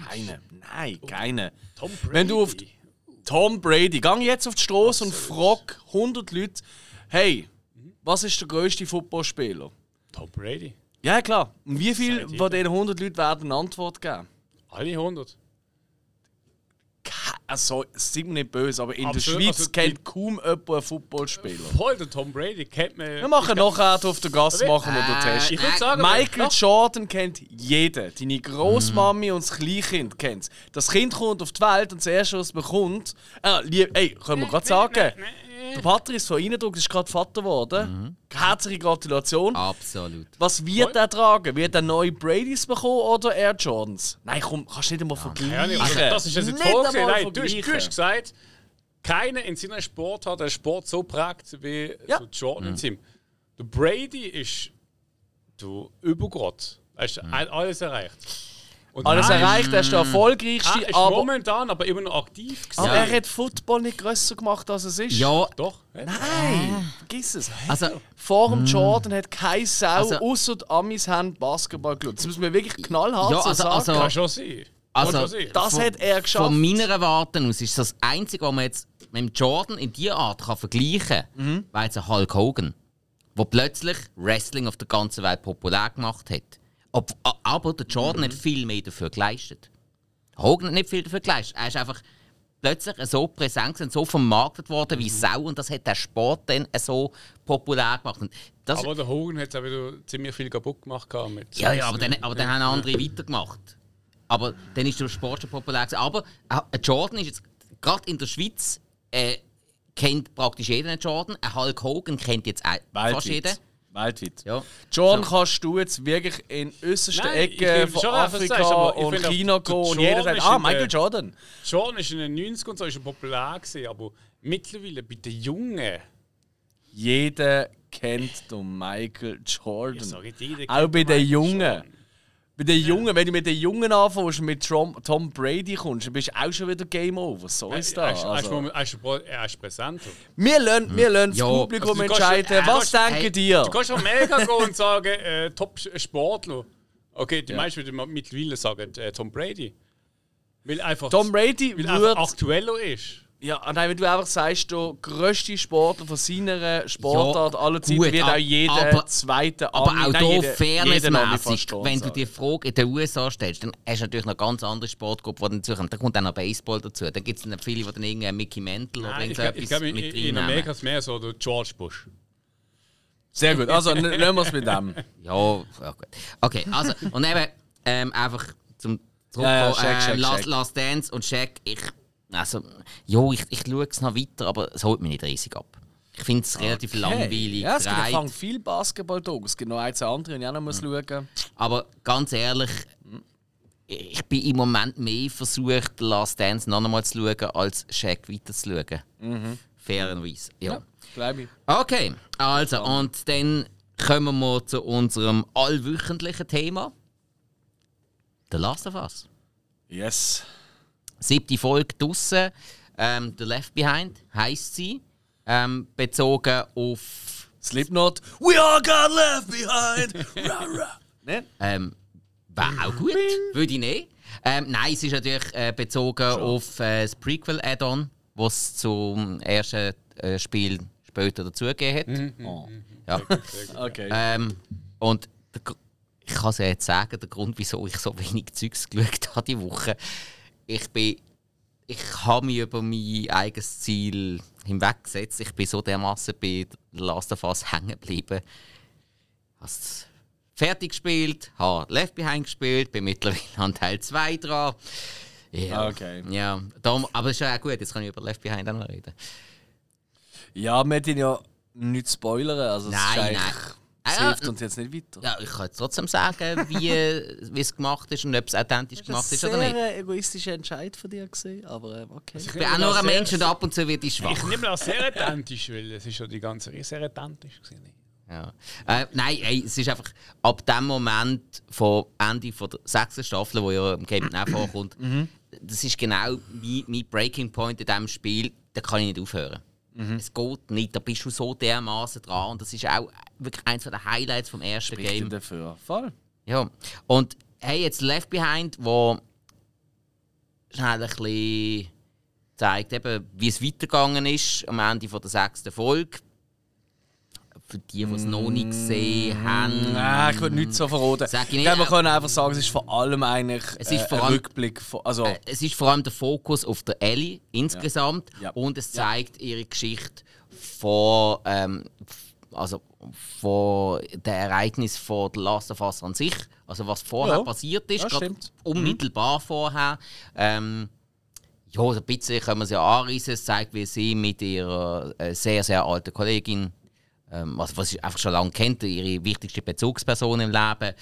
Keine. Nein, keine. Tom Wenn du auf. Tom Brady, gang jetzt auf die Straße und frag 100 Leute, hey, was ist der größte Footballspieler? Tom Brady. Ja, klar. Und wie viel Seid ihr- von diesen 100 Leuten werden eine Antwort geben? Alle 100. Also, mir nicht böse, aber in Absolut, der Schweiz also kennt kaum jemand einen Footballspieler. Voll, der Tom Brady kennt man. Wir machen nachher auf der Gasse machen wir den Äh, Test. Ich würde sagen, Michael. Jordan kennt jeden. Deine Großmami und das Kleinkind kennt es. Das Kind kommt auf die Welt und das Erste, was es bekommt. Ah, lieb, ey, können wir gerade sagen, der Patrice von Eindruck ist gerade Vater geworden. Herzliche Gratulation. Absolut. Was wird er tragen? Wird er neue Bradys bekommen oder Air Jordans? Nein, komm, kannst du nicht einmal vergleichen. Ja, nicht, also, das ist jetzt Nicht vorgesehen. Nein, du, hast- du hast gesagt, keiner in seiner Sport hat den Sport so prägt wie Ja. so Jordan in seinem. Der Brady ist du Übergott. Weißt du, hat alles erreicht. Und Alles er ist- erreicht, er ist der Er erfolgreichste, ist aber, momentan aber immer noch aktiv. gewesen. aber er hat Football nicht grösser gemacht, als es ist. Ja, Doch. Nein, vergiss es. also Vor dem Jordan hat keine Sau, Also- außer die Amis haben Basketball geschaut. Das muss man wirklich knallhart Ja, so also- sagen. also- Kann schon sein. Also, Kann schon sein. das von- hat er geschafft. Von meiner Warte aus ist das Einzige, was man jetzt mit dem Jordan in dieser Art kann vergleichen kann, Mhm. war jetzt ein Hulk Hogan, der plötzlich Wrestling auf der ganzen Welt populär gemacht hat. Ob, aber der Jordan Mhm. hat viel mehr dafür geleistet. Hogan hat nicht viel dafür geleistet. Er ist einfach plötzlich so präsent und so vermarktet worden Mhm. wie Sau und das hat der Sport dann so populär gemacht. Aber der Hogan hat auch wieder ziemlich viel kaputt gemacht. Mit ja, ja, aber dann, aber dann haben andere weitergemacht. Aber dann ist der Sport schon populär. gewesen. Aber äh, Jordan ist jetzt gerade in der Schweiz äh, kennt praktisch jeder einen Jordan. Ein Hulk Hogan kennt jetzt auch fast jeder. Weltweit. Ja. Jordan So. kannst du jetzt wirklich in äußersten Ecken von sagen, Afrika ich und China gehen und jeder sagt, ah, Michael Jordan. Jordan ist in den 90ern und so ist er populär gewesen, aber mittlerweile bei den Jungen. Jeder kennt den Michael Ich Jordan. sage, Auch bei den Jungen. Jordan. Bei den Jungen, wenn du mit den Jungen anfängst und mit Tom, Tom Brady kommst, dann bist du auch schon wieder Game Over. So ist Er das. ist, er ist, Also, er ist, er präsenter. wir lassen, wir lassen das Ja, Publikum also kannst- entscheiden. äh, Was kannst- denken hey, dir? Du kannst schon mega gehen und sagen, äh, Top-Sportler. Okay, die meisten würden mittlerweile sagen, äh, Tom Brady. Weil einfach, Tom Brady weil einfach wird aktueller ist. Ja, nein, wenn du einfach sagst, der grösste Sportler von seiner Sportart ja, aller Zeiten wird auch jeder aber, zweite Aber auch hier fairnessmäßig, wenn du die Frage in den USA stellst, dann hast du natürlich noch ganz andere Sportgruppen, die. Dann kommt auch noch Baseball dazu. Dann gibt es viele, die dann irgendwie Mickey Mantle oder irgendetwas Ich glaube, in, in Amerika ist es mehr so der George Bush. Sehr gut, also nehmen wir es mit dem. Ja, ja gut. Okay, also, und eben ähm, einfach zum Zurückkommen, ja, ja, äh, Last, Last Dance und Shaq, ich also, ja, ich, ich schaue es noch weiter, aber es holt mich nicht riesig ab. Ich finde es relativ okay. langweilig. Ja, es gibt viel Basketball da. Es gibt noch ein, zwei andere, die ich auch noch muss mhm. schauen Aber ganz ehrlich, ich bin im Moment mehr versucht, Last Dance noch einmal zu schauen, als Shaq weiter zu schauen. Mhm. Fairerweise. Ja, ja glaube ich. Okay, also, und dann kommen wir zu unserem allwöchentlichen Thema: The Last of Us. Yes. Siebte Folge draussen. Ähm, The Left Behind heisst sie. Ähm, bezogen auf. Slipknot. We all got left behind! rah, rah. Ne? Ähm, Wäre auch gut. Würde ich nicht. Ähm, nein, es ist natürlich äh, bezogen Schon. auf äh, das Prequel-Add-on, was zum ersten äh, Spiel später dazugegeben hat. Mhm. Oh. Ja. okay. Ähm, und der, ich kann es ja jetzt sagen, der Grund, wieso ich so wenig Zeugs geschaut habe diese Woche, ich bin ich habe mich über mein eigenes Ziel hinweggesetzt. Ich bin so dermaßen bei Last of Us hängen geblieben. Habe fertig gespielt, habe Left Behind gespielt, bin mittlerweile an Teil 2 dran. Ja, okay. Ja, darum, aber es ist ja auch gut, jetzt kann ich über Left Behind auch noch reden. Ja, wir hätten ja nicht spoilern. Also nein, nein. Das hilft ja, uns jetzt nicht weiter. Ja, ich kann jetzt trotzdem sagen, wie, es gemacht ist und ob es authentisch gemacht ist oder nicht. Das war ein egoistischer Entscheid von dir, gewesen, aber ähm, okay. Also ich bin auch nur ein Mensch und ab und zu wird ich schwach. Ich nehme das sehr authentisch, weil es ist schon die ganze Reihe sehr authentisch gewesen. Ja. Äh, nein, ey, es ist einfach ab dem Moment vom Ende von der sechsten Staffel, wo ja im Game auch vorkommt, mhm. das ist genau mein, mein Breaking Point in diesem Spiel, da kann ich nicht aufhören. Mhm. Es geht nicht, da bist du so dermaßen dran. Und das ist auch wirklich eines der Highlights vom ersten Spricht Game. dafür. Voll. Ja. Und hey, jetzt Left Behind, wo schnell ein bisschen zeigt, eben, wie es weitergegangen ist am Ende von der sechsten Folge für die, die es noch nicht gesehen mm. haben. Nein, ich würde nicht so verraten. Sag ich, nicht, ich glaube, wir können einfach sagen, es ist vor allem eigentlich es ist äh, ein Rückblick. Also, äh, es ist vor allem der Fokus auf der Ellie insgesamt ja. Ja. und es zeigt ja. ihre Geschichte vor, ähm, also vor dem Ereignis von The Last of Us an sich. Also was vorher passiert ist, gerade unmittelbar mhm. vorher. Ähm, ja, ein bisschen können wir es ja anreißen. Es zeigt, wie sie mit ihrer äh, sehr, sehr alten Kollegin ähm, also was sie einfach schon lange kennt, ihre wichtigste Bezugsperson im Leben,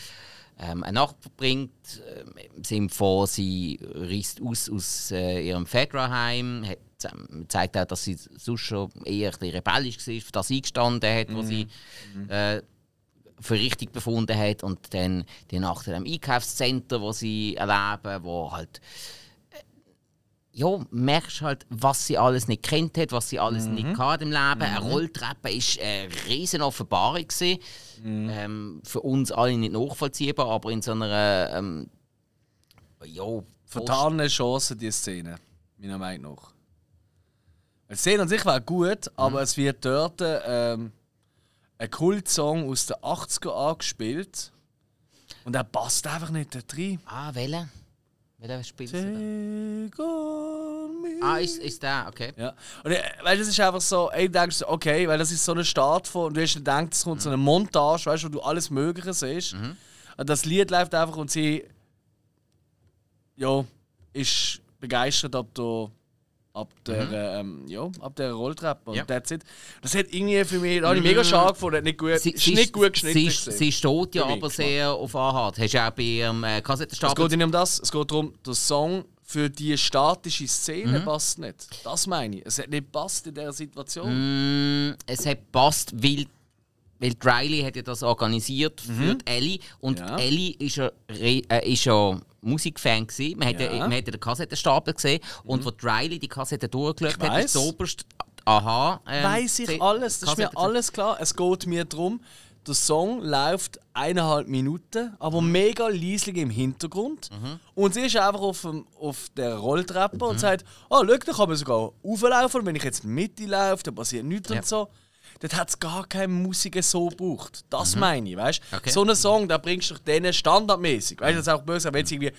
ähm, eine Nacht verbringt. Äh, Im Sinne von, sie reist aus aus äh, ihrem Fedra-Heim, ähm, zeigt auch, dass sie sonst schon eher ein rebellisch war, für das eingestanden hat, mhm. was sie mhm. äh, für richtig befunden hat. Und dann die Nacht in einem Einkaufscenter, wo sie erleben, wo halt ja, merkst halt, was sie alles nicht kennt hat, was sie alles mhm. nicht hatte im Leben. Mhm. Eine Rolltreppe war eine riesige Offenbarung. Mhm. Ähm, für uns alle nicht nachvollziehbar, aber in so einer. Ähm, ja, Vertane Chance, die Szene, meiner Meinung nach. Die Szene an sich war gut, aber mhm. es wird dort ähm, ein Kultsong aus den 80er angespielt. Und er passt einfach nicht da rein. Ah, welcher? Welcher spielt on me. Ah, ist, ist der, okay. Ja. Und äh, weißt, das ist einfach so, ey, du denkst, okay, weil das ist so eine Start von, und du hast gedacht, es kommt mhm. so eine Montage, weißt du, wo du alles Mögliche siehst. Mhm. Und das Lied läuft einfach und sie, ja, ist begeistert ab der ab der, mhm. ähm, ja, ab der Rolltreppe. Und ja. that's it. Das hat irgendwie für mich, habe ich mega mhm. schade gefunden, nicht gut, sie, ist nicht gut geschnitten. Sie, sie steht ja aber sehr auf Anhalt. Hast du auch bei ihrem äh, Kassettenstab... Es geht nicht um das, es geht darum, der Song für die statische Szene mhm. passt nicht. Das meine ich. Es hat nicht passt in dieser Situation. Mm, es hat passt, weil weil Riley hat ja das organisiert für mhm. Ellie und ja. Ellie ist ja, äh, ist ja Musikfan gewesen. Man hat ja, man hat den Kassettenstapel gesehen mhm. und wo Riley die Kassette durchgeschaut hat, ist oberst Aha. Ähm, Weiß ich alles, das ist mir alles klar. Es geht mir darum, der Song läuft eineinhalb Minuten, aber mega leislich im Hintergrund. Und sie ist einfach auf, dem, auf der Rolltreppe und sagt: Oh, schau, da kann man sogar auflaufen. Und wenn ich jetzt in die Mitte laufe, dann passiert nichts Ja. und so. Dort hat es gar keine Musik so gebraucht. Das meine ich, weißt du? Okay. So einen Song, da bringst du denen standardmäßig. Weißt du, das ist auch böse, wenn sie irgendwie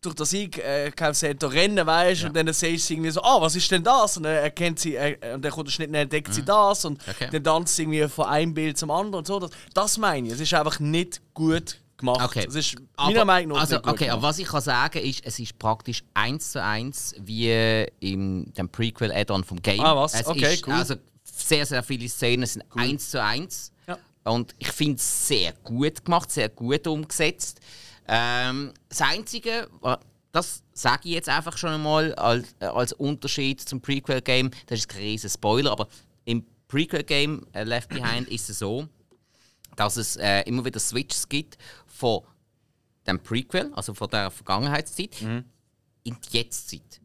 durch den Sieg äh, da rennen, weißt du, und dann siehst du irgendwie so, ah, was ist denn das? Und dann erkennt sie, äh, und dann kommt der Schnitt, dann entdeckt sie das und Okay. dann tanzt sie irgendwie von einem Bild zum anderen und so. Das, das meine ich. Es ist einfach nicht gut gemacht. Okay. Es ist meiner Meinung nach also, nicht gut okay, aber gemacht. was ich kann sagen ist, es ist praktisch eins zu eins wie im dem Prequel Add-on vom Game. Ah, was? Es Okay, ist, cool. Also sehr, sehr viele Szenen sind eins zu eins. Ja. Und ich finde es sehr gut gemacht, sehr gut umgesetzt. Ähm, das Einzige, das sage ich jetzt einfach schon einmal als, äh, als Unterschied zum Prequel-Game, das ist kein riesen Spoiler, aber im Prequel-Game äh, Left Behind ist es so, dass es äh, immer wieder Switches gibt von dem Prequel, also von der Vergangenheitszeit, in die Jetztzeit.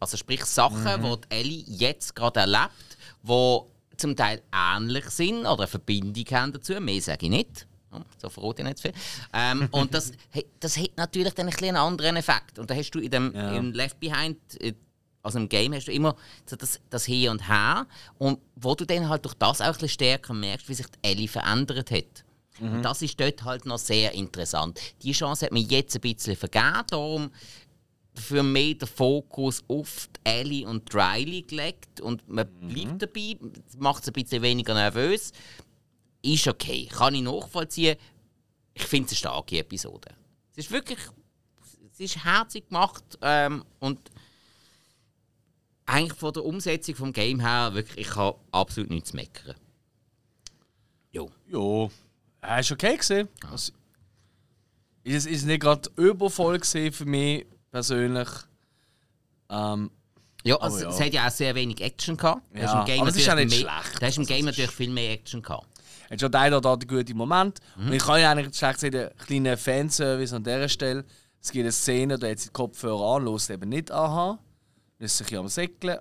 Also sprich Sachen, die die Ellie jetzt gerade erlebt, die zum Teil ähnlich sind oder eine Verbindung haben dazu. Mehr sage ich nicht. Ja, So verrate ich nicht viel. Ähm, und das, das hat natürlich dann ein bisschen einen anderen Effekt. Und da hast du in dem Ja. in Left Behind, äh, also im Game, hast du immer so das, das Hier und Her. Und wo du dann halt durch das auch ein bisschen stärker merkst, wie sich die Ellie verändert hat. Und das ist dort halt noch sehr interessant. Die Chance hat mir jetzt ein bisschen vergeben, darum für mehr den Fokus auf die Ellie und die Riley gelegt und man bleibt dabei, macht es ein bisschen weniger nervös. Ist okay, kann ich nachvollziehen. Ich finde es eine starke Episode. Es ist wirklich es ist herzig gemacht ähm, und eigentlich von der Umsetzung vom Game her wirklich, ich habe absolut nichts zu meckern. Jo. Ja, er ist okay gesehen. Also, ist es ist nicht gerade übervoll für mich persönlich. Ähm, Ja, also ja. es hat ja auch sehr wenig Action gehabt. Ja, aber es ist ja nicht mehr- schlecht. Da hast im Also, Game natürlich viel mehr Action gehabt. hat schon der oder da den guten Moment. Und ich kann ja eigentlich schlecht sagen, einen kleinen Fanservice an dieser Stelle. Es gibt eine Szene, da hat sie die Kopfhörer an, lässt eben nicht. Dann ist sich am Säckeln.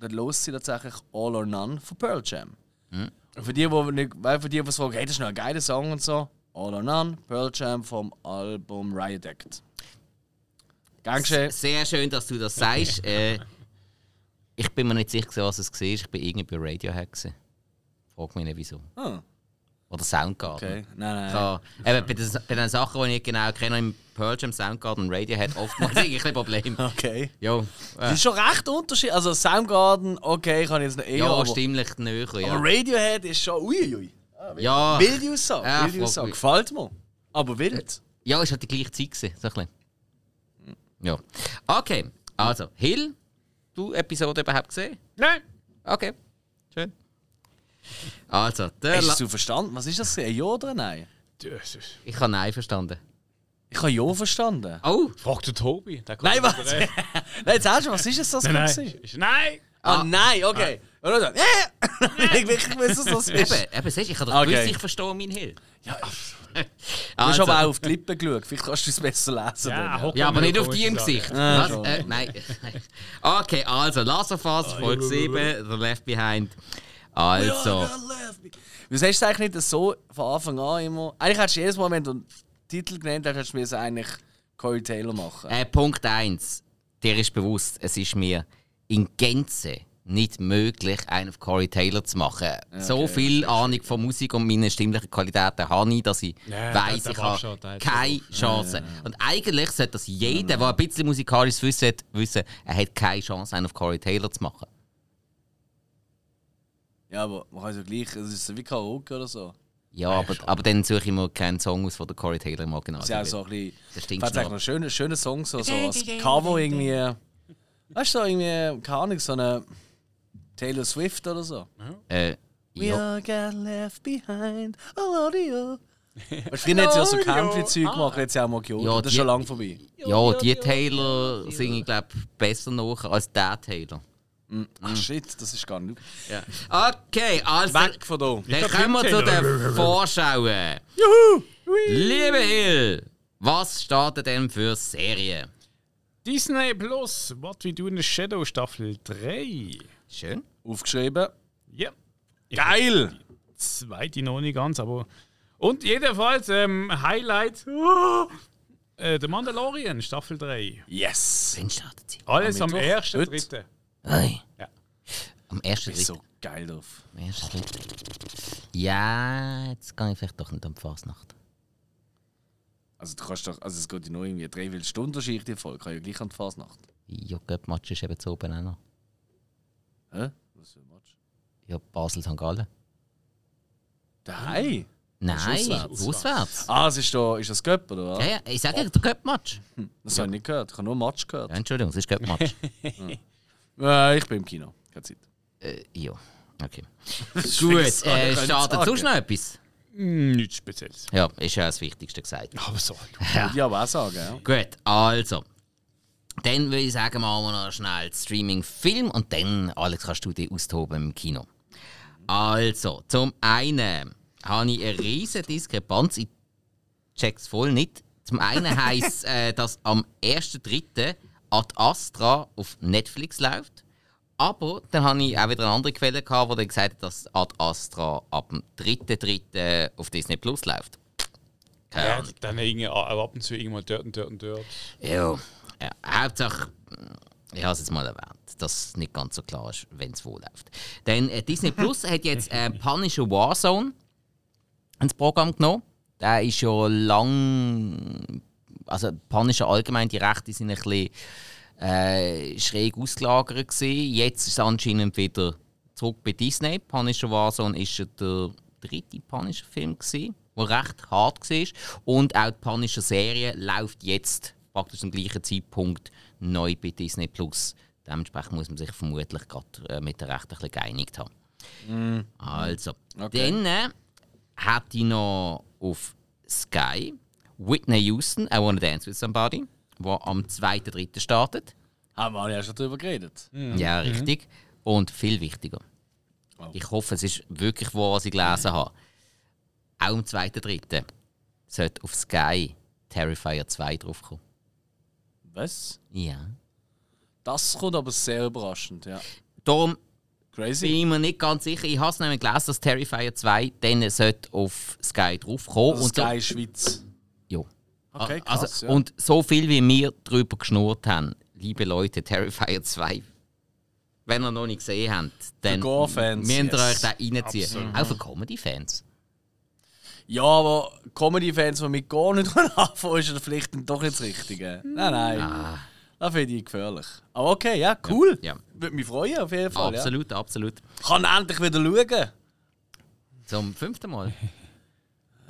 Dann lässt sie tatsächlich All or None von Pearl Jam. Und für die, die nicht, weil für die, die fragen, hey, das ist noch ein geiler Song und so. All or None, Pearl Jam vom Album Riot Act. Geschehen. Sehr schön, dass du das sagst. äh, ich bin mir nicht sicher, was es war. Ich bin irgendwie bei Radiohead. Frag mich nicht wieso. Ah, Oder Soundgarden. okay. Nein, nein. Habe, eben, bei, den, bei den Sachen, die ich genau kenne, im Pearl Jam, Soundgarden und Radiohead, oftmals ein Problem. Okay. Jo, Das ist schon recht unterschiedlich. Also Soundgarden, okay, kann ich jetzt noch eher. ja, aber, stimmlich näher. aber Ja, Radiohead ist schon. Uiuiui. ja, Wilde Aussage. Ja, wilde Aussage. gut. Gefällt mir. Aber wild. ja, es hat die gleiche Zeit so ein bisschen. Ja. Okay, also, Hill, du Episode überhaupt gesehen? Nein! Okay, schön. Also, der Hast du verstanden? Was ist das? Ein Ja oder ein Nein? Ich habe Nein verstanden. Ich habe Ja verstanden. Oh, Frag den Tobi. Der Nein, was? Nein, jetzt hast du, was ist das? das Nein, nein. Nein! Ah, nein, okay. Oder so, ja! ich wirklich wissen, was das ist. eben, eben, siehst, du, ich habe doch Okay. gewusst, ich verstehe meinen Hill. Ja, du Also, hast aber auch auf die Lippen geschaut. Vielleicht kannst du es besser lesen. Ja, ja, aber nicht ja auf die im. Gesicht. Ah, Was? schon. Äh, nein. Okay, also, Last of Us, Folge 7, The Left Behind. Also, Wieso hast du es eigentlich nicht so von Anfang an immer. Eigentlich hättest du jedes Mal, wenn du einen Titel genannt hast, hättest du mir es eigentlich Corey Taylor machen. äh, Punkt 1. Dir ist bewusst, es ist mir in Gänze nicht möglich, einen auf Corey Taylor zu machen. so viel Ahnung von Musik und meinen stimmlichen Qualitäten habe ich, dass ich Ja, weiss, der ich habe schon, keine Chance. Und eigentlich sollte das jeder, der ein bisschen musikalisches Wissen hat, wissen, er hat keine Chance, einen auf Corey Taylor zu machen. Ja, aber man kann es ja gleich. Es ist wie Karaoke oder so. Ja, aber, aber dann suche ich mir keinen Song aus, der Corey Taylor im Original Das ist ja so ein bisschen. Das eigentlich schon. noch schöne, schöne Songs, so, so als Cover irgendwie. Weißt du, so irgendwie, keine Ahnung, so eine Taylor Swift oder so. Äh, We ja. all got left behind, all you. Weißt früher hat sie ja so Country-Zeug gemacht, jetzt ja auch mal gehört. Ja, das ist schon lange vorbei. ja, die Taylor singe ich glaube besser nach als der Taylor. Ach shit, das ist gar nicht. Ja. Okay, also Weg von da. dann kommen wir zu den Vorschauen. Liebe Hill, was startet denn für Serien? Disney Plus, What We Do in the Shadow Staffel 3. Schön. Aufgeschrieben. Ja. Geil! Die zweite noch nicht ganz, aber Und jedenfalls, ähm, Highlight: oh, äh, The Mandalorian, Staffel 3. Yes! Wann startet sie? Alles am Mittwoch? 1.3. Hey. Ja. Am ersten Ich bin Dritten. so geil drauf. Am ersten Dritten. Ja, jetzt gehe ich vielleicht doch nicht am Fasnacht. Also du kannst doch, also es geht ja nur irgendwie drei Stunden Schicht die Folge, kann ja gleich an die Fasnacht. Ja, Göppmatch ist eben zu oben auch noch. Hä? Was für ein Match? Ja, Basel St. Gallen. Daheim? Nein, auswärts. auswärts. Ah, es ist, da, ist das Göpp, oder was? Ja, ja, ich sage ja, der Göppmatch. Das habe ich nicht gehört. Ich habe nur Match gehört. Ja, Entschuldigung, es ist Göppmatch. Äh, ich bin im Kino. Keine Zeit. äh, ja, okay. Gut, äh, startet sonst noch etwas? Hm, Nichts Spezielles. Ja, ist ja das Wichtigste gesagt. Aber so. Würde ich aber auch sagen, ja. Gut, also. Dann würde ich sagen, machen wir noch schnell Streaming-Film und dann, Alex, kannst du dich austoben im Kino. Also, zum einen habe ich eine riesige Diskrepanz. Ich check's voll nicht. Zum einen heisst äh, dass am 1.3. Ad Astra auf Netflix läuft. Aber dann habe ich auch wieder eine andere Quelle, gehabt, die dann gesagt hat, dass Ad Astra ab dem 3.3. auf Disney Plus läuft. Keine Ja, Ahnung. dann irgendwie ab und zu irgendwann dort und dort und dort. Ja, ja Hauptsache, ich habe es jetzt mal erwähnt, dass es nicht ganz so klar ist, wenn es wo läuft. Denn äh, Disney Plus hat jetzt äh, Punisher Warzone ins Programm genommen. Der ist ja lang. Also, Punisher allgemein, die Rechte sind ein bisschen äh, schräg ausgelagert. Gewesen. Jetzt ist es anscheinend wieder zurück bei Disney. Punisher Warzone ist der dritte Punisher-Film, der recht hart war. Und auch die Punisher-Serie läuft jetzt praktisch am gleichen Zeitpunkt neu bei Disney Plus. Dementsprechend muss man sich vermutlich gerade äh, mit der Rechten ein bisschen geeinigt haben. Also, Okay. dann äh, hat ich noch auf Sky Whitney Houston, I Wanna Dance with Somebody, der am 2.3. startet. Haben wir ja schon drüber geredet. Ja, richtig. Und viel wichtiger. Oh. Ich hoffe, es ist wirklich wahr, was ich gelesen habe. Auch am 2.3. sollte auf Sky Terrifier 2 draufkommen. Was? Ja. Das kommt aber sehr überraschend, ja. Darum Crazy. bin ich mir nicht ganz sicher. Ich habe es nämlich gelesen, dass Terrifier 2 dann sollte auf Sky draufkommen. Also und so- Sky Schweiz. Ja. Okay, krass, also, ja. Und so viel wie wir darüber geschnurrt haben, liebe Leute, Terrifier 2, wenn ihr noch nicht gesehen habt, dann müsst ihr yes. euch da reinziehen. Auch für Comedy-Fans. Ja, aber Comedy-Fans, die mit gar nicht anfangen, ist vielleicht doch nicht das Richtige. Nein, nein. Ah. Das finde ich gefährlich. Aber okay, ja, cool. Ja. Würde mich freuen, auf jeden Fall. Absolut, absolut. Ja. Kann endlich wieder schauen. Zum fünften Mal.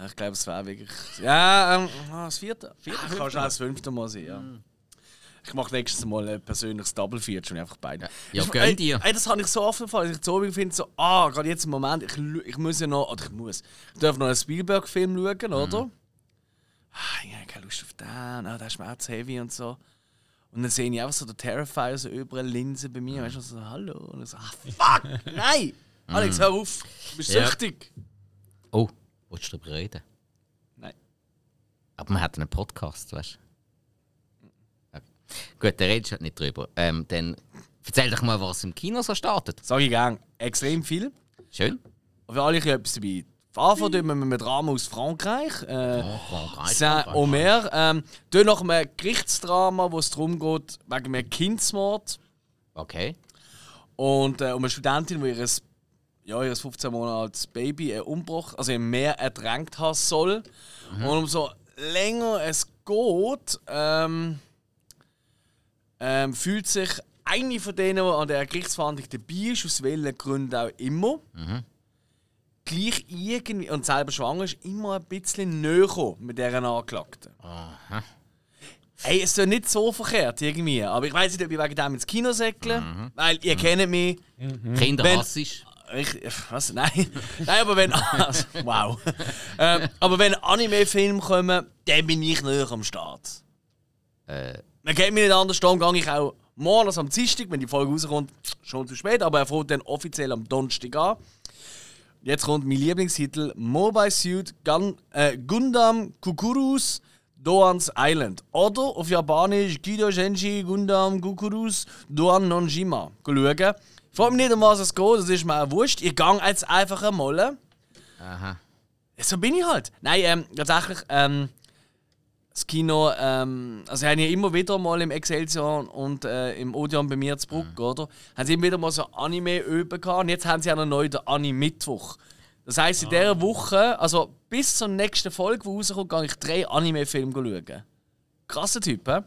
Ich glaube, es wäre wirklich. Ja, ähm, ah, das vierte. vierte ah, kann schon auch das fünfte Mal sein, ja. Ich mache nächstes Mal ein persönliches Double Feature und einfach beide. Ja, Ich- gönn dir. Ey, das habe ich so oft gefallen. Ich so finde so, ah, gerade jetzt im Moment, ich, ich muss ja noch, oder ich muss, ich darf noch einen Spielberg-Film schauen, oder? Ah, ich habe keine Lust auf den, ah, der ist mir auch zu heavy und so. Und dann sehe ich einfach so den Terrifier so über eine Linse bei mir, weißt du, so, hallo. Und ich so, ah, fuck, nein! Alex, hör auf, du bist Ja. süchtig. Oh, willst du darüber reden? Nein. Aber man hat einen Podcast, weißt du? Gut, da redest du halt nicht drüber. Ähm, dann erzähl doch mal, was im Kino so startet. Sag ich gern, extrem viel. Schön. Für alle ein etwas dabei. Anfangen tun wir mit einem Drama aus Frankreich. Äh, Oh, Frankreich. Saint-Omer. Ähm, dann nach einem Gerichtsdrama, wo es darum geht, wegen einem Kindsmord. Okay. Und äh, um eine Studentin, die ihres, ja, ihres 15 Monate altes Baby einen Umbruch, also im Meer ertränkt haben soll. Und umso länger es geht, ähm, ähm, fühlt sich eine von denen, die an der Gerichtsverhandlung dabei ist, aus welchen Gründen auch immer, gleich irgendwie, und selber schwanger ist, immer ein bisschen näher mit dieser Anklagten. Ey, es ist ja nicht so verkehrt irgendwie, aber ich weiß nicht, ob ich wegen dem ins Kino säckle, weil ihr kennt mich. Kinder Wenn- hassisch. Ich, was? Nein. Nein, aber wenn. Also, wow. ähm, aber wenn Anime-Filme kommen, dann bin ich näher am Start. Äh, Dann geht mir nicht anders, dann gehe ich auch morgen also am Dienstag, wenn die Folge rauskommt, schon zu spät, aber er fängt dann offiziell am Donnerstag an. Jetzt kommt mein Lieblingstitel Mobile Suit Gun, äh, Gundam Kukurus Doans Island. Oder auf Japanisch Kido Shenji Gundam Kukurus Doan Nonjima. Schauen. Ich frage mich nicht, um was es geht, das ist mir auch wurscht. Ich gehe jetzt einfach einmal. aha. So bin ich halt. Nein, ähm, tatsächlich, ähm, das Kino, ähm, also haben ja immer wieder mal im Excelsior und äh, im Odeon bei mir zu Bruck, mhm. oder? Haben sie immer wieder mal so Anime üben gehabt und jetzt haben sie auch noch neu den Anime-Mittwoch. Das heisst, in ah. dieser Woche, also bis zur nächsten Folge, die rauskommt, gehe ich drei Anime-Filme schauen. Krasser Typ, hä?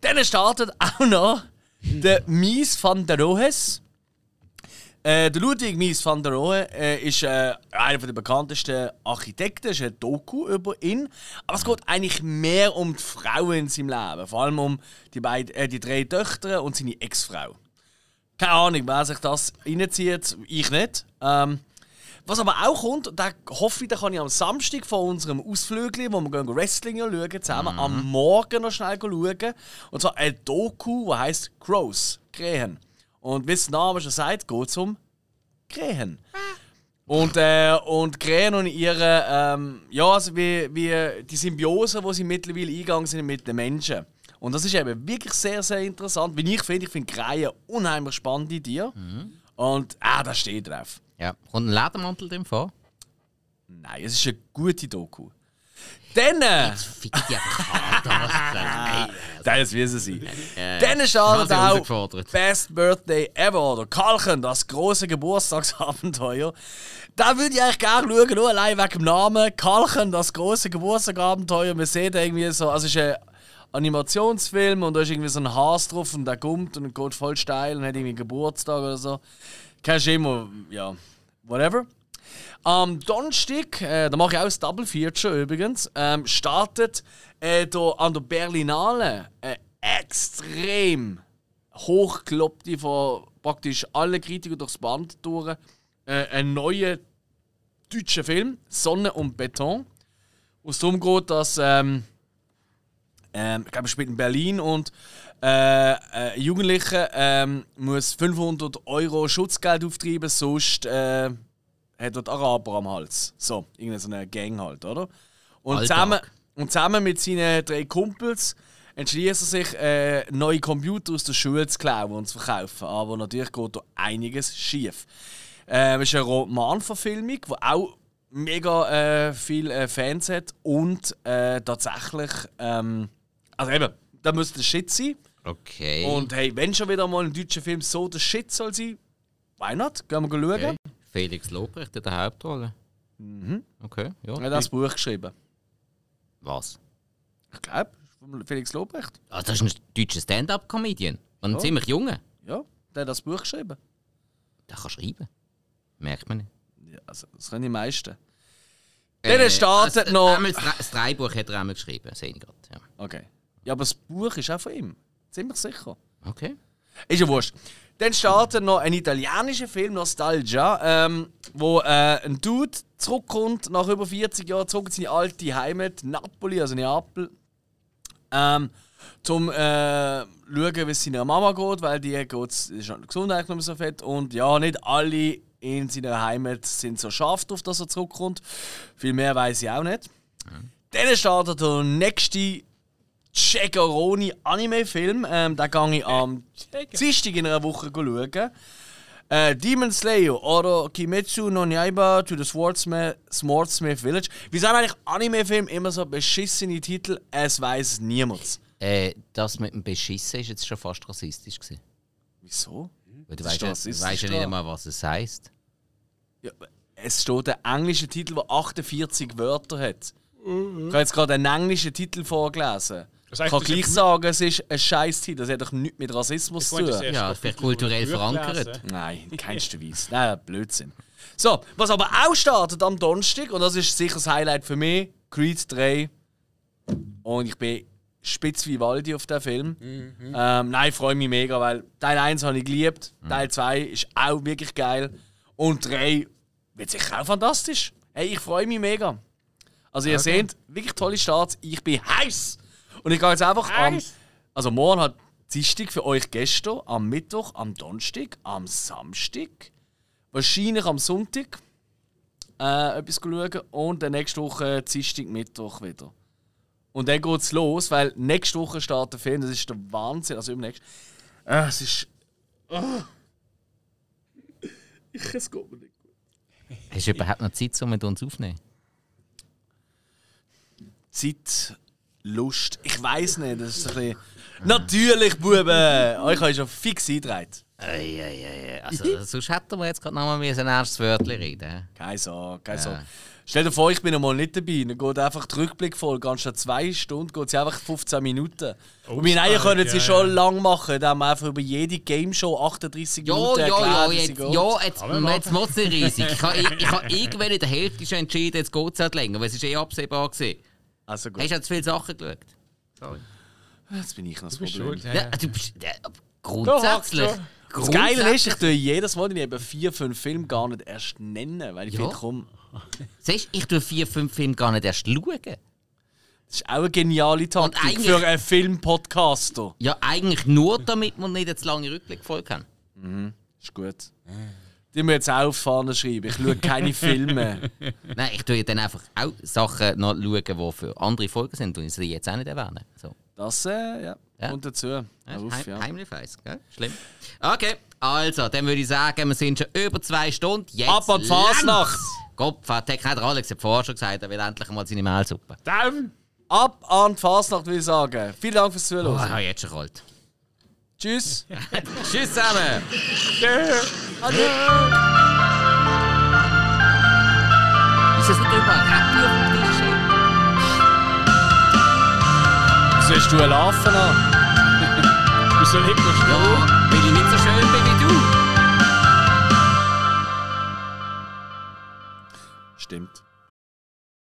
Dann startet auch noch der Mies van der Rohes. Äh, der Ludwig Mies van der Rohe äh, ist äh, einer der bekanntesten Architekten, ist ein Doku über ihn. Aber es geht eigentlich mehr um die Frauen in seinem Leben. Vor allem um die, beiden, äh, die drei Töchter und seine Ex-Frau. Keine Ahnung, wer sich das reinzieht, ich nicht. Ähm, was aber auch kommt, da hoffe ich, da kann ich am Samstag von unserem Ausflug, wo wir gehen Wrestling schauen, zusammen mhm. am Morgen noch schnell schauen. Und zwar ein Doku, das heisst Crows, Krähen. Und wie es Name schon sagt, geht es um Krähen. Und, äh, und Krähen und ihre, ähm, ja, also wie, wie die Symbiose, die sie mittlerweile eingegangen sind mit den Menschen. Und das ist eben wirklich sehr, sehr interessant. Wie ich finde, ich finde Krähen unheimlich spannend in dir. Mhm. Und ah, da steht drauf. Ja. Kommt ein Ledermantel dem vor? Nein, es ist eine gute Doku. Dann. Jetzt fickt die einfach Das wissen sie. Äh, Dann startet auch Best Birthday Ever oder Kalken, das große Geburtstagsabenteuer. Da würde ich eigentlich gerne schauen, nur allein wegen dem Namen. Kalken, das große Geburtstagsabenteuer. Man sieht irgendwie so, also es ist ein Animationsfilm und da ist irgendwie so ein Has drauf und der kommt und geht voll steil und hat irgendwie Geburtstag oder so. Kennst du immer, ja, whatever. Am Donnerstag, äh, da mache ich auch das Double Feature übrigens, ähm, startet äh, an der Berlinale äh, extrem hochgelobte von praktisch allen Kritikern durchs Band durch äh, ein neuer deutscher Film, Sonne und Beton. Wo es darum geht, dass ähm, ähm, ich glaube, spielt in Berlin und äh, äh, ein Jugendlicher ähm, muss 500 Euro Schutzgeld auftreiben, sonst äh, hat dort Araber am Hals. So, irgendeine Gang halt, oder? Und zusammen, und zusammen mit seinen drei Kumpels entschließt er sich, äh, neue Computer aus der Schule zu klauen und zu verkaufen. Aber natürlich geht da einiges schief. Äh, es ist eine Romanverfilmung, die auch mega äh, viele äh, Fans hat und äh, tatsächlich, ähm, also eben, da müsste der Shit sein. Okay. Und hey, wenn schon wieder mal ein deutscher Film so der Shit soll sein, why not? Gehen wir schauen. Okay. Felix Lobrecht in der Hauptrolle. Mhm. Okay, ja. Er hat das Buch geschrieben. Was? Ich glaube, von Felix Lobrecht. Ah, das ist ein deutscher Stand-up-Comedian. Und ein ja. ziemlich junger. Ja, der hat das Buch geschrieben. Der kann schreiben. Merkt man nicht. Ja, also, das können die meisten. Äh, Dann startet also, noch. Einmal das Dreibuch hat er einmal geschrieben, sehe ich gerade. Ja. Okay. Ja, aber das Buch ist auch von ihm. Ziemlich sicher. Okay. Ist ja wurscht. Dann startet noch ein italienischer Film, Nostalgia, ähm, wo äh, ein Dude zurückkommt, nach über 40 Jahren zurück in seine alte Heimat, Napoli, also Neapel, ähm, zum äh, schauen, wie es seiner Mama geht, weil die geht, ist Gesundheit nicht mehr so fett und ja, nicht alle in seiner Heimat sind so scharf drauf, dass er zurückkommt. Viel mehr weiß ich auch nicht. Mhm. Dann startet der nächste Chegaroni Anime-Film. Ähm, den gehe ich am Dienstag in einer Woche schauen. Äh, Demon Slayer oder Kimetsu no Yaiba to the Swordsmith, Swordsmith Village. Wie sagen eigentlich Anime-Film immer so beschissene Titel? Es weiß niemand. Äh, das mit dem Beschissen ist jetzt schon fast rassistisch gewesen. Wieso? Weil du weißt, ja, weißt ja nicht einmal, was es heißt. Ja, es steht ein englischer Titel, der 48 Wörter hat. Mhm. Ich habe jetzt gerade einen englischen Titel vorgelesen. Ich kann gleich sagen, es ist ein Scheiß-Titel. Das hat doch nichts mit Rassismus zu tun. Ja, vielleicht kulturell verankert. Nein, in keinster Weise. Nein, Blödsinn. So, was aber auch startet am Donnerstag, und das ist sicher das Highlight für mich, Creed 3. Und ich bin spitz wie Waldi auf den Film. Mhm. Ähm, nein, ich freue mich mega, weil Teil 1 habe ich geliebt, mhm. Teil 2 ist auch wirklich geil. Und 3 wird sicher auch fantastisch. Hey, ich freue mich mega. Also, ihr okay. seht, wirklich tolle Starts. Ich bin heiß und ich gehe jetzt einfach am. Also morgen hat Dienstag für euch gestern, am Mittwoch, am Donnerstag, am Samstag, wahrscheinlich am Sonntag äh, etwas schauen und dann nächste Woche Dienstag, Mittwoch wieder. Und dann geht es los, weil nächste Woche startet der Film, das ist der Wahnsinn. Also übernächst. Äh, es ist. Oh. Ich, es geht mir nicht gut. Hast du überhaupt noch Zeit, um mit uns aufzunehmen? Zeit, Lust. Ich weiß nicht, das ist ein bisschen. Natürlich, Buben! Euch habe ich schon fix eingetragen. Eieiei. Also, sonst hätten wir jetzt gerade noch mal ein erstes Wörtchen reden. Keine Sorge, keine Sorge. Stell dir vor, ich bin einmal nicht dabei. Dann geht einfach der Rückblick voll. Anstatt zwei Stunden geht sie einfach 15 Minuten. Und meine Eier können sie ja, schon lang machen, da haben wir einfach über jede Game Show 38 Ja, Minuten ja, ja, erklärt, wie sie jetzt, ja, jetzt, jetzt muss es riesig. Ich habe ich, ich hab irgendwann in der Hälfte schon entschieden, jetzt geht es halt länger, weil es ist eh absehbar gewesen. Also gut, Hast du ja zu viele Sachen geschaut? Sorry. jetzt bin ich noch das Problem. schuld. Ja, du bist, ja, grundsätzlich. Das Geile ist, ich tue jedes Mal die vier, fünf Filme gar nicht erst nennen, weil ich Ja. finde, komm, Siehst du, ich tue vier, fünf Filme gar nicht erst schauen. das ist auch eine geniale Taktik eigentlich- für einen Filmpodcaster. Ja, eigentlich nur, damit wir nicht jetzt lange Rückblickfolge haben. Ist gut. Die müssen jetzt auch auf schreiben. Ich schaue keine Filme. Nein, ich tue ja dann einfach auch Sachen noch schauen, die für andere Folgen sind und ich sie jetzt auch nicht erwähnen. So. Das äh, ja, Ja. kommt dazu. Ja, heim, ja. Heimlich weiss, gell? Schlimm. Okay, also, dann würde ich sagen, wir sind schon über zwei Stunden. Jetzt Ab an die Fasnacht! Kopf hat der hat Alex hat vorher schon gesagt, er will endlich mal seine Mehlsuppe. Daumen! Ab an die Fasnacht, würde ich sagen. Vielen Dank fürs Oh, Zuhören. ich habe jetzt schon kalt. Tschüss. Tschüss zusammen! Ist das nicht überall Happy auf dem Tisch? ey? Sollst du laufen an? Wieso liegt noch schnell? Ja, weil ich nicht so schön bin wie du. Stimmt.